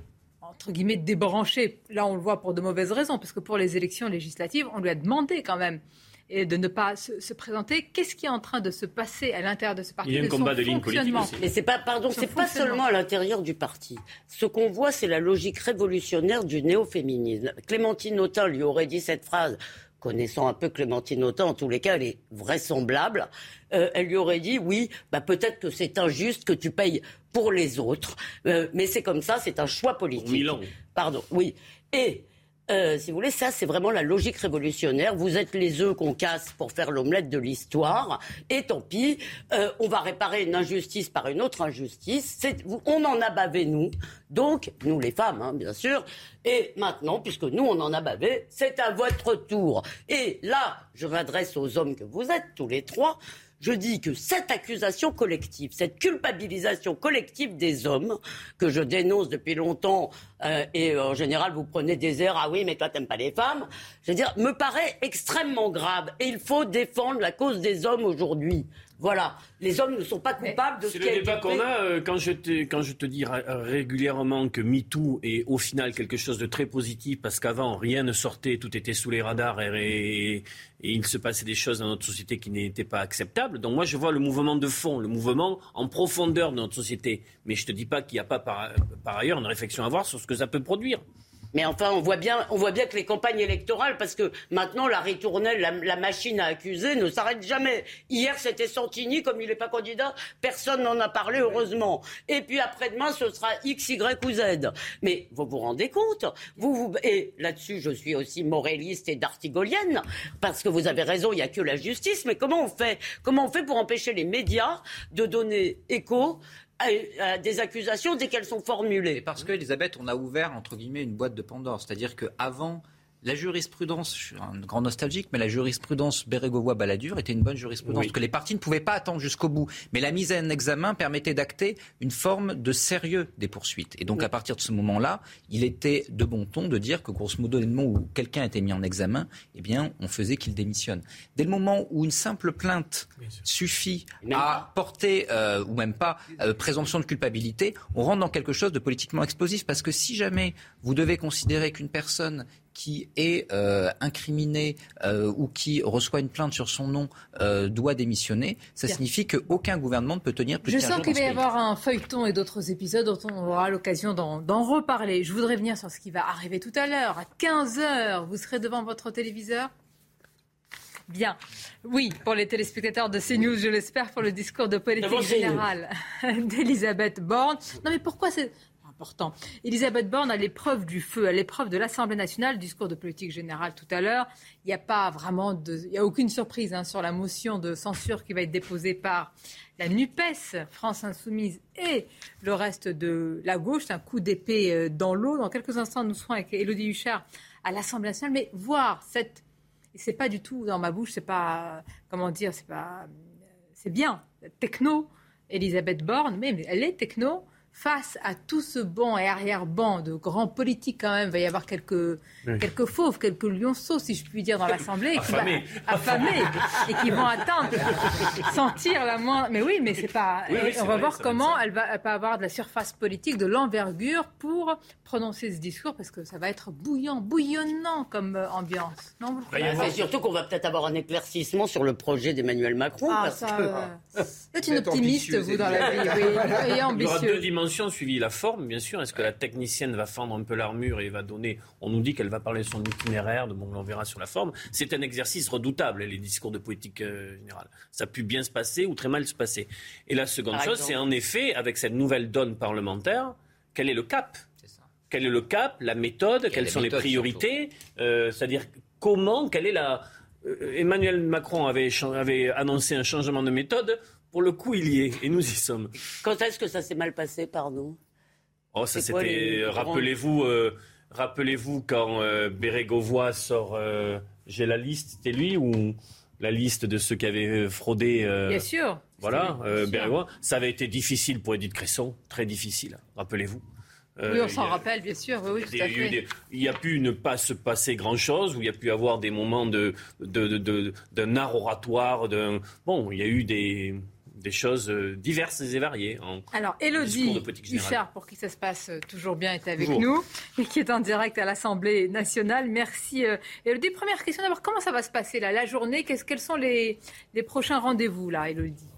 entre guillemets débranché. Là, on le voit pour de mauvaises raisons, parce que pour les élections législatives, on lui a demandé quand même et de ne pas se, se présenter. Qu'est-ce qui est en train de se passer à l'intérieur de ce parti Il y a un de son combat de ligne politique aussi. Mais c'est pas, pardon, c'est pas seulement à l'intérieur du parti. Ce qu'on voit, c'est la logique révolutionnaire du néo-féminisme. Clémentine Autain lui aurait dit cette phrase. Connaissant un peu Clémentine Autain, en tous les cas, elle est vraisemblable. Euh, elle lui aurait dit, oui, bah peut-être que c'est injuste que tu payes pour les autres, euh, mais c'est comme ça, c'est un choix politique. Milan. Pardon, oui. Et euh, si vous voulez, ça, c'est vraiment la logique révolutionnaire. Vous êtes les œufs qu'on casse pour faire l'omelette de l'histoire. Et tant pis, euh, on va réparer une injustice par une autre injustice. On en a bavé, nous. Donc, nous les femmes, hein, bien sûr. Et maintenant, puisque nous, on en a bavé, c'est à votre tour. Et là, je m'adresse aux hommes que vous êtes, tous les trois. Je dis que cette accusation collective, cette culpabilisation collective des hommes, que je dénonce depuis longtemps, euh, et en général vous prenez des airs, ah oui, mais toi t'aimes pas les femmes, je veux dire, me paraît extrêmement grave. Et il faut défendre la cause des hommes aujourd'hui. Voilà, les hommes ne sont pas coupables de ce C'est qui le a été débat qu'on fait. a euh, quand, je te, quand je te dis régulièrement que MeToo est au final quelque chose de très positif parce qu'avant rien ne sortait, tout était sous les radars et, et- et il se passait des choses dans notre société qui n'étaient pas acceptables. Donc moi je vois le mouvement de fond, le mouvement en profondeur de notre société. Mais je te dis pas qu'il n'y a pas par, par ailleurs une réflexion à avoir sur ce que ça peut produire. Mais enfin, on voit bien, on voit bien que les campagnes électorales, parce que maintenant la ritournelle, la, la machine à accuser ne s'arrête jamais. Hier, c'était Santini, comme il n'est pas candidat, personne n'en a parlé, heureusement. Et puis après-demain, ce sera X, Y ou Z. Mais vous vous rendez compte vous, vous, Et là-dessus, je suis aussi moraliste et d'artigolienne, parce que vous avez raison, il n'y a que la justice. Mais comment on fait Comment on fait pour empêcher les médias de donner écho des accusations dès qu'elles sont formulées Parce que, Elisabeth, on a ouvert, entre guillemets, une boîte de Pandore. C'est-à-dire qu'avant, la jurisprudence, je suis un grand nostalgique, mais la jurisprudence Bérégovoy-Balladur était une bonne jurisprudence, Oui. que les partis ne pouvaient pas attendre jusqu'au bout. Mais la mise en examen permettait d'acter une forme de sérieux des poursuites. Et donc, à partir de ce moment-là, il était de bon ton de dire que, grosso modo, dès le moment où quelqu'un était mis en examen, eh bien, on faisait qu'il démissionne. Dès le moment où une simple plainte suffit à porter, euh, ou même pas, euh, présomption de culpabilité, on rentre dans quelque chose de politiquement explosif. Parce que si jamais vous devez considérer qu'une personne qui est euh, incriminé euh, ou qui reçoit une plainte sur son nom euh, doit démissionner, ça signifie qu'aucun gouvernement ne peut tenir plus Je de 15 sens qu'il va y avoir un feuilleton et d'autres épisodes dont on aura l'occasion d'en reparler. Je voudrais venir sur ce qui va arriver tout à l'heure. À 15h, vous serez devant votre téléviseur? Bien. Oui, pour les téléspectateurs de CNews, je l'espère, pour le discours de politique générale d'Elisabeth Borne. Non, mais pourquoi c'est important Elisabeth Borne à l'épreuve du feu, à l'épreuve de l'Assemblée nationale, discours de politique générale tout à l'heure. Il n'y a pas vraiment il y a aucune surprise hein, sur la motion de censure qui va être déposée par la Nupes, France Insoumise et le reste de la gauche. Un coup d'épée euh, dans l'eau. Dans quelques instants, nous serons avec Élodie Huchard à l'Assemblée nationale. Mais voir cette, et c'est pas du tout dans ma bouche, c'est pas, comment dire, c'est pas, c'est bien, techno, Elisabeth Borne, mais elle est techno. Face à tout ce banc et arrière-banc de grands politiques, quand même, il va y avoir quelques, Oui. quelques fauves, quelques lionceaux, si je puis dire, dans l'Assemblée, qui va- Affamés. affamés, et qui vont attendre, sentir la moindre. Mais oui, mais c'est pas. Oui, oui, on va vrai, voir comment elle va, elle va avoir de la surface politique, de l'envergure pour prononcer ce discours, parce que ça va être bouillant, bouillonnant comme euh, ambiance. Non, vous pas C'est surtout qu'on va peut-être avoir un éclaircissement sur le projet d'Emmanuel Macron. Ah, parce ça, que... euh, Vous êtes une optimiste, vous, dans la vie, oui, et Il dimensions suivi la forme, bien sûr. Est-ce que la technicienne va fendre un peu l'armure et va donner. On nous dit qu'elle va parler de son itinéraire, de bon, on verra sur la forme. C'est un exercice redoutable, les discours de politique euh, générale. Ça a pu bien se passer ou très mal se passer. Et la seconde Par chose, c'est en effet, avec cette nouvelle donne parlementaire, quel est le cap? Quel est le cap, la méthode, quelles sont les priorités Euh, C'est-à-dire comment, quelle est la. Euh, Emmanuel Macron avait annoncé un changement de méthode. Pour le coup, il y est, et nous y sommes. Quand est-ce que ça s'est mal passé, pardon? Oh, ça c'était. les grands- Rappelez-vous, euh, rappelez-vous quand euh, Bérégovoy sort. euh, J'ai la liste, c'était lui ou la liste de ceux qui avaient euh, fraudé. euh, Bien sûr. Voilà, euh. Bérégovoy. Ça avait été difficile pour Edith Cresson, très difficile. Rappelez-vous. Euh, Oui, on s'en rappelle, bien sûr. Oui, oui, tout il y à a eu fait. des- il y a pu ne pas se passer grand-chose, où il y a pu avoir des moments de, de, de- de- d'un art oratoire. d'un- Bon, il y a eu des, des choses euh, diverses et variées. en- Alors, Elodie. Huchard, pour qui ça se passe euh, toujours bien, est avec Toujours. nous et qui est en direct à l'Assemblée nationale. Merci. euh, Elodie, première question d'abord, comment ça va se passer là, la journée? Qu'est-ce, Quels sont les, les prochains rendez-vous là, Elodie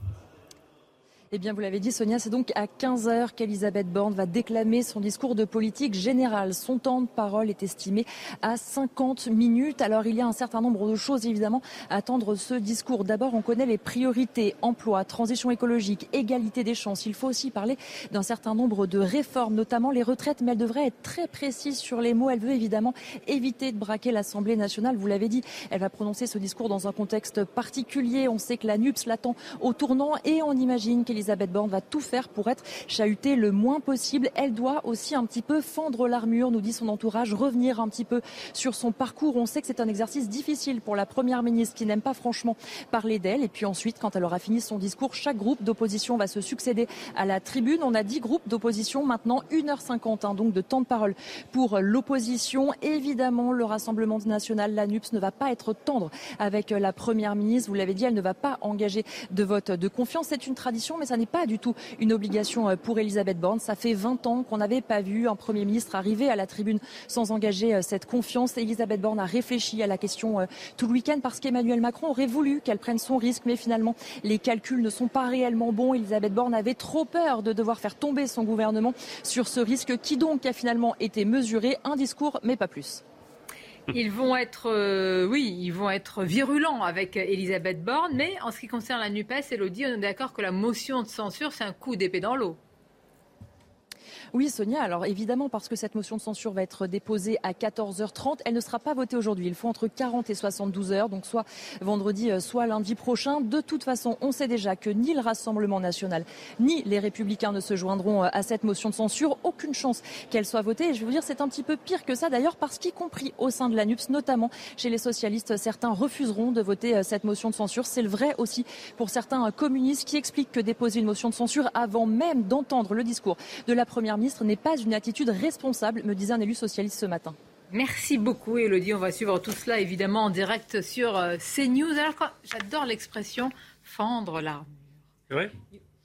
Eh bien, vous l'avez dit, Sonia, c'est donc à 15h qu'Elisabeth Borne va déclamer son discours de politique générale. Son temps de parole est estimé à 50 minutes. Alors, il y a un certain nombre de choses, évidemment, à attendre ce discours. D'abord, on connaît les priorités, emploi, transition écologique, égalité des chances. Il faut aussi parler d'un certain nombre de réformes, notamment les retraites, mais elle devrait être très précise sur les mots. Elle veut évidemment éviter de braquer l'Assemblée nationale. Vous l'avez dit, elle va prononcer ce discours dans un contexte particulier. On sait que la NUPS l'attend au tournant et on imagine qu'Elisabeth Borne va tout faire pour être chahutée le moins possible. Elle doit aussi un petit peu fendre l'armure, nous dit son entourage, revenir un petit peu sur son parcours. On sait que c'est un exercice difficile pour la Première ministre qui n'aime pas franchement parler d'elle. Et puis ensuite, quand elle aura fini son discours, chaque groupe d'opposition va se succéder à la tribune. On a 10 groupes d'opposition, maintenant 1h50 hein, donc de temps de parole pour l'opposition. Évidemment, le Rassemblement national, la NUPS, ne va pas être tendre avec la Première ministre. Vous l'avez dit, elle ne va pas engager de vote de confiance. C'est une tradition, mais ça n'est pas du tout une obligation euh, pour Elisabeth Borne. Ça fait 20 ans qu'on n'avait pas vu un Premier ministre arriver à la tribune sans engager euh, cette confiance. Elisabeth Borne a réfléchi à la question euh, tout le week-end parce qu'Emmanuel Macron aurait voulu qu'elle prenne son risque, mais finalement, les calculs ne sont pas réellement bons. Elisabeth Borne avait trop peur de devoir faire tomber son gouvernement sur ce risque qui donc a finalement été mesuré. Un discours, mais pas plus. Ils vont être, euh, oui, ils vont être virulents avec Elisabeth Borne, mais en ce qui concerne la NUPES, Elodie, on est d'accord que la motion de censure, c'est un coup d'épée dans l'eau. Oui, Sonia. Alors évidemment, parce que cette motion de censure va être déposée à 14h30, elle ne sera pas votée aujourd'hui. Il faut entre 40 et 72 heures, donc soit vendredi, euh, soit lundi prochain. De toute façon, on sait déjà que ni le Rassemblement national, ni les Républicains ne se joindront euh, à cette motion de censure. Aucune chance qu'elle soit votée. Et je vais vous dire, c'est un petit peu pire que ça d'ailleurs, parce qu'y compris au sein de la NUPS, notamment chez les socialistes, certains refuseront de voter euh, cette motion de censure. C'est le vrai aussi pour certains communistes qui expliquent que déposer une motion de censure avant même d'entendre le discours de la Première ministre n'est pas une attitude responsable, me disait un élu socialiste ce matin. Merci beaucoup, Elodie. On va suivre tout cela évidemment en direct sur euh, CNews. Alors, j'adore l'expression fendre l'armure. Ouais.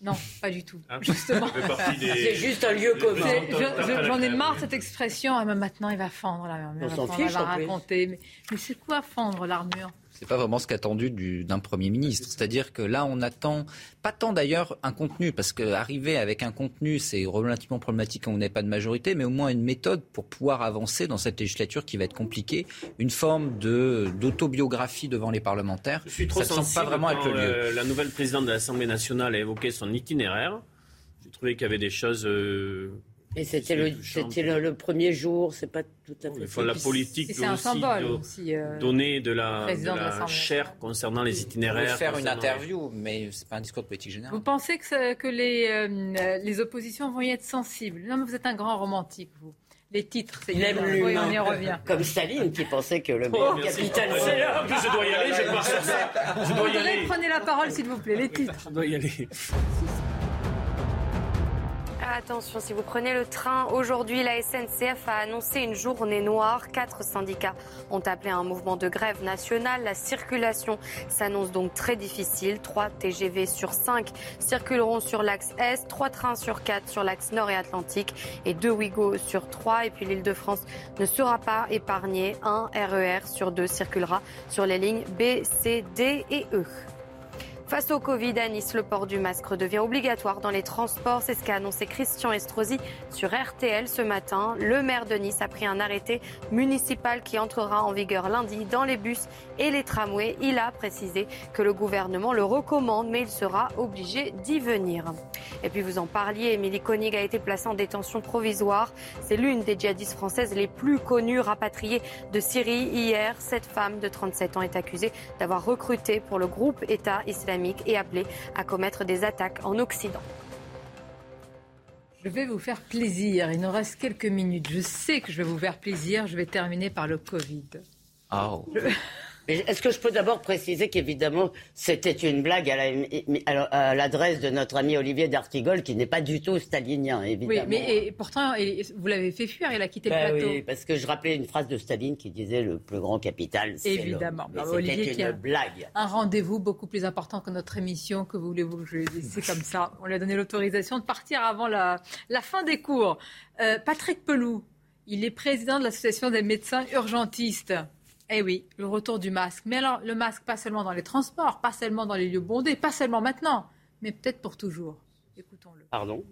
Non, pas du tout. Ah. Justement. C'est juste un lieu commun. J'en ai marre de cette expression. Ah, maintenant, il va fendre l'armure. On s'en fiche. va raconter. Mais, mais c'est quoi fendre l'armure? C'est pas vraiment ce qu'attendu d'un Premier ministre. C'est-à-dire que là, on attend, pas tant d'ailleurs un contenu, parce qu'arriver avec un contenu, c'est relativement problématique quand on n'est pas de majorité, mais au moins une méthode pour pouvoir avancer dans cette législature qui va être compliquée, une forme d'autobiographie devant les parlementaires. Je suis trop ça ne semble pas vraiment être le lieu. La nouvelle présidente de l'Assemblée nationale a évoqué son itinéraire. J'ai trouvé qu'il y avait des choses euh, et c'était le, c'était le, premier jour, c'est pas tout à fait. Il faut la politique c'est un symbole aussi, euh, donner de la, de la chair concernant les itinéraires. faire une interview, mais c'est pas un discours de politique générale. Vous pensez que, que les, euh, les oppositions vont y être sensibles? Non, mais vous êtes un grand romantique, vous. Les titres, c'est L'aime oui, on y revient. Comme Staline qui pensait que le meilleur oh, capital, c'est. En plus, je dois y aller, je sur ça. Je dois y aller. Prenez la parole, s'il vous plaît, les titres. Je dois y aller. Attention, si vous prenez le train, aujourd'hui, la SNCF a annoncé une journée noire. Quatre syndicats ont appelé un mouvement de grève nationale. La circulation s'annonce donc très difficile. Trois TGV sur cinq circuleront sur l'axe Est, trois trains sur quatre sur l'axe Nord et Atlantique et deux Ouigo sur trois. Et puis l'île de France ne sera pas épargnée. Un RER e sur deux circulera sur les lignes B, C, D et E. Face au Covid à Nice, le port du masque devient obligatoire dans les transports. C'est ce qu'a annoncé Christian Estrosi sur RTL ce matin. Le maire de Nice a pris un arrêté municipal qui entrera en vigueur lundi dans les bus et les tramways. Il a précisé que le gouvernement le recommande, mais il sera obligé d'y venir. Et puis vous en parliez, Émilie Koenig a été placée en détention provisoire. C'est l'une des djihadistes françaises les plus connues rapatriées de Syrie. Hier, cette femme de 37 ans est accusée d'avoir recruté pour le groupe État islamique et appelé à commettre des attaques en Occident. Je vais vous faire plaisir. Il nous reste quelques minutes. Je sais que je vais vous faire plaisir. Je vais terminer par le Covid. Oh. Est-ce que je peux d'abord préciser qu'évidemment, c'était une blague à l'adresse de notre ami Olivier d'Artigol, qui n'est pas du tout stalinien, évidemment. Oui, mais pourtant, vous l'avez fait fuir, il a quitté le ben plateau. Oui, parce que je rappelais une phrase de Staline qui disait le plus grand capital, c'est Évidemment. C'était une blague. Un rendez-vous beaucoup plus important que notre émission, que voulez-vous que je C'est comme ça. On lui a donné l'autorisation de partir avant la, la fin des cours. Euh, Patrick Peloux, il est président de l'Association des médecins urgentistes. Eh oui, le retour du masque. Mais alors, le masque, pas seulement dans les transports, pas seulement dans les lieux bondés, pas seulement maintenant, mais peut-être pour toujours. Écoutons-le. Pardon?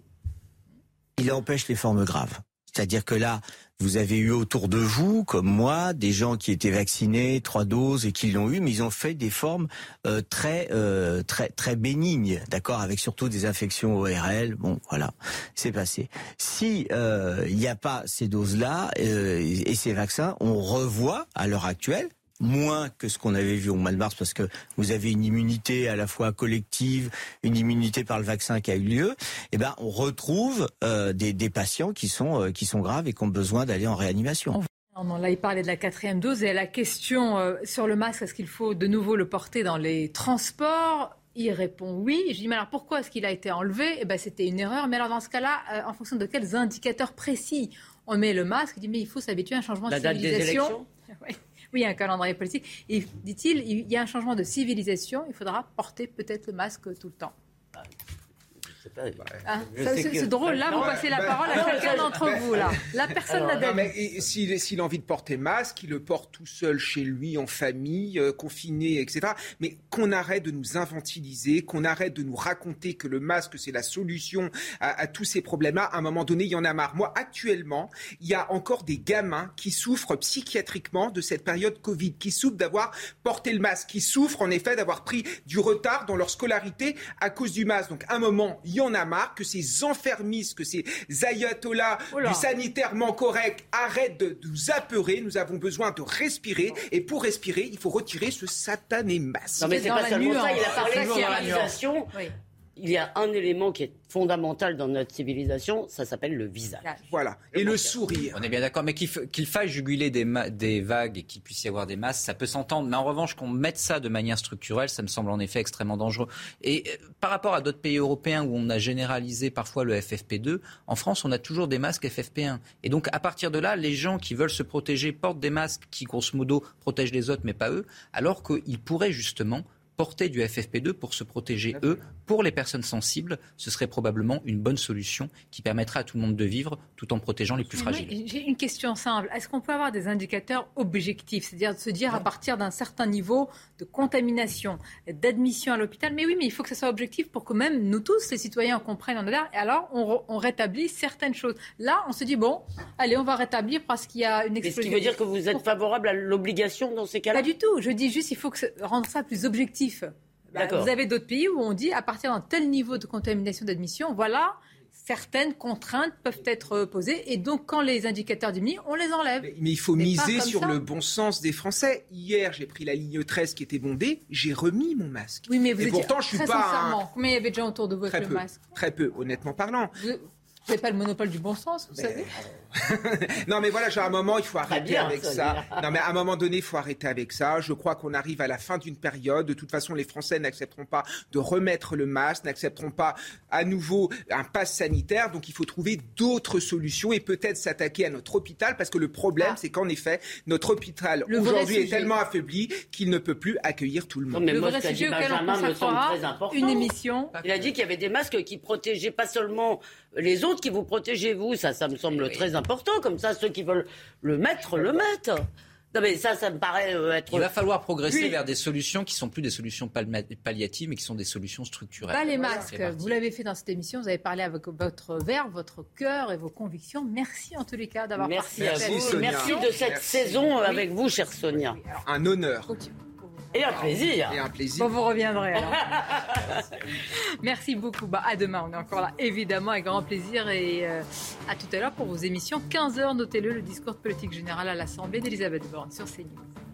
Il empêche les formes graves. C'est-à-dire que là, vous avez eu autour de vous, comme moi, des gens qui étaient vaccinés, trois doses et qui l'ont eu, mais ils ont fait des formes euh, très, euh, très, très bénignes, d'accord, avec surtout des infections ORL. Bon, voilà, c'est passé. Si euh, il n'y a pas ces doses-là et ces vaccins, on revoit à l'heure actuelle moins que ce qu'on avait vu au mois de mars parce que vous avez une immunité à la fois collective, une immunité par le vaccin qui a eu lieu, eh ben on retrouve euh, des, des, patients qui sont euh, qui sont graves et qui ont besoin d'aller en réanimation. Non, là, il parlait de la quatrième dose et à la question euh, sur le masque, est-ce qu'il faut de nouveau le porter dans les transports? Il répond oui. Je dis, mais alors pourquoi est-ce qu'il a été enlevé? Eh ben, c'était une erreur. Mais alors, dans ce cas-là, en fonction de quels indicateurs précis on met le masque? Il dit, mais il faut s'habituer à un changement de civilisation. Oui, un calendrier politique. Et dit-il, il y a un changement de civilisation, il faudra porter peut-être le masque tout le temps. Ah, c'est drôle, là, vous passez la parole à chacun d'entre vous, là. La personne n'a mais S'il a envie de porter masque, il le porte tout seul chez lui, en famille, euh, confiné, etc. Mais qu'on arrête de nous infantiliser, qu'on arrête de nous raconter que le masque, c'est la solution à, tous ces problèmes-là. À un moment donné, il y en a marre. Moi, actuellement, il y a encore des gamins qui souffrent psychiatriquement de cette période Covid, qui souffrent d'avoir porté le masque, qui souffrent en effet d'avoir pris du retard dans leur scolarité à cause du masque. Donc, à un moment, il y en a marre que ces enfermistes, que ces ayatollahs du sanitairement correct arrêtent de nous apeurer. Nous avons besoin de respirer. Et pour respirer, il faut retirer ce satané masque. Non, mais c'est pas seulement ça. Il a parlé de civilisation il y a un élément qui est fondamental dans notre civilisation, ça s'appelle le visage. Voilà, et le sourire. On est bien d'accord, mais qu'il faille juguler des, des vagues et qu'il puisse y avoir des masses, ça peut s'entendre. Mais en revanche, qu'on mette ça de manière structurelle, ça me semble en effet extrêmement dangereux. Et euh, par rapport à d'autres pays européens où on a généralisé parfois le FFP2, en France, on a toujours des masques FFP1. Et donc, à partir de là, les gens qui veulent se protéger portent des masques qui, grosso modo, protègent les autres, mais pas eux, alors qu'ils pourraient justement porter du FFP2 pour se protéger eux. Pour les personnes sensibles, ce serait probablement une bonne solution qui permettrait à tout le monde de vivre tout en protégeant les plus fragiles. J'ai une question simple. Est-ce qu'on peut avoir des indicateurs objectifs C'est-à-dire de se dire à partir d'un certain niveau de contamination, d'admission à l'hôpital, mais oui, mais il faut que ce soit objectif pour que même nous tous, les citoyens, comprennent en. Et alors, on, on, rétablit certaines choses. Là, on se dit, bon, allez, on va rétablir parce qu'il y a une explosion. Ce qui veut dire que vous êtes favorable à l'obligation dans ces cas-là? Pas du tout. Je dis juste, il faut que rendre ça plus objectif. Bah, vous avez d'autres pays où on dit, à partir d'un tel niveau de contamination d'admission, voilà, certaines contraintes peuvent être posées et donc quand les indicateurs diminuent, on les enlève. Mais, il faut miser sur le bon sens des Français. Hier, j'ai pris la ligne 13 qui était bondée, j'ai remis mon masque. Oui, mais vous et pourtant, je suis très pas sincèrement, combien il y avait déjà autour de vous très avec peu, le masque Très peu, honnêtement parlant. Vous n'avez pas le monopole du bon sens, vous savez Non, mais voilà, à un moment, il faut arrêter avec ça. Non, mais à un moment donné, il faut arrêter avec ça. Je crois qu'on arrive à la fin d'une période. De toute façon, les Français n'accepteront pas de remettre le masque, n'accepteront pas à nouveau un pass sanitaire. Donc, il faut trouver d'autres solutions et peut-être s'attaquer à notre hôpital parce que le problème, c'est qu'en effet, notre hôpital aujourd'hui est tellement affaibli qu'il ne peut plus accueillir tout le monde. Non, mais le moi, vrai sujet auquel on Benjamin me semble consacrera très important. une émission. Il a dit qu'il y avait des masques qui protégeaient pas seulement les autres, qui vous protégez vous. Ça, ça me semble très important. Comme ça, ceux qui veulent le mettre, le mettent. Non, mais ça, ça me paraît euh, être. Il va falloir progresser vers des solutions qui sont plus des solutions palliatives, mais qui sont des solutions structurelles. Pas les masques. Vous l'avez fait dans cette émission. Vous avez parlé avec votre verbe, votre cœur et vos convictions. Merci en tous les cas d'avoir Merci participé à à vous. Merci de cette saison avec vous, chère Sonia. Un honneur. Et un plaisir. Et un plaisir. Bon, vous reviendrez alors. Merci beaucoup. Bah, à demain, on est encore là, évidemment, avec grand plaisir. Et euh, à tout à l'heure pour vos émissions. 15h, notez-le, le discours de politique générale à l'Assemblée d'Elisabeth Borne sur CNews.